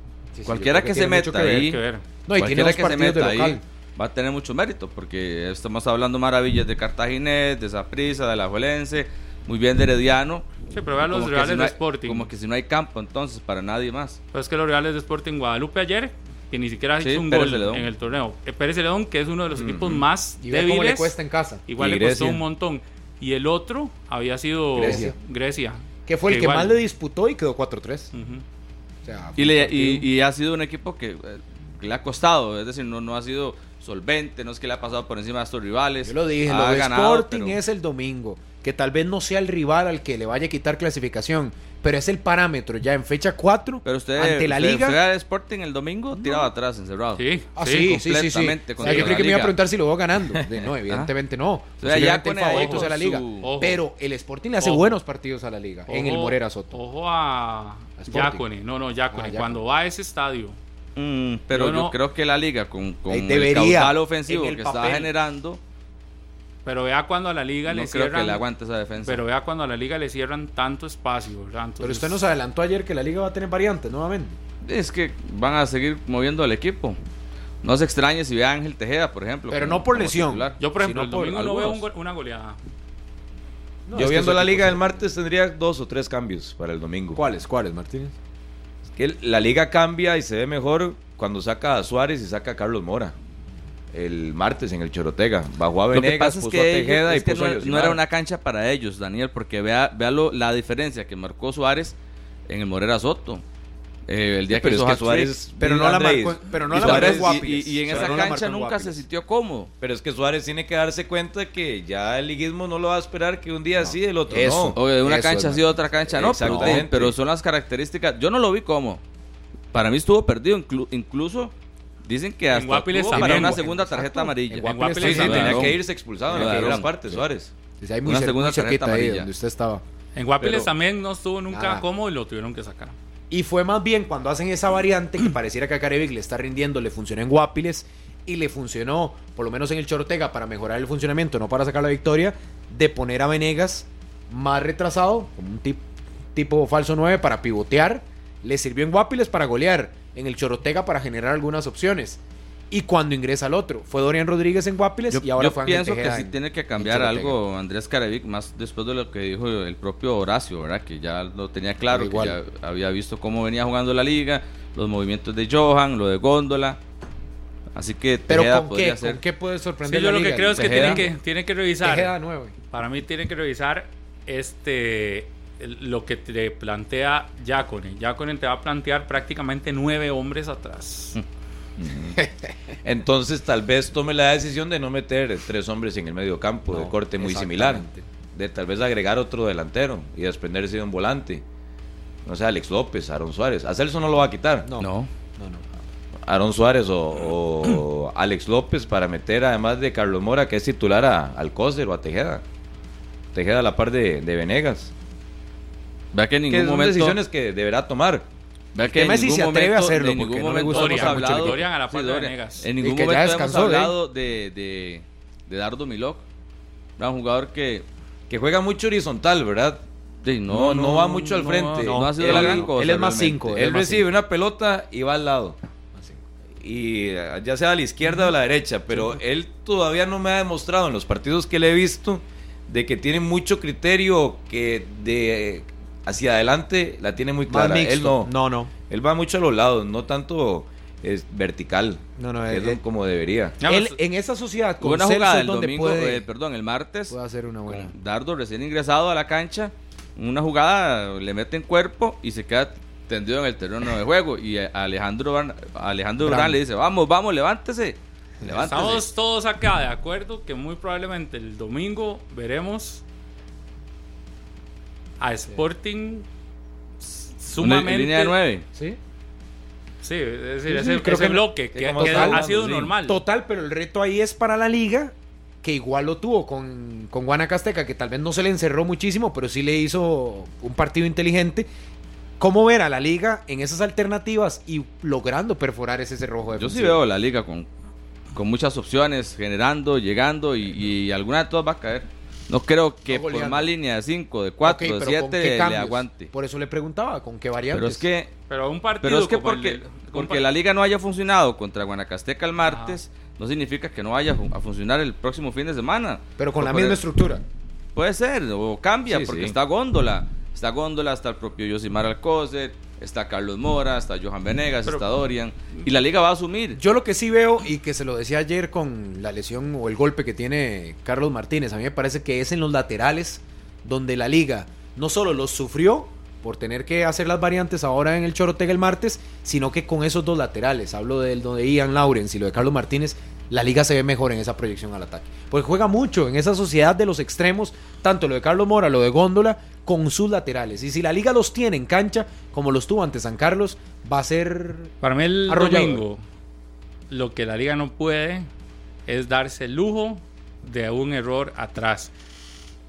Cualquiera que se meta que ahí, hay que ver. No, y tiene cualquiera que se de meta ahí va a tener mucho mérito, porque estamos hablando maravillas de Cartaginés, de Saprissa, de la Juelense, muy bien de Herediano. Sí, pero vean los rivales si no de Sporting. Como que si no hay campo entonces para nadie más. Pero es que los rivales de Sporting Guadalupe ayer, que ni siquiera Sí, hizo un Pérez gol Celedón. en el torneo. Eh, Pérez Celedón, que es uno de los equipos más Y ve cómo le débiles, cuesta en casa. igual Y le costó un montón. Y el otro había sido Grecia. Grecia. Que fue el que igual- más le disputó y quedó 4-3. Ujú. O sea, Y, ha sido un equipo que, eh, que le ha costado, es decir, no, no ha sido solvente, no es que le ha pasado por encima de estos rivales. Yo lo dije, ha lo ganado, Sporting pero- es el domingo. Que tal vez no sea el rival al que le vaya a quitar clasificación, pero es el parámetro ya en fecha 4 Pero usted, ante la usted- liga. usted al Sporting el domingo tirado atrás, encerrado. Sí, Ah, sí. sí, sí, sí, O sea, yo creí que me iba a preguntar si lo veo ganando. De- no, evidentemente no. sea, ya Posiblemente el con favorito sea la liga. su-. Pero el Sporting le hace Ojo. buenos partidos a la liga en el Morera Soto. Ojo a. Yacone. No, no, Yacone. Ah. Cuando va a ese estadio, Mm, pero Yo creo que la liga con, con Ahí el debería, caudal ofensivo que está papel. generando, pero vea cuando a la liga no le creo cierran. que le aguante esa defensa. Pero vea cuando a la liga le cierran tanto espacio. Pero usted nos adelantó ayer que la liga va a tener variantes nuevamente. es que van a seguir moviendo al equipo. No se extrañe si ve a Ángel Tejeda, por ejemplo. Pero como- no por lesión. titular. Yo, por ejemplo, Si el no por domingo no veo un algunos. go- una goleada. No, Yo viendo la liga del martes tendría dos o tres cambios para el domingo. ¿Cuáles? ¿Cuáles, Martínez? Es que la liga cambia y se ve mejor cuando saca a Suárez y saca a Carlos Mora. El martes en el Chorotega. Bajó a Lo que Venegas, pasa es puso que, a Tejeda es y que puso no, a no Yosimar. era una cancha para ellos, Daniel, porque vea, vea lo- la diferencia que marcó Suárez en el Morera Soto. Eh, el día Sí, pero que hizo es que. Suárez... Pero no la Andrés, marcó- pero no y la marcó Guapiles. y, y en Suárez esa cancha nunca se sintió cómodo. Pero es que Suárez tiene que darse cuenta que ya el liguismo no lo va a esperar que un día sí, el otro Eso. no. O de una Eso cancha sí, otra cancha no, pero, pero son las características. Yo no lo vi como. Para mí estuvo perdido, inclu- incluso dicen que hasta Guapiles tuvo para también. una segunda Exacto. tarjeta amarilla. En Guapiles Sí, sí, tenía que irse expulsado en la primera parte, Sí. Suárez. Muy, Una segunda muy tarjeta ahí amarilla. donde usted estaba. En Guapiles Pero- también no estuvo nunca Nada. cómodo y lo tuvieron que sacar. Y fue más bien cuando hacen esa variante que pareciera que a Carevic le está rindiendo, le funcionó en Guapiles y le funcionó, por lo menos en el Chorotega, para mejorar el funcionamiento, no para sacar la victoria, de poner a Venegas más retrasado, como un tip- tipo falso 9 para pivotear. Le sirvió en Guapiles para golear, en el Chorotega para generar algunas opciones. Y cuando ingresa al otro, fue Dorian Rodríguez en Guapiles Yo, y ahora yo fue pienso que Tejeda sí en- tiene que en cambiar algo Andrés Carevic, más después de lo que dijo el propio Horacio, ¿verdad? Que ya lo tenía claro, Pero que ya había visto cómo venía jugando la liga, los movimientos de Johan, lo de Góndola. Así que Pero Tejeda ¿con podría qué? ¿Con qué puede Sí, sorprender yo la lo que liga? creo es que Tejeda. tienen que, tienen que revisar. Tejeda 9. Para mí tienen que revisar este lo que te plantea Yacone. Yacone te va a plantear prácticamente nueve hombres atrás. Entonces tal vez tome la decisión de no meter tres hombres en el medio campo de corte muy similar. De tal vez agregar otro delantero y desprenderse de un volante. No sé, Alex López, Aaron Suárez. A Celso no lo va a quitar. No. No. No, no. Aaron Suárez o, o Alex López para meter además de Carlos Mora que es titular a Alcócer o a Tejeda. Tejeda a la par de, de Venegas. Vea que en Que ningún son momento. decisiones que deberá tomar. Vea que en Messi ningún se atreve a momento- hacerlo en porque ningún no momento gusta hemos el hablado. Dorian a la par de Dorian. Venegas. En ningún que ya momento hemos descansó, ¿eh? hablado de, de, de Dardo Milok. Un jugador que. Que juega mucho horizontal, ¿verdad? sí, No, no va mucho al no, frente. No, ha sido Él- gran cosa. él es más realmente. cinco, Él más recibe una pelota y va al lado. Y eh, ya sea a la izquierda o a la derecha, pero él todavía no me ha demostrado en los partidos que le he visto de que tiene mucho criterio, que de hacia adelante la tiene muy clara. Él no, No, no. él va mucho a los lados, no tanto es vertical. No, no, que eh, es eh, como debería. Él, pues, en esa sociedad con una jugada es el donde domingo, puede, eh, perdón, el martes, puede hacer una buena. Dardo recién ingresado a la cancha, una jugada le mete en cuerpo y se queda tendido en el terreno de juego y eh, Alejandro Van- Alejandro. Durán le dice, "Vamos, vamos, levántese." Levántese. Estamos todos acá de acuerdo que muy probablemente el domingo veremos a Sporting s- Una sumamente. línea de nueve. ¿Sí? Sí, es decir, Sí, ese, sí, creo ese que- bloque que que, está ha sido sí. normal. Total, pero el reto ahí es para la liga, que igual lo tuvo con, con Guanacasteca, que tal vez no se le encerró muchísimo, pero sí le hizo un partido inteligente. ¿Cómo ver a la liga en esas alternativas y logrando perforar ese cerrojo de Yo sí veo la liga con, con muchas opciones, generando, llegando y, y alguna de todas va a caer. No creo que No por más línea de 5, de 4, de 7 le aguante. Por eso le preguntaba, ¿con qué variantes? Pero es que Pero un partido. Pero es que el porque, la liga no haya funcionado contra Guanacasteca el martes, no significa que no vaya a fu- a funcionar el próximo fin de semana. Pero con la misma estructura. Puede ser, o cambia, Sí, porque sí. está Góndola. Está Góndola, está el propio Yosimar Alcócer, está Carlos Mora, está Johan Venegas, Pero- está Dorian. Y la liga va a asumir. Yo lo que sí veo, y que se lo decía ayer con la lesión o el golpe que tiene Carlos Martínez, a mí me parece que es en los laterales donde la liga no solo los sufrió por tener que hacer las variantes ahora en el Chorotega el martes, sino que con esos dos laterales, hablo del de Ian Lawrence y lo de Carlos Martínez, la liga se ve mejor en esa proyección al ataque. Porque juega mucho en esa sociedad de los extremos, tanto lo de Carlos Mora, lo de Góndola, con sus laterales. Y si la liga los tiene en cancha, como los tuvo ante San Carlos, va a ser Para mí el Arrollador. domingo, lo que la liga no puede es darse el lujo de un error atrás.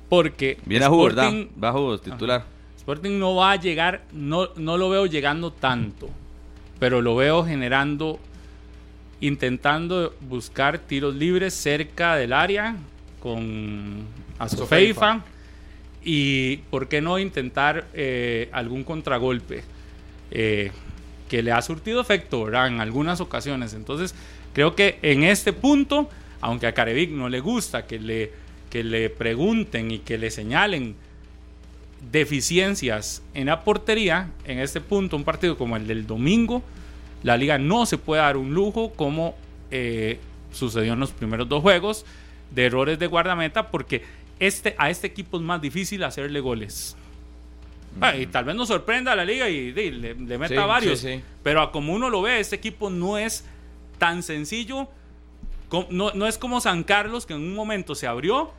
Porque Viene a jugar, Sporting, ¿verdad? Va a jugar titular. Sporting no va a llegar, no, no lo veo llegando tanto, pero lo veo generando, intentando buscar tiros libres cerca del área con Azofeifa y por qué no intentar eh, algún contragolpe eh, que le ha surtido efecto ¿verdad? en algunas ocasiones. Entonces creo que en este punto, aunque a Carevic no le gusta que le, que le pregunten y que le señalen deficiencias en la portería, en este punto, un partido como el del domingo, la liga no se puede dar un lujo como eh, sucedió en los primeros dos juegos de errores de guardameta, porque este, a este equipo es más difícil hacerle goles. Ah, y tal vez nos sorprenda a la liga y, y le, le meta Sí, varios, sí, sí. pero a como uno lo ve, este equipo no es tan sencillo, no, no es como San Carlos que en un momento se abrió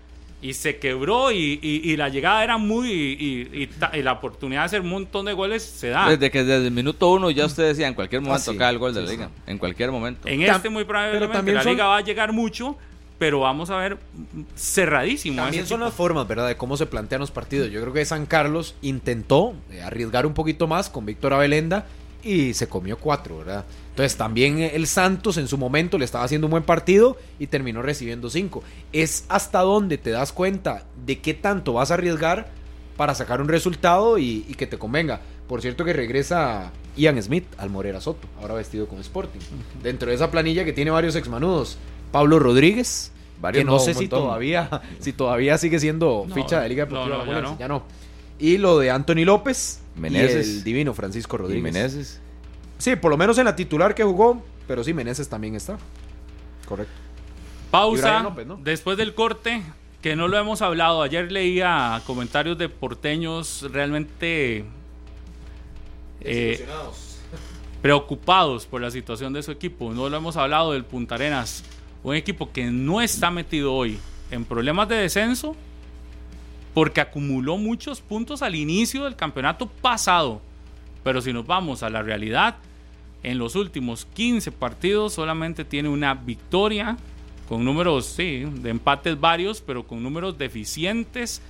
y se quebró y, y- y la llegada era muy y, y- y ta- y la oportunidad de hacer un montón de goles se da. Desde que desde el minuto uno ya usted decía, en cualquier momento Ah, sí. cae el gol de la Sí, liga. En cualquier momento. En este muy pero probablemente también la son- liga va a llegar mucho, pero vamos a ver cerradísimo. También ese son las formas, ¿verdad? De cómo se plantean los partidos. Yo creo que San Carlos intentó eh, arriesgar un poquito más con Víctor Abelenda y se comió cuatro, ¿verdad? Entonces también el Santos en su momento le estaba haciendo un buen partido y terminó recibiendo cinco. Es hasta donde te das cuenta de qué tanto vas a arriesgar para sacar un resultado y, y que te convenga. Por cierto que regresa Ian Smith al Morera Soto, ahora vestido con Sporting. Dentro de esa planilla que tiene varios exmanudos. Pablo Rodríguez, Varios que no no, sé si todavía, si todavía sigue siendo No, ficha de Liga Deportiva no, ya ya no. Y lo de Anthony López Meneses. y el divino Francisco Y Rodríguez. Meneses. Sí, por lo menos en la titular que jugó, pero sí, Meneses también está. Correcto. Pausa Brian López, ¿no? después del corte, que no lo hemos hablado. Ayer leía comentarios de porteños realmente eh, preocupados por la situación de su equipo. No lo hemos hablado del Punta Arenas, un equipo que no está metido hoy en problemas de descenso porque acumuló muchos puntos al inicio del campeonato pasado. Pero si nos vamos a la realidad, en los últimos 15 partidos solamente tiene una victoria con números, sí, de empates varios, pero con números deficientes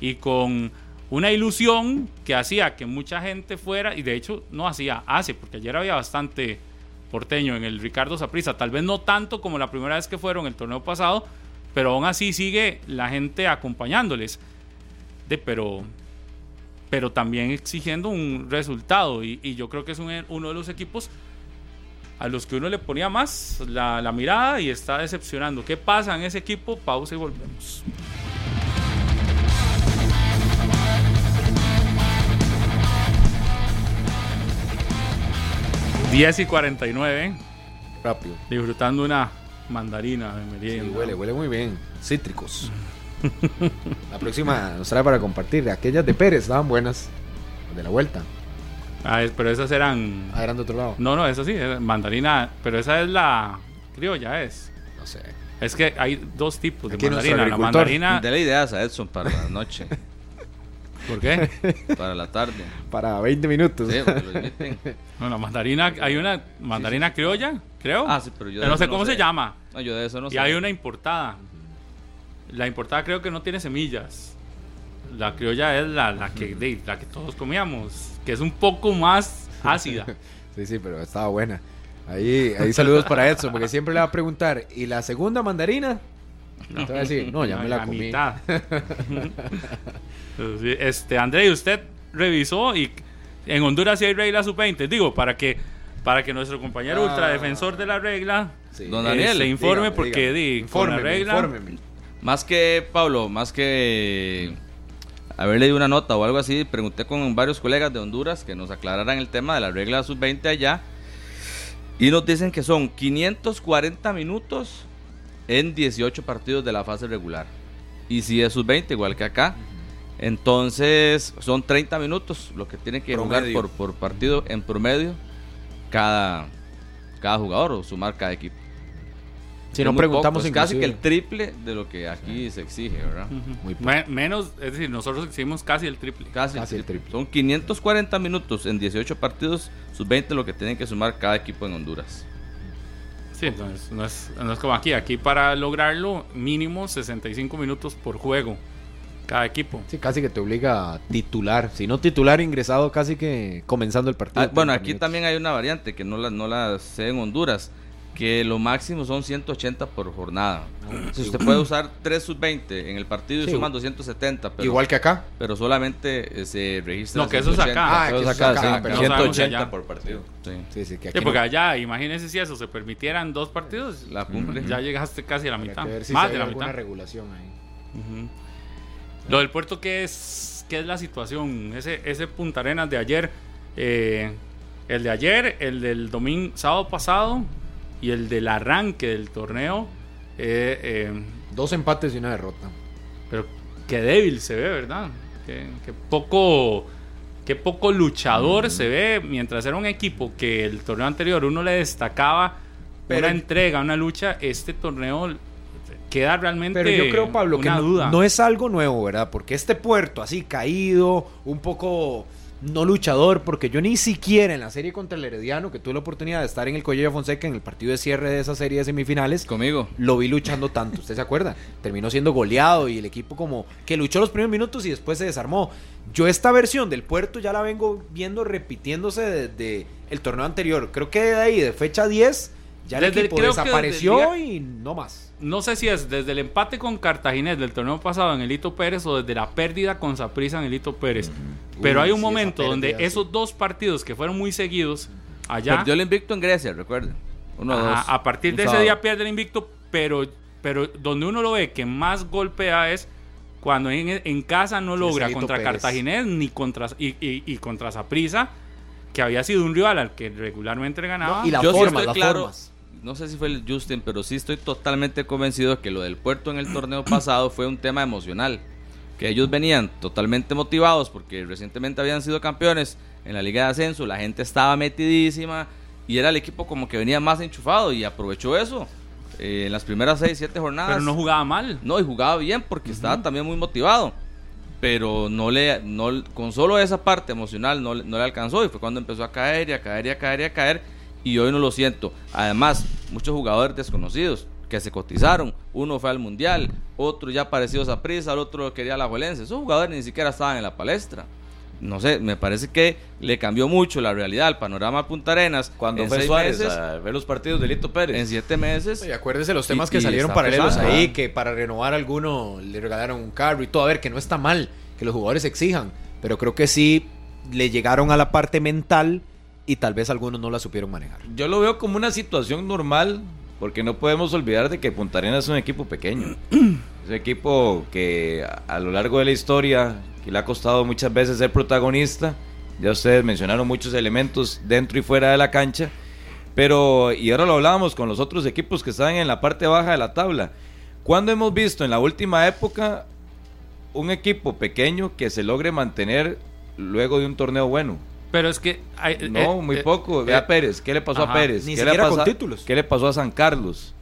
y con una ilusión que hacía que mucha gente fuera, y de hecho no hacía, hace, porque ayer había bastante porteño en el Ricardo Saprissa, tal vez no tanto como la primera vez que fueron el torneo pasado, pero aún así sigue la gente acompañándoles. De, pero, pero también exigiendo un resultado, y, y yo creo que es un- uno de los equipos a los que uno le ponía más la, la mirada y está decepcionando. ¿Qué pasa en ese equipo? Pausa y volvemos. Diez y 49. rápido. Disfrutando una mandarina de Sí, merienda. huele, huele muy bien. Cítricos. La próxima nos trae para compartir. Aquellas de Pérez estaban buenas. De la vuelta. Ah, pero esas eran. Ah, eran de otro lado. No, no, esa sí, mandarina. Pero esa es la criolla, es. No sé. Es que hay dos tipos de Aquí mandarina. La mandarina. Dele ideas a Edson para la noche, ¿Por qué? para la tarde. Para 20 minutos. Sí. No, la mandarina. Hay una mandarina criolla, creo. Ah, sí, pero yo de Pero no sé cómo se llama. No, yo de eso no Y sé. hay una importada. La importada creo que no tiene semillas. La criolla es la, la, que, de- la que todos comíamos, que es un poco más ácida. Sí, sí, pero estaba buena. Ahí, ahí saludos para Edson, porque siempre le va a preguntar, ¿y la segunda mandarina? Te va a decir, no, ya me la comí. mitad. Este, André, usted revisó y en Honduras sí hay regla sub-20. Digo, para que, para que nuestro compañero Ah. ultradefensor de la regla Sí. Don eh, Daniel, se informe dígame, porque dígame. di, con la regla. infórmeme. Más que, Pablo, más que haber leído una nota o algo así, pregunté con varios colegas de Honduras que nos aclararan el tema de la regla sub-20 allá. Y nos dicen que son 540 minutos en 18 partidos de la fase regular. Y si es sub-20, igual que acá. Entonces son 30 minutos lo que tiene que jugar por partido en promedio cada, cada jugador o sumar cada equipo. Si Es no muy preguntamos poco, es casi que el triple de lo que aquí se exige, ¿verdad? Ujú. Muy poco. Me- menos, es decir, nosotros hicimos casi el triple. Casi, Casi el el triple. Son 540 minutos en 18 partidos, sus 20 lo que tienen que sumar cada equipo en Honduras. Sí, entonces no es, no es como aquí. Aquí para lograrlo, mínimo 65 minutos por juego. Cada equipo. Sí, casi que te obliga a titular. Si no titular, ingresado casi que comenzando el partido. Ah, bueno, 30 aquí minutos. también hay una variante que no la, no la sé en Honduras, que lo máximo son 180 por jornada. Si usted puede usar 3 sub-20 en el partido y Sí. suman 270, pero, Igual que acá. pero solamente eh, se registra No, que eso es 180. acá. Ah, Eso es acá, acá, sí, pero no sabemos 180 allá. por partido. sí. Sí, sí, que Sí, aquí porque no. allá, imagínense si eso se permitieran dos partidos, La cumple. ya llegaste casi a la mitad. ver si Más de la mitad. regulación ahí. Ujú. Lo del puerto, ¿qué es, qué es la situación? Ese, ese Punta Arenas de ayer, eh, el de ayer, el del domingo, sábado pasado y el del arranque del torneo, eh, eh, Dos empates y una derrota. pero qué débil se ve, ¿verdad? Qué, qué poco, qué poco luchador se ve, mientras era un equipo que el torneo anterior uno le destacaba Pero- una entrega, una lucha, este torneo queda realmente Pero yo creo, Pablo, que una no, duda. no es algo nuevo, ¿verdad? Porque este puerto así caído, un poco no luchador, porque yo ni siquiera en la serie contra el Herediano, que tuve la oportunidad de estar en el Collella Fonseca en el partido de cierre de esa serie de semifinales, Conmigo. lo vi luchando tanto. ¿Usted se acuerda? Terminó siendo goleado y el equipo como que luchó los primeros minutos y después se desarmó. Yo esta versión del puerto ya la vengo viendo repitiéndose desde el torneo anterior. Creo que de ahí, de fecha 10, ya el Desde- equipo desapareció desde y no más. No sé si es desde el empate con Cartaginés del torneo pasado en el Hito Pérez o desde la pérdida con Saprissa en el Hito Pérez. Pero Uy, hay un sí, momento donde esos dos partidos que fueron muy seguidos allá, Perdió el invicto en Grecia, recuerden. Uno ajá, dos. a partir de ese día pierde el invicto, pero, pero donde uno lo ve que más golpea es cuando en, en casa no logra contra Pérez. Cartaginés ni contra y, y, y contra Saprissa, que había sido un rival al que regularmente le ganaba. No, y la Yo sí forma, estoy las claro, formas. No sé si fue el Justin, pero sí estoy totalmente convencido que lo del puerto en el torneo pasado fue un tema emocional. Que ellos venían totalmente motivados porque recientemente habían sido campeones en la Liga de Ascenso, la gente estaba metidísima y era el equipo como que venía más enchufado y aprovechó eso eh, en las primeras 6, 7 jornadas. pero no jugaba mal. No, y jugaba bien porque estaba también muy motivado. Pero no le, no, con solo esa parte emocional no, le- no le alcanzó y fue cuando empezó a caer y a caer y a caer y a caer. Y hoy no lo siento. Además, muchos jugadores desconocidos que se cotizaron. Uno fue al mundial, otro ya parecidos a prisa, el otro quería la Juelense. Esos jugadores ni siquiera estaban en la palestra. No sé, me parece que le cambió mucho la realidad, el panorama a Punta Arenas. Cuando en fue seis Suárez meses, a ver los partidos de Lito Pérez. en siete meses. Y acuérdese los Y- temas que y salieron paralelos pesado. ahí, que para renovar alguno le regalaron un carro y todo. A ver, que no está mal que los jugadores exijan, pero creo que sí le llegaron a la parte mental y tal vez algunos no la supieron manejar. Yo lo veo como una situación normal, porque no podemos olvidar de que Punta Arenas es un equipo pequeño. Es un equipo que a, a lo largo de la historia, que le ha costado muchas veces ser protagonista. Ya ustedes mencionaron muchos elementos dentro y fuera de la cancha. Pero, y ahora lo hablábamos con los otros equipos que están en la parte baja de la tabla. ¿Cuándo hemos visto en la última época un equipo pequeño que se logre mantener luego de un torneo bueno? Pero es que... hay- No, eh, muy eh, poco. Ve eh, a Pérez. ¿Qué le pasó Ajá. a Pérez? Ni ¿Qué le siquiera con títulos. ¿Qué le pasó a San Carlos?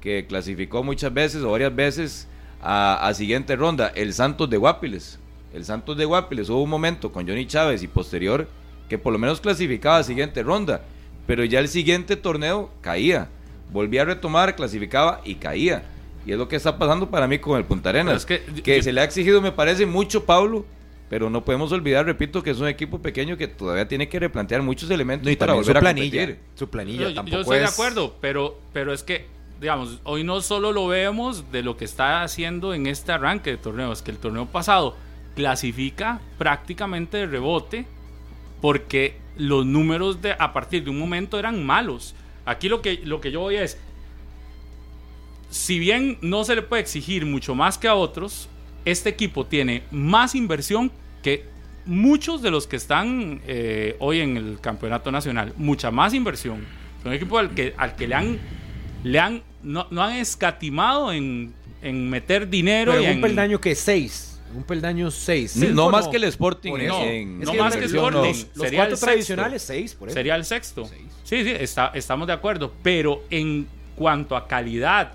Que clasificó muchas veces o varias veces a, a siguiente ronda. El Santos de Guapiles. El Santos de Guapiles hubo un momento con Johnny Chávez y posterior que por lo menos clasificaba a siguiente ronda. Pero ya el siguiente torneo caía. Volvía a retomar, clasificaba y caía. Y es lo que está pasando para mí con el Punta Arenas. Es que- que yo- se le ha exigido, me parece, mucho, Pablo. Pero no podemos olvidar, repito, que es un equipo pequeño que todavía tiene que replantear muchos elementos No, y para su volver a planilla. competir. Su planilla Yo, yo tampoco estoy de acuerdo, pero, pero es que, digamos, hoy no solo lo vemos de lo que está haciendo en este arranque de torneo, es que el torneo pasado clasifica prácticamente de rebote porque los números de a partir de un momento eran malos. Aquí lo que, lo que yo voy es, si bien no se le puede exigir mucho más que a otros, este equipo tiene más inversión que muchos de los que están eh, hoy en el campeonato nacional. Mucha más inversión. Es un equipo al que, al que le han, le han no, no han escatimado en, en meter dinero Pero y en en, un peldaño que seis. Un peldaño seis. No Cinco más que el Sporting en- no que más que el los- Sporting. Los, los Sería cuatro el sexto. tradicionales, seis, por eso. Sería el sexto. Seis. Sí, sí, está- estamos de acuerdo. Pero en cuanto a calidad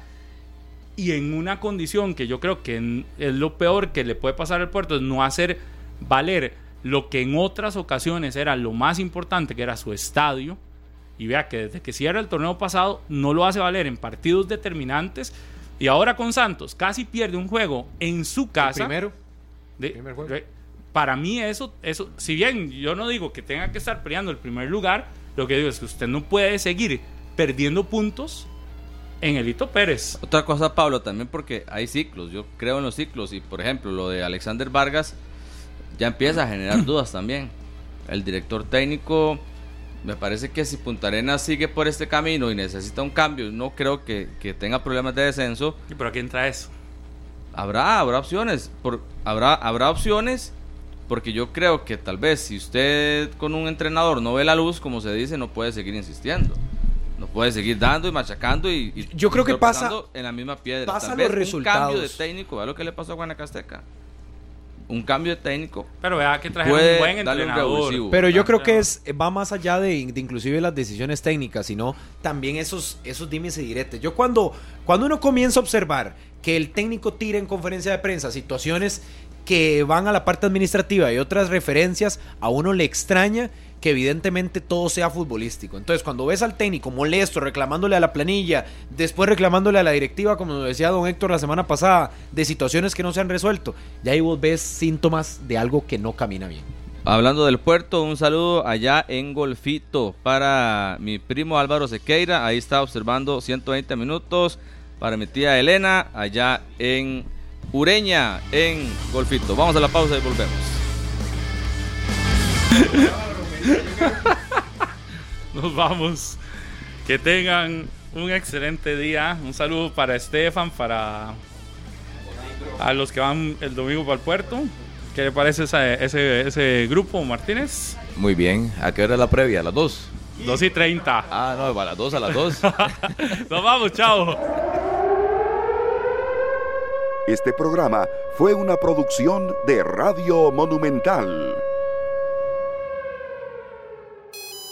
y en una condición que yo creo que es lo peor que le puede pasar al puerto, es no hacer valer lo que en otras ocasiones era lo más importante, que era su estadio. Y vea que desde que cierra el torneo pasado no lo hace valer en partidos determinantes. Y ahora con Santos casi pierde un juego en su casa. Primero. De- Primer juego. para mí eso, eso, si bien yo no digo que tenga que estar peleando el primer lugar, lo que digo es que usted no puede seguir perdiendo puntos en Elito Pérez. Otra cosa, Pablo, también porque hay ciclos. Yo creo en los ciclos. Y por ejemplo, lo de Alexander Vargas ya empieza a generar dudas también. El director técnico, me parece que si Punta Arenas sigue por este camino y necesita un cambio, no creo que, que tenga problemas de descenso. ¿Y por aquí entra eso? Habrá, habrá opciones. Por, habrá, habrá opciones. Porque yo creo que tal vez si usted con un entrenador no ve la luz, como se dice, no puede seguir insistiendo. No puede seguir dando y machacando y, y- Yo creo que pasa- en la misma piedra. pasa Tal los vez un resultados. cambio de técnico, vea lo que le pasó a Guanacasteca. Un cambio de técnico Pero vea que trajeron un buen un entrenador. Pero yo creo que es va más allá de, de inclusive las decisiones técnicas, sino también esos, esos dimes y diretes. Yo cuando, cuando uno comienza a observar que el técnico tira en conferencia de prensa situaciones que van a la parte administrativa y otras referencias, a uno le extraña que evidentemente todo sea futbolístico. Entonces, cuando ves al técnico molesto, reclamándole a la planilla, después reclamándole a la directiva, como decía don Héctor la semana pasada, de situaciones que no se han resuelto, ya ahí vos ves síntomas de algo que no camina bien. Hablando del puerto, un saludo allá en Golfito para mi primo Álvaro Sequeira. Ahí está observando 120 minutos. Para mi tía Elena, allá en Ureña, en Golfito. Vamos a la pausa y volvemos. Nos vamos. Que tengan un excelente día. Un saludo para Estefan, para a los que van el domingo para el puerto. ¿Qué le parece esa- ese, ese grupo, Martínez? Muy bien. ¿A qué hora es la previa? ¿A las 2? 2 y 30. Ah, no, a las 2, a las 2. Nos vamos, chao. Este programa fue una producción de Radio Monumental.